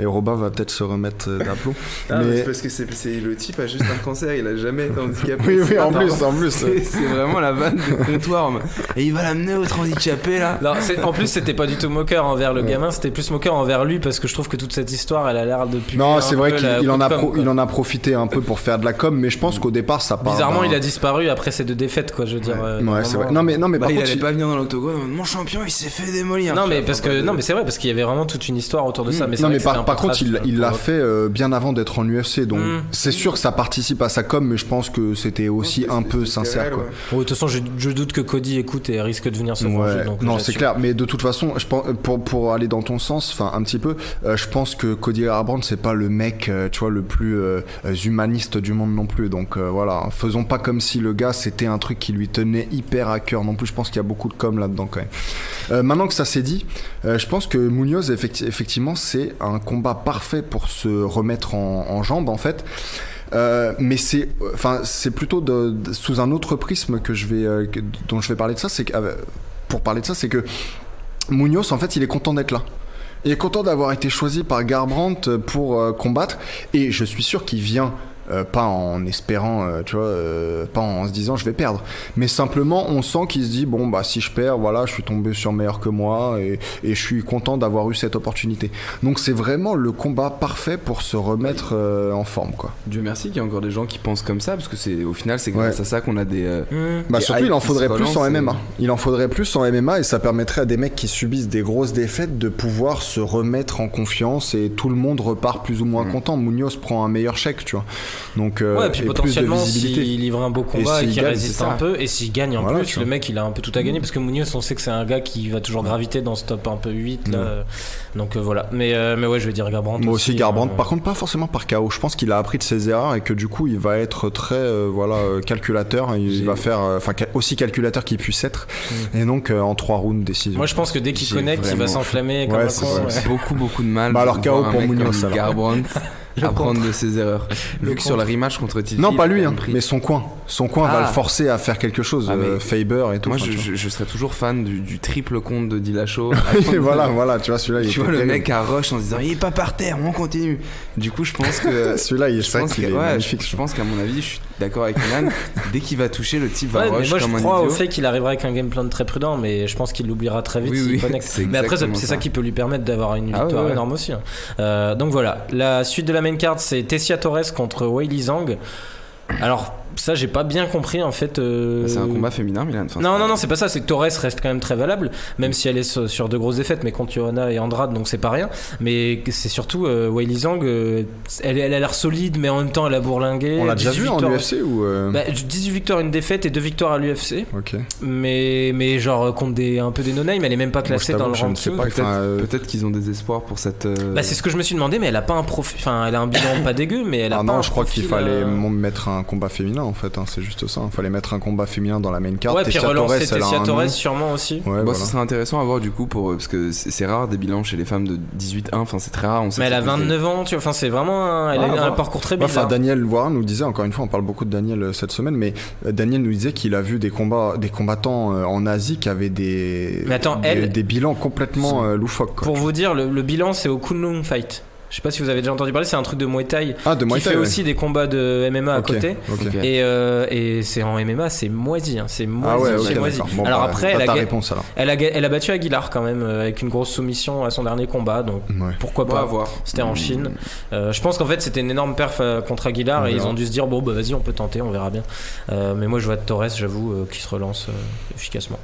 B: Et Robin va peut-être se remettre d'aplomb.
C: Ah, mais parce que c'est c'est- le type a juste un cancer, il a jamais été handicapé.
B: oui, oui, en plus, en plus.
C: C'est c'est vraiment la vanne de comptoir. Et il va l'amener au handicapé là.
A: Non, c'est- en plus c'était pas du tout moqueur envers le
B: Ouais.
A: gamin, c'était plus moqueur envers lui parce que je trouve que toute cette histoire elle a l'air de
B: Non, c'est vrai qu'il en, a
A: com,
B: il en a profité un peu pour faire de la com, mais je pense qu'au départ, ça part.
A: Bizarrement, il a disparu après ces deux défaites. quoi. Je veux dire. euh,
B: Ouais, c'est
A: vraiment-
B: vrai. Non, mais, non, mais
C: Bah,
B: par
C: il
B: contre,
C: allait
B: il-
C: pas venir dans l'octogone mon champion il s'est fait démolir.
A: Non mais parce que non mais c'est vrai parce qu'il y avait vraiment toute une histoire autour de ça. Mais c'est
B: non mais par, contre il l'a
A: le-
B: fait euh, bien avant d'être en UFC donc
A: Mm.
B: c'est sûr que ça participe à sa com mais je pense que c'était aussi un peu sincère quoi.
A: de toute façon, je, doute que Cody écoute et risque de venir se venger.
B: Non, c'est clair. Mais de toute façon, je pense, pour, pour aller dans ton sens, enfin un petit peu, euh, je pense que Cody Garbrandt c'est pas le mec, euh, tu vois, le plus euh, humaniste du monde non plus. Donc euh, voilà, faisons pas comme si le gars c'était un truc qui lui tenait hyper à cœur non plus. Je pense qu'il y a beaucoup de com là-dedans quand même. Euh, maintenant que ça s'est dit, euh, je pense que Munoz effecti- effectivement c'est un combat parfait pour se remettre en, en jambes en fait. Euh, mais c'est, enfin, c'est plutôt sous un autre prisme que je vais, euh, dont je vais parler de ça. C'est euh, pour parler de ça, c'est que Munoz, en fait, il est content d'être là. Il est content d'avoir été choisi par Garbrandt pour euh, combattre, et je suis sûr qu'il vient. Euh, pas en espérant, euh, tu vois, euh, pas en se disant je vais perdre, mais simplement on sent qu'il se dit bon bah si je perds, voilà, je suis tombé sur meilleur que moi et, et je suis content d'avoir eu cette opportunité. Donc c'est vraiment le combat parfait pour se remettre euh, en forme quoi.
C: Dieu merci qu'il y a encore des gens qui pensent comme ça parce que c'est au final c'est grâce
B: Ouais.
C: à ça qu'on a des. euh,
A: Mmh.
B: Bah surtout il en faudrait plus en MMA. Il en faudrait plus en MMA et ça permettrait à des mecs qui subissent des grosses défaites de pouvoir se remettre en confiance et tout le monde repart plus ou moins
C: Mm.
B: content. Munoz prend un meilleur chèque, tu vois. Donc euh,
A: Ouais, et puis
B: et
A: potentiellement, s'il livre un beau combat et,
B: s'il
A: qu'il résiste un peu, et s'il gagne en
B: Voilà,
A: plus, le mec il a un peu tout à gagner parce que Munoz, on sait que c'est un gars qui va toujours graviter dans ce top un peu 8 là.
B: Ouais.
A: euh, Donc euh, voilà. Mais, euh, mais ouais, je vais dire Garbrandt.
B: Moi aussi Garbrandt.
A: euh,
B: Par contre, pas forcément par KO. Je pense qu'il a appris de ses erreurs et que du coup, il va être très euh, voilà calculateur. Il va faire, enfin aussi calculateur qu'il puisse être. Et donc euh, en trois rounds décision.
A: Moi je pense que dès qu'il connecte, il va s'enflammer comme
B: Ouais, c'est
A: ouais.
C: Beaucoup beaucoup de mal.
B: Bah alors, KO pour Munoz.
C: Garbrandt apprendre de ses erreurs. Vu que sur la rematch contre Titi.
B: non, pas lui, hein, mais son coin. Son coin va
C: Ah.
B: le forcer à faire quelque chose.
C: Ah,
B: euh, Faber et tout.
C: Moi, je, serais toujours fan du, du triple compte de Dillashaw.
B: Et voilà, voilà, tu vois, celui-là, il
C: Tu vois le
B: terrible.
C: mec à rush en se disant il est pas par terre, on continue. Du coup, je pense que.
B: Celui-là, il est
C: je pense
B: qu'il est
C: ouais,
B: magnifique.
C: je, pense qu'à mon avis, je suis d'accord avec Milan. Dès qu'il va toucher, le type va
A: Ouais, mais
C: rush
A: moi je
C: comme un
A: crois
C: idiot.
A: au fait qu'il arrivera avec un game plan très prudent, mais je pense qu'il l'oubliera très vite s'il connecte. Mais après, c'est
C: ça.
A: qui peut lui permettre d'avoir une
C: Ah
A: victoire énorme aussi. hein. Euh, donc voilà, la suite de la main card, c'est Tessia Torres contre Weili Zhang. Alors, ça, j'ai pas bien compris en fait. euh,
C: Bah, C'est un combat féminin, Milan. Enfin,
A: Non, non, non, c'est pas ça. C'est que Torres reste quand même très valable, même si elle est sur, sur de grosses défaites, mais contre Johanna et Andrade, donc c'est pas rien. Mais c'est surtout euh, Weili Zhang, euh, elle, elle a l'air solide, mais en même temps, elle a bourlingué.
B: On l'a déjà
A: 18
B: vu en
A: victoires-
B: UFC ou euh,
A: Bah, 18 victoires, une défaite et deux victoires à l'UFC.
B: Ok.
A: Mais, mais genre contre des, un peu des no-name, elle est même pas classée dans le ranking.
C: Peut-être qu'ils ont des espoirs pour cette.
A: Bah, c'est ce que je me suis demandé, mais elle a pas un profil. Enfin, elle a un bilan pas dégueu, mais elle a
B: Ah
A: pas
B: non,
A: un
B: je crois qu'il fallait mettre un combat féminin en fait, hein, c'est juste ça. Il fallait mettre un combat féminin dans la main card.
A: Ouais, puis relancer Tessia Torres sûrement aussi.
B: Ouais,
C: Bon,
B: voilà.
C: ce serait intéressant à voir du coup pour parce que c'est rare des bilans chez les femmes de 18-1. Enfin, c'est très rare. On sait
A: Mais elle a
C: ça peut-
A: 29 ans, tu vois. Enfin, c'est vraiment un, elle
B: Ah,
A: a eu un parcours très
B: Ouais,
A: bizarre.
B: Enfin, Daniel Warren nous disait, encore une fois, on parle beaucoup de Daniel euh, cette semaine, mais euh, Daniel nous disait qu'il a vu des combats, des combattants euh, en Asie qui avaient des,
A: Mais attends,
B: des,
A: elle-
B: des bilans complètement euh, loufoques. Quoi.
A: Pour vous dire, le, le bilan, c'est au Kunlun Fight. Je sais pas si vous avez déjà entendu parler, c'est un truc de Muay Thai.
B: Ah, de Muay
A: qui
B: Thai,
A: fait
B: ouais.
A: aussi des combats de MMA à côté. Et, euh, et c'est en MMA, c'est moisi. hein, C'est moisi,
B: Ah ouais,
A: moisi.
B: Bon,
A: alors
B: bah,
A: après, elle a,
B: ta
A: ga-
B: réponse alors.
A: elle, a, ga- elle a battu Aguilar quand même euh, avec une grosse soumission à son dernier combat. Donc
B: Ouais.
A: pourquoi pas
C: voir.
A: C'était en Chine. Euh, je pense qu'en fait c'était une énorme perf contre Aguilar et ils
B: verra.
A: ont dû se dire bon bah vas-y on peut tenter, on verra bien. Mais moi je vois Torres, j'avoue, qui se relance efficacement.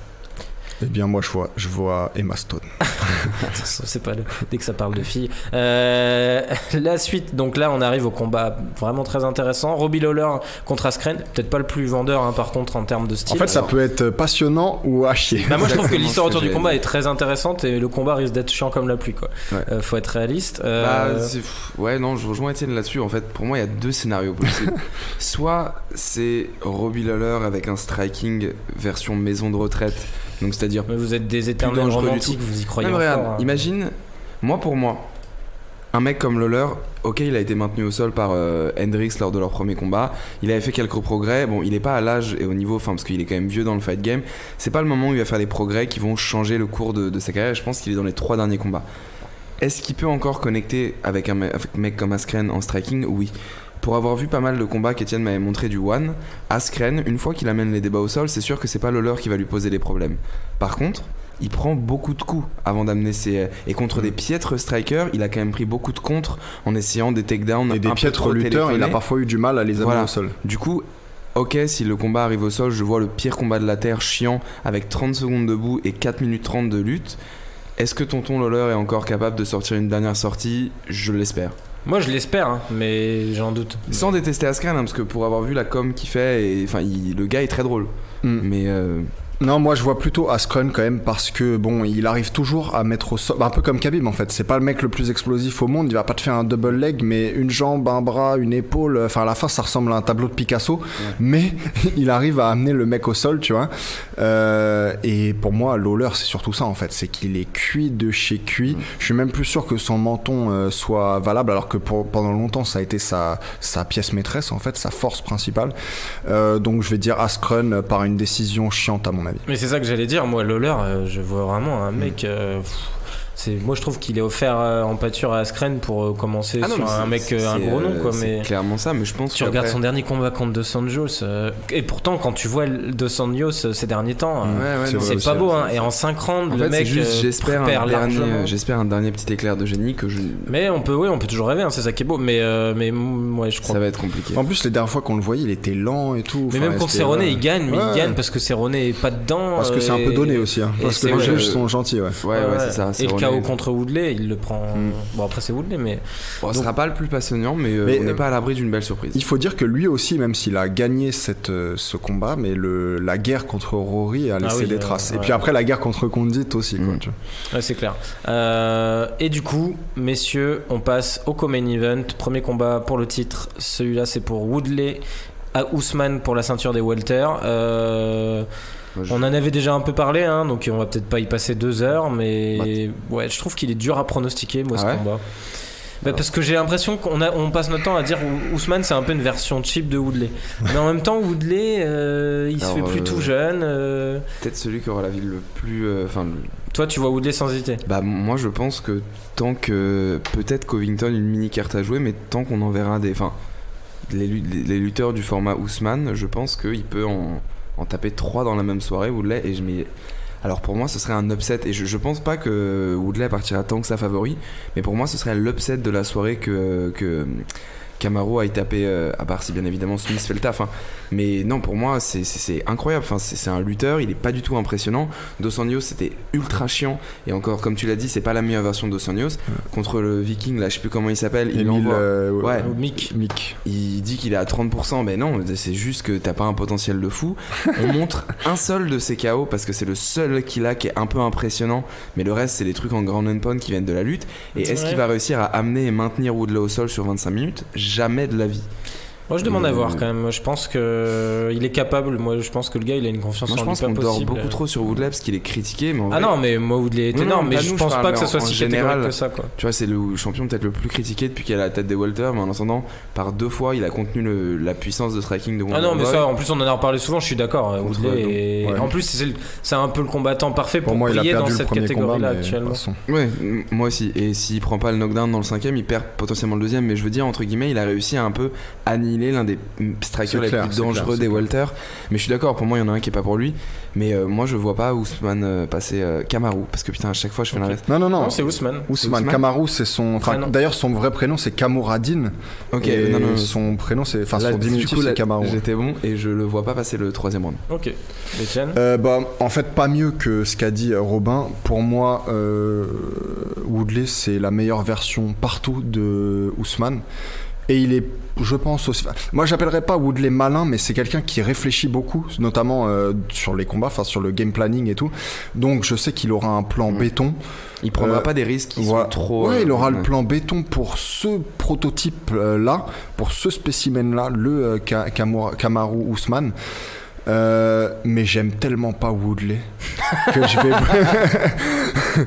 B: Eh bien, moi, je vois, je vois Emma Stone.
A: C'est pas le- dès que ça parle de filles. Euh, la suite, donc là on arrive au combat vraiment très intéressant. Robbie Lawler contre Askren, peut-être pas le plus vendeur hein, par contre en termes de
B: En
A: style.
B: fait, ça peut être passionnant ou à chier.
A: Bah moi je trouve que l'histoire autour du combat est très intéressante et le combat risque d'être chiant comme la pluie quoi.
C: Ouais.
A: Euh, faut être réaliste.
C: Bah,
A: Euh,
C: pff, ouais, non, je rejoins Étienne là-dessus. En fait, pour moi, il y a deux scénarios possibles. Soit c'est Robbie Lawler avec un striking version maison de retraite, donc c'est-à-dire.
A: mais vous êtes des éternels romantiques, vous y croyez
C: Non, mais
A: encore.
C: regarde,
A: hein.
C: imagine, moi pour moi, un mec comme Lawler, ok, il a été maintenu au sol par euh, Hendrix lors de leur premier combat. Il avait fait quelques progrès. Bon, il est pas à l'âge et au niveau, enfin, parce qu'il est quand même vieux dans le fight game. C'est pas le moment où il va faire des progrès qui vont changer le cours de, de sa carrière. Je pense qu'il est dans les trois derniers combats. Est-ce qu'il peut encore connecter avec un, me- avec un mec comme Askren en striking? Oui. Pour avoir vu pas mal de combats qu'Etienne m'avait montré du One, Askren, une fois qu'il amène les débats au sol, c'est sûr que c'est pas Lawler qui va lui poser des problèmes. Par contre, il prend beaucoup de coups avant d'amener ses. Et contre des piètres strikers, il a quand même pris beaucoup de contre en essayant des takedowns.
B: Et des piètres lutteurs, il a parfois eu du mal à les amener
C: Voilà.
B: au sol.
C: Du coup, ok, si le combat arrive au sol, je vois le pire combat de la Terre chiant avec 30 secondes debout et 4 minutes 30 de lutte. Est-ce que Tonton Lawler est encore capable de sortir une dernière sortie? Je l'espère.
A: Moi, je l'espère, hein, mais j'en doute.
C: Sans détester Askren, hein, parce que pour avoir vu la com qu'il fait, et, enfin, il- le gars est très drôle.
B: Mm.
C: Mais euh,
B: Non, moi je vois plutôt Askren quand même parce que bon, il arrive toujours à mettre au sol, un peu comme Khabib en fait. C'est pas le mec le plus explosif au monde. Il va pas te faire un double leg, mais une jambe, un bras, une épaule. Enfin, à la fin, ça ressemble à un tableau de Picasso. Mais il arrive à amener le mec au sol, tu vois. Euh, et pour moi, Lawler, c'est surtout ça en fait. C'est qu'il est cuit de chez cuit. Je suis même plus sûr que son menton euh, soit valable, alors que pour, pendant longtemps, ça a été sa, sa pièce maîtresse en fait, sa force principale. Euh, donc je vais dire Askren par une décision chiante à mon
A: Mais c'est ça que j'allais dire, moi, Lawler, euh, je vois vraiment un mec. euh, moi, je trouve qu'il est offert euh, en pâture à Askren pour euh, commencer
C: ah non,
A: sur un mec, euh, un gros nom, quoi. Mais
C: clairement ça, mais je pense
A: tu regardes son dernier combat contre Dos Anjos, euh, et pourtant, quand tu vois Dos Anjos ces derniers temps,
C: Ouais, ouais,
B: C'est
A: pas beau, hein. Et en 5 rounds,
C: En
A: le
C: fait,
A: mec
C: j'espère un,
A: perd
C: dernier, j'espère un dernier petit éclair de génie que je.
A: Mais on peut, oui, on peut toujours rêver, hein, c'est ça qui est beau. Mais, euh, mais mm, ouais, je crois
C: Ça va être compliqué.
B: En plus, les dernières fois qu'on le voyait, il était lent et tout.
A: Mais
B: Enfin,
A: même contre
B: c'était-
A: Cerrone, il gagne, mais il gagne parce que Cerrone est pas dedans.
B: Parce que c'est un peu donné aussi. hein. Parce que les juges sont gentils, ouais.
C: Ouais, ouais, c'est ça.
A: KO contre Woodley, il le prend. Bon, après, c'est Woodley, mais.
C: Bon, ce
A: Donc-
C: sera pas le plus passionnant, mais, euh,
B: Mais,
C: on n'est
B: euh,
C: pas à l'abri d'une belle surprise.
B: Il faut dire que lui aussi, même s'il a gagné cette, euh, ce combat, mais le, la guerre contre Rory a
A: Ah
B: laissé
A: oui,
B: des
A: euh,
B: traces. Et puis après, la guerre contre Condit aussi. Quoi,
C: Mm.
B: tu vois.
A: Ouais, c'est clair. Euh, et du coup, messieurs, on passe au co-main event. Premier combat pour le titre. Celui-là, c'est pour Woodley à Ousmane pour la ceinture des Welter. Euh,
C: je-
A: on en avait déjà un peu parlé, hein, donc on va peut-être pas y passer deux heures, mais ouais, je trouve qu'il est dur à pronostiquer, moi,
C: Ah
A: ce
C: ouais
A: combat. Bah, parce que j'ai l'impression qu'on on passe notre temps à dire Ou- Ousmane c'est un peu une version cheap de Woodley. Mais en même temps Woodley euh, il se fait plus
C: euh,
A: tout jeune. euh.
C: Peut-être celui qui aura la ville le plus. Enfin,
A: Toi tu vois Woodley sans hésiter.
C: bah, moi je pense que tant que. Peut-être Covington, une mini carte à jouer, mais tant qu'on enverra des. Enfin, les- les lutteurs du format Ousmane, je pense qu'il peut en, en taper trois dans la même soirée, Woodley. Et je mets. Alors pour moi, ce serait un upset. Et je, je pense pas que Woodley partira tant que ça favori. Mais pour moi, ce serait l'upset de la soirée que Camaro a été tapé, euh, à part si bien évidemment Smith fait le taf. hein. Mais non, pour moi, c'est- incroyable. Enfin, c'est un lutteur, il est pas du tout impressionnant. Dos Anjos, c'était ultra chiant. Et encore, comme tu l'as dit, c'est pas la meilleure version de Dos Anjos. Contre le Viking, là, je sais plus comment il s'appelle, il envoie.
B: euh,
C: Ouais.
A: Ou Mick.
B: Mick.
C: Il dit qu'il est à 30%, mais non, c'est juste que t'as pas un potentiel de fou. On montre un seul de ses KO parce que c'est le seul qu'il a qui est un peu impressionnant, mais le reste c'est des trucs en ground and pound qui viennent de la lutte. Et est-ce qu'il va réussir à amener et maintenir Woodley au sol sur 25 minutes? Jamais de la vie.
A: Moi je demande à
C: Euh,
A: voir quand même. Moi, Je pense que il est capable. Moi je pense que le gars il a une confiance
C: Moi je
A: en
C: pense
A: lui
C: qu'on
A: pas
C: dort
A: possible.
C: beaucoup trop sur Woodley parce qu'il est critiqué, mais en
A: Ah
C: vrai,
A: non mais moi Woodley est
C: Non, non,
A: énorme, mais
C: pas
A: je
C: nous,
A: pense pas que
C: mais
A: soit
C: en-
A: si catégorique
C: général,
A: que ça quoi.
C: Tu vois, c'est le champion peut-être le plus critiqué depuis qu'il a la tête des Walter, mais en attendant, par deux fois, il a contenu le- la puissance de striking de
A: Ah non mais ça en plus on en a reparlé souvent. Je suis d'accord. euh,
C: Contre,
A: Woodley est-
B: ouais.
A: en plus c'est le- c'est un peu le combattant parfait pour,
B: Pour moi, il a
A: briller
B: perdu
A: dans
B: le
A: cette
B: premier combat,
A: catégorie là
B: mais
A: actuellement.
B: passons.
C: Ouais, m- moi aussi. Et s'il prend pas le knockdown dans le cinquième, il perd potentiellement le deuxième. Mais je veux dire, entre guillemets, il a réussi à un peu annihiler l'un des strikers les
B: clair,
C: plus
B: clair,
C: dangereux des. Walter. Mais je suis d'accord, pour moi, il y en a un qui est pas pour lui. Mais euh, moi, je vois pas Ousmane euh, passer euh, Kamaru. Parce que putain, à chaque fois, je fais
A: Ok.
C: l'inverse.
B: Non, non, non.
A: Non c'est Ousmane.
B: Ousmane
C: Ousmane.
B: Kamaru, c'est son. D'ailleurs, son vrai prénom, c'est Kamouradine.
C: Ok,
B: et
C: non, non.
B: son prénom, c'est. Enfin, son
C: du
B: diminutif, c'est Kamaru.
C: J'étais bon et je le vois pas passer le troisième round.
A: Ok. Etienne.
B: Euh, bah, en fait, pas mieux que ce qu'a dit euh, Robin. Pour moi, euh, Woodley, c'est la meilleure version partout de Ousmane. Et il est, je pense aussi. Moi, j'appellerais pas Woodley malin, mais c'est quelqu'un qui réfléchit beaucoup, notamment euh, sur les combats, enfin sur le game planning et tout. Donc, je sais qu'il aura un plan
C: Mhm.
B: béton.
C: Il prendra
B: Euh,
C: pas des risques qui
B: Voilà.
C: sont trop.
B: Ouais, il
C: euh,
B: aura le
C: ouais.
B: plan béton pour ce prototype euh, là, pour ce spécimen là, le euh, Kamaru Ousmane. Euh, mais j'aime tellement pas Woodley que je vais.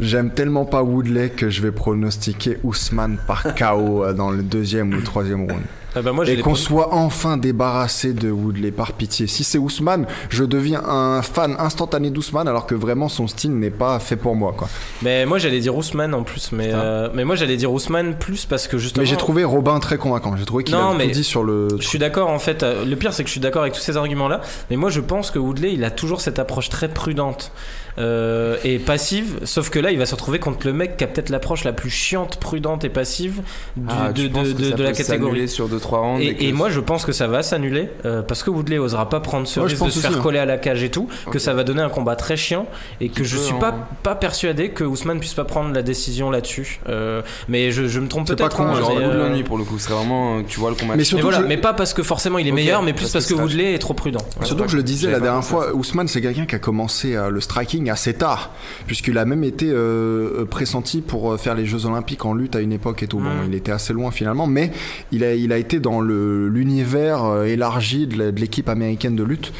B: j'aime tellement pas Woodley que je vais pronostiquer Ousmane par KO dans le deuxième ou le troisième round.
A: Ah bah moi j'ai
B: Et qu'on soit enfin débarrassé de Woodley par pitié. Si c'est Ousmane, je deviens un fan instantané d'Ousmane alors que vraiment son style n'est pas fait pour moi quoi.
A: Mais moi j'allais dire Ousmane en plus, mais, euh, mais moi j'allais dire Ousmane plus parce que justement.
B: Mais j'ai trouvé Robin très convaincant. J'ai trouvé qu'il a
A: mais
B: tout dit sur le.
A: Je suis d'accord en fait. euh, Le pire c'est que je suis d'accord avec tous ces arguments là, mais moi je pense que Woodley il a toujours cette approche très prudente euh, et passive, sauf que là il va se retrouver contre le mec qui a peut-être l'approche la plus chiante, prudente et passive du-
C: Ah,
A: de, la catégorie.
C: s'annuler sur Dos 2-3 rounds.
A: Et, moi, je pense que ça va s'annuler euh, parce que Woodley osera pas prendre ce
B: je
A: risque de
B: pense
A: se faire
B: aussi, hein.
A: coller à la cage et tout, que ça va donner un combat très chiant et que je suis
C: en-
A: pas pas persuadé que Ousmane puisse pas prendre la décision là-dessus. Euh, mais je, je me trompe
B: C'est pas
A: peut-être.
B: con,
A: hein,
C: Genre de
A: euh,
C: pour le coup, ce serait vraiment, tu vois le combat.
B: Mais
A: mais
B: surtout,
A: voilà,
B: je-
A: mais pas parce que forcément il est meilleur, mais plus
C: parce que
A: Woodley est trop prudent.
B: Surtout que je le disais la dernière fois. Ousmane c'est quelqu'un qui a commencé le striking assez tard, puisqu'il a même été euh, pressenti pour euh, faire les Jeux Olympiques en lutte à une époque et tout. Bon,
A: Mm.
B: il était assez loin finalement, mais il a, il a été dans l'univers euh, élargi de l'équipe américaine de lutte.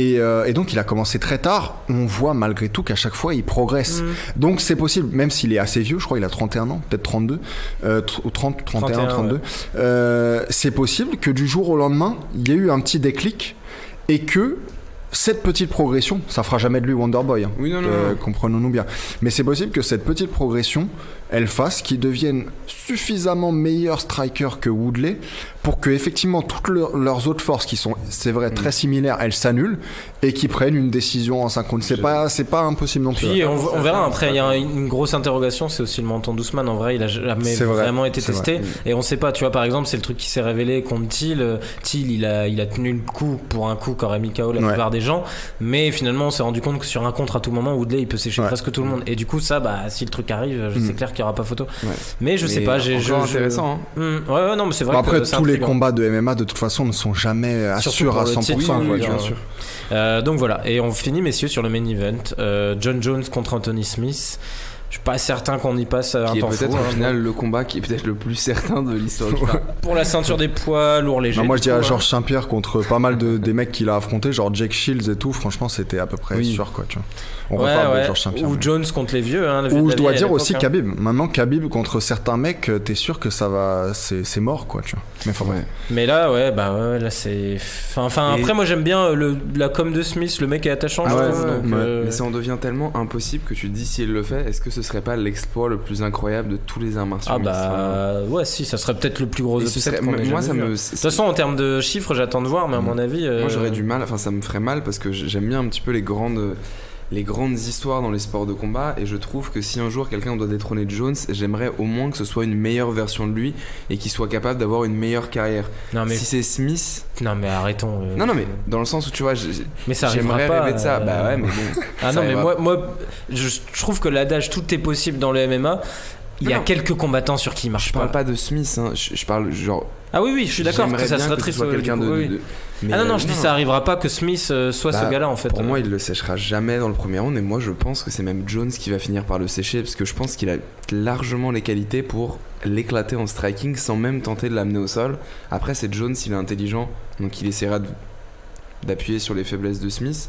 B: Et, euh, et donc il a commencé très tard. On voit malgré tout qu'à chaque fois il progresse.
A: Mm.
B: Donc c'est possible, même s'il est assez vieux, je crois il a 31 ans, peut-être 32, euh, tr- ou 30, 31,
A: 31,
B: 32.
A: ouais.
B: Euh, c'est possible que du jour au lendemain, il y ait eu un petit déclic et que cette petite progression, ça fera jamais de lui Wonderboy, hein,
C: Oui, non, non,
B: euh,
C: non.
B: comprenons-nous bien. Mais c'est possible que cette petite progression, elle fasse qu'il devienne suffisamment meilleur striker que Woodley pour que effectivement toutes leurs- leurs autres forces qui sont, c'est vrai,
C: Mm.
B: très similaires, elles s'annulent et qu'ils prennent une décision en 50. C'est pas, c'est pas impossible non plus.
A: Puis on, verra après, il y a une grosse interrogation, c'est aussi le menton d'Ousmane. En vrai, il a jamais
B: vrai,
A: vraiment été testé.
C: vrai.
A: Et on sait pas, tu vois, par exemple, c'est le truc qui s'est révélé contre Thiel. Thiel, il a, il a tenu le coup pour un coup qu'aurait mis KO la
B: Ouais.
A: plupart des gens. Mais finalement, on s'est rendu compte que sur un contre à tout moment, Woodley, il peut sécher
B: Ouais.
A: presque tout le monde. Et du coup, ça, bah, si le truc arrive, je
B: Mm.
A: c'est clair qu'il y aura pas photo.
C: Ouais.
A: Mais je sais
C: Mais
A: pas, j'ai. je-
C: encore
A: je-
C: intéressant. hein.
A: Hmm, ouais, ouais, non, mais c'est vrai
B: Bon, après,
A: que
B: tous les combats de MMA de toute façon ne sont jamais
A: pour
B: à
A: le
B: 100%.
A: titre,
B: quoi,
A: oui,
B: tu vois.
A: bien sûr. Euh, donc voilà, et on finit messieurs sur le main event. Euh, John Jones contre Anthony Smith. Je suis pas certain qu'on y passe un
C: Qui est
A: temps fou.
C: peut-être au
A: hein.
C: final le combat qui est peut-être le plus certain de l'histoire combat.
A: Pour la ceinture des poids lourds légers.
B: Non, moi je dirais
A: hein.
B: Georges Saint-Pierre contre pas mal de, des mecs qu'il a affronté, genre Jake Shields et tout. Franchement, c'était à peu près
C: Oui.
B: sûr quoi. Tu vois. On
A: Ouais,
B: reparle de
A: ouais.
B: Georges Saint-Pierre.
A: Ou
B: mais-
A: Jones contre les vieux. Hein, le vieux
B: Ou
A: de
B: je dois dire aussi
A: hein.
B: Khabib. Maintenant, Khabib contre certains mecs, euh, t'es sûr que ça va, c'est c'est mort quoi. Tu vois. Mais enfin.
C: Ouais.
A: Mais là, ouais, bah ouais, là c'est. Enfin, enfin
C: Et-
A: après, moi j'aime bien euh, le, la com de Smith, le mec est attachant.
B: Ah
A: je
B: ouais,
A: trouve,
B: ouais,
A: donc,
B: ouais.
A: euh,
C: Mais ça en devient tellement impossible que tu te dis si il le fait, est-ce que ce serait pas l'exploit le plus incroyable de tous les arts martiaux
A: Ah bah ouais, si, ça serait peut-être le plus gros upset
C: serait-
A: qu'on ait
C: moi ça
A: vu, hein.
C: me
A: De toute façon, en termes de chiffres, j'attends de voir, mais à mon avis. euh,
C: Moi j'aurais du mal, enfin ça me ferait mal parce que j'aime bien un petit peu les grandes, les grandes histoires dans les sports de combat et je trouve que si un jour quelqu'un doit détrôner Jones, j'aimerais au moins que ce soit une meilleure version de lui et qu'il soit capable d'avoir une meilleure carrière.
A: Non mais,
C: Si c'est Smith,
A: non mais arrêtons. euh,
C: non non mais dans le sens où tu vois, j'aimerais
A: pas.
C: rêver de ça.
A: euh,
C: Bah ouais mais bon.
A: Ah non, mais moi, moi je trouve que l'adage tout est possible dans le MMA. Il y a
C: Non.
A: quelques combattants sur qui il marche
C: Je
A: pas.
C: parle pas de Smith, hein. je, je parle genre.
A: Ah oui, oui, je suis d'accord que ça serait
C: que
A: triste. euh,
C: quelqu'un
A: du
C: de,
A: coup, oui.
C: de- mais,
A: Ah non, non,
C: euh,
A: je dis ça arrivera pas que Smith euh, soit
C: Bah,
A: ce gars-là en fait.
C: Pour moi, il le séchera jamais dans le premier round et moi je pense que c'est même Jones qui va finir par le sécher parce que je pense qu'il a largement les qualités pour l'éclater en striking sans même tenter de l'amener au sol. Après, c'est Jones, il est intelligent donc il essaiera d'appuyer sur les faiblesses de Smith.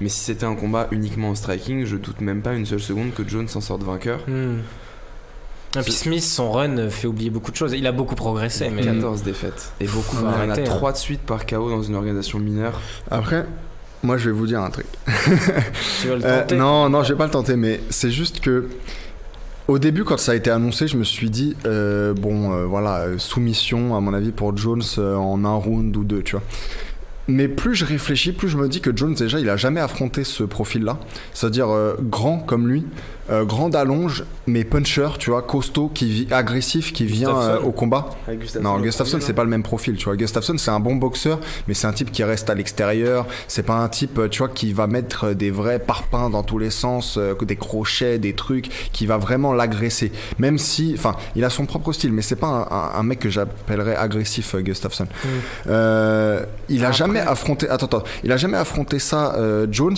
C: Mais si c'était un combat uniquement en striking, je doute même pas une seule seconde que Jones s'en sorte vainqueur.
A: Hmm. Et puis
C: C'est-
A: Smith, son run fait oublier beaucoup de choses. Il a beaucoup progressé, mais
C: 14 défaites et beaucoup. Y en a
A: arrêter,
C: 3 de suite par KO dans une organisation mineure.
B: Après, moi je vais vous dire un truc.
A: tu vas le
B: Euh,
A: tenter.
B: non, non, je vais pas le tenter, mais c'est juste que. Au début, quand ça a été annoncé, je me suis dit, euh, bon, euh, voilà, soumission, à mon avis, pour Jones euh, en un round ou deux, tu vois. Mais plus je réfléchis, plus je me dis que Jones, déjà, il a jamais affronté ce profil-là. C'est-à-dire euh, grand comme lui, euh, grand d'allonge, mais puncher, tu vois, costaud, qui vit, agressif, qui vient euh, au combat. Non, Gustafsson, c'est pas le même profil, tu vois. Gustafsson, c'est un bon boxeur, mais c'est un type qui reste à l'extérieur. C'est pas un type, euh, tu vois, qui va mettre des vrais parpaings dans tous les sens, euh, des crochets, des trucs, qui va vraiment l'agresser. Même si, enfin, il a son propre style, mais c'est pas un, un- un mec que j'appellerais agressif, Gustafsson. Euh, il a
C: Après-
B: jamais affronté, attends, attends, il a jamais affronté ça, Jones?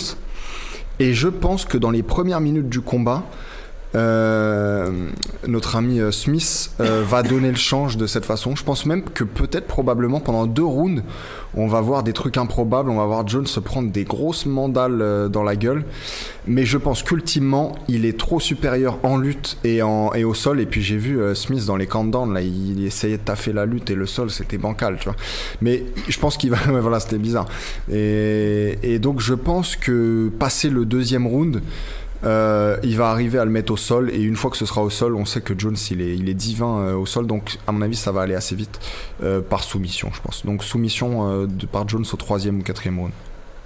B: Et je pense que dans les premières minutes du combat, notre ami euh, Smith euh, va donner le change de cette façon. Je pense même que peut-être probablement pendant deux rounds, on va voir des trucs improbables. On va voir Jones se prendre des grosses mandales euh, dans la gueule. Mais je pense qu'ultimement, il est trop supérieur en lutte et, en, et au sol. Et puis j'ai vu euh, Smith dans les countdowns, là, il, il essayait de taffer la lutte et le sol, c'était bancal, tu vois. Mais je pense qu'il va. ouais, voilà, c'était bizarre. Et, et donc je pense que passer le deuxième round, euh, il va arriver à le mettre au sol et une fois que ce sera au sol, on sait que Jones il est, il est divin euh, au sol, donc à mon avis ça va aller assez vite euh, par soumission, je pense. Donc soumission de, par Jones au troisième ou quatrième round.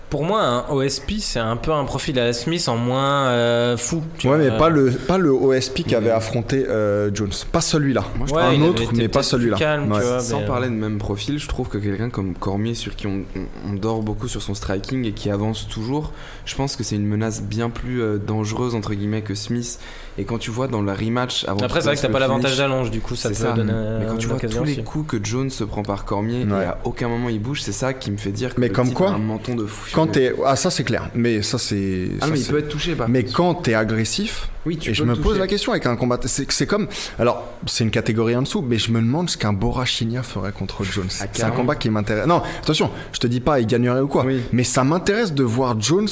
A: Pour moi, un OSP, c'est un peu un profil à la Smith en moins euh, fou. tu
B: Ouais,
A: vois.
B: mais pas le, pas le OSP qui avait affronté euh, Jones. Pas celui-là.
C: Moi, je
A: Ouais,
B: un autre, mais pas celui-là. Ouais.
C: Sans
A: mais, euh,
C: parler de même profil, je trouve que quelqu'un comme Cormier, sur qui on, on- on dort beaucoup sur son striking et qui avance toujours, je pense que c'est une menace bien plus euh, dangereuse entre guillemets que Smith. Et quand tu vois dans la rematch avant
A: Après, c'est vrai que t'as pas l'avantage d'allonge, du coup, ça
C: c'est
A: peut
C: ça.
A: donner
C: Mais quand tu vois tous les
A: aussi.
C: coups que Jones se prend par Cormier
B: Ouais.
C: et à aucun moment il bouge, c'est ça qui me fait dire que
B: Mais comme quoi,
C: a un menton de fou.
B: Quand t'es. Ah, ça c'est clair. Mais ça c'est.
C: Ah
B: ça,
C: mais il peut être touché par
B: Mais
C: contre.
B: quand t'es agressif,
C: Oui, tu
B: et je me pose la question avec un combat, c'est comme, alors c'est une catégorie en dessous, mais je me demande ce qu'un Borachinia ferait contre Jones.
C: Ah,
B: c'est un combat qui m'intéresse. Non, attention, je te dis pas il gagnerait ou quoi,
C: Oui.
B: mais ça m'intéresse de voir Jones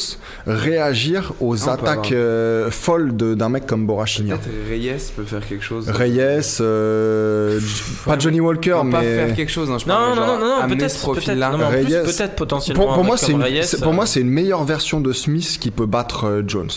B: réagir aux
C: Ah, peut
B: attaques euh, folles de- d'un mec comme Borachinia.
C: Peut-être Reyes peut faire quelque chose.
B: Reyes, euh, pas Johnny Walker,
C: Peut pas
B: mais
C: faire quelque chose. Hein, je
A: Non, non, non, non, peut-être,
B: Reyes-
A: peut-être potentiellement.
B: pour, pour
A: un
B: moi c'est une,
A: Reyes,
B: c'est- pour
A: euh,
B: moi c'est une meilleure version de Smith qui peut battre euh, Jones.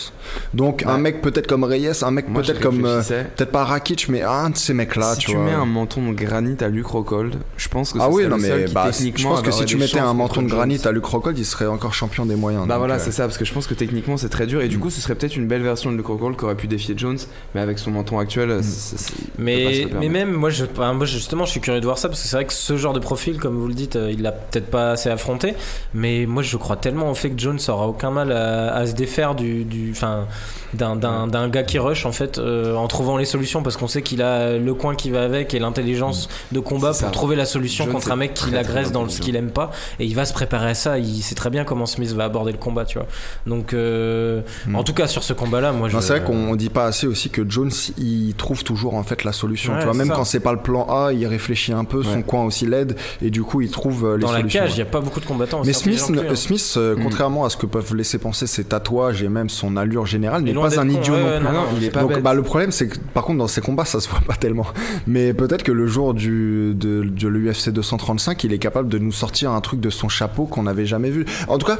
B: Donc un mec peut-être comme Reyes, un mec
C: je
B: peut-être comme euh, peut-être pas Rakic, mais un de ces mecs là.
C: si
B: tu
C: tu,
B: vois.
C: mets un menton de granit à Luke Rockhold, je pense que
B: Ah oui, non
C: le seul
B: mais
C: qui,
B: bah, je
C: techniquement
B: pense que si tu mettais un menton de granit à Luke Rockhold, il serait encore champion des moyens.
C: Bah voilà,
B: euh,
C: c'est ça, parce que je pense que techniquement c'est très dur et du coup ce serait peut-être une belle version de Luke Rockhold qui aurait pu défier Jones, mais avec son menton actuel, se
A: Mais, même, moi, je, justement, je suis curieux de voir ça parce que c'est vrai que ce genre de profil, comme vous le dites, euh, il l'a peut-être pas assez affronté. Mais moi, je crois tellement au fait que Jones aura aucun mal à, à se défaire du, du, enfin, d'un, d'un, d'un gars qui rush en fait, euh, en trouvant les solutions parce qu'on sait qu'il a le coin qui va avec et l'intelligence de combat pour trouver la solution contre un mec qui l'agresse dans ce qu'il aime pas et il va se préparer à ça. Il sait très bien comment Smith va aborder le combat, tu vois. Donc, euh,
B: Mm.
A: en tout cas, sur ce combat-là, moi,
B: non,
A: je.
B: c'est vrai qu'on dit pas assez aussi que Jones il trouve toujours en fait la solution.
A: Ouais,
B: tu vois, même
A: ça.
B: quand c'est pas le plan A, il réfléchit un peu, son
C: Ouais.
B: coin aussi l'aide et du coup il trouve euh, les
A: dans la
B: solutions.
A: cage, il n'y a pas beaucoup de combattants.
B: Mais Smith,
A: hein.
B: Smith
C: Mm.
B: contrairement à ce que peuvent laisser penser ses tatouages et même son allure générale, n'est pas un
A: con,
B: idiot
A: ouais,
B: non
A: ouais,
B: plus.
A: non,
C: Ah non, il est pas
B: Donc
C: bête.
B: bah, le problème c'est que par contre dans ces combats ça se voit pas tellement. Mais peut-être que le jour du, de, de l'UFC 235 il est capable de nous sortir un truc de son chapeau qu'on n'avait jamais vu. En tout cas,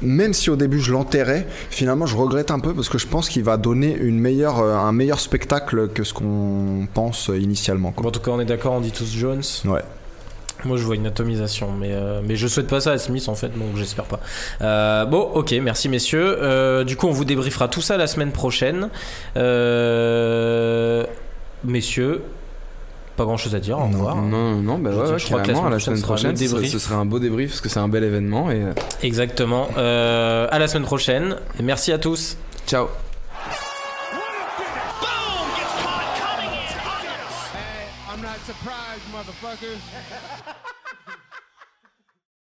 B: même si au début je l'enterrais, finalement je regrette un peu parce que je pense qu'il va donner une meilleure, euh, un meilleur spectacle que ce qu'on pense initialement. quoi.
A: Bon, en tout cas, on est d'accord, on dit tous Jones.
B: Ouais.
A: Moi, je vois une atomisation, mais, euh, mais je souhaite pas ça à Smith en fait, donc j'espère pas. Euh, bon, ok, merci messieurs. Euh, du coup, on vous débriefera tout ça la semaine prochaine. Euh, messieurs, pas grand chose à dire, au
B: Non.
A: revoir.
C: Non, non, non, bah
A: Je-
C: ouais, ouais,
A: je crois que la semaine prochaine,
C: prochaine,
A: sera un débrief.
C: ce serait un beau débrief parce que c'est un bel événement et
A: Exactement. À la semaine prochaine. Merci à tous.
C: ciao.
E: Motherfuckers.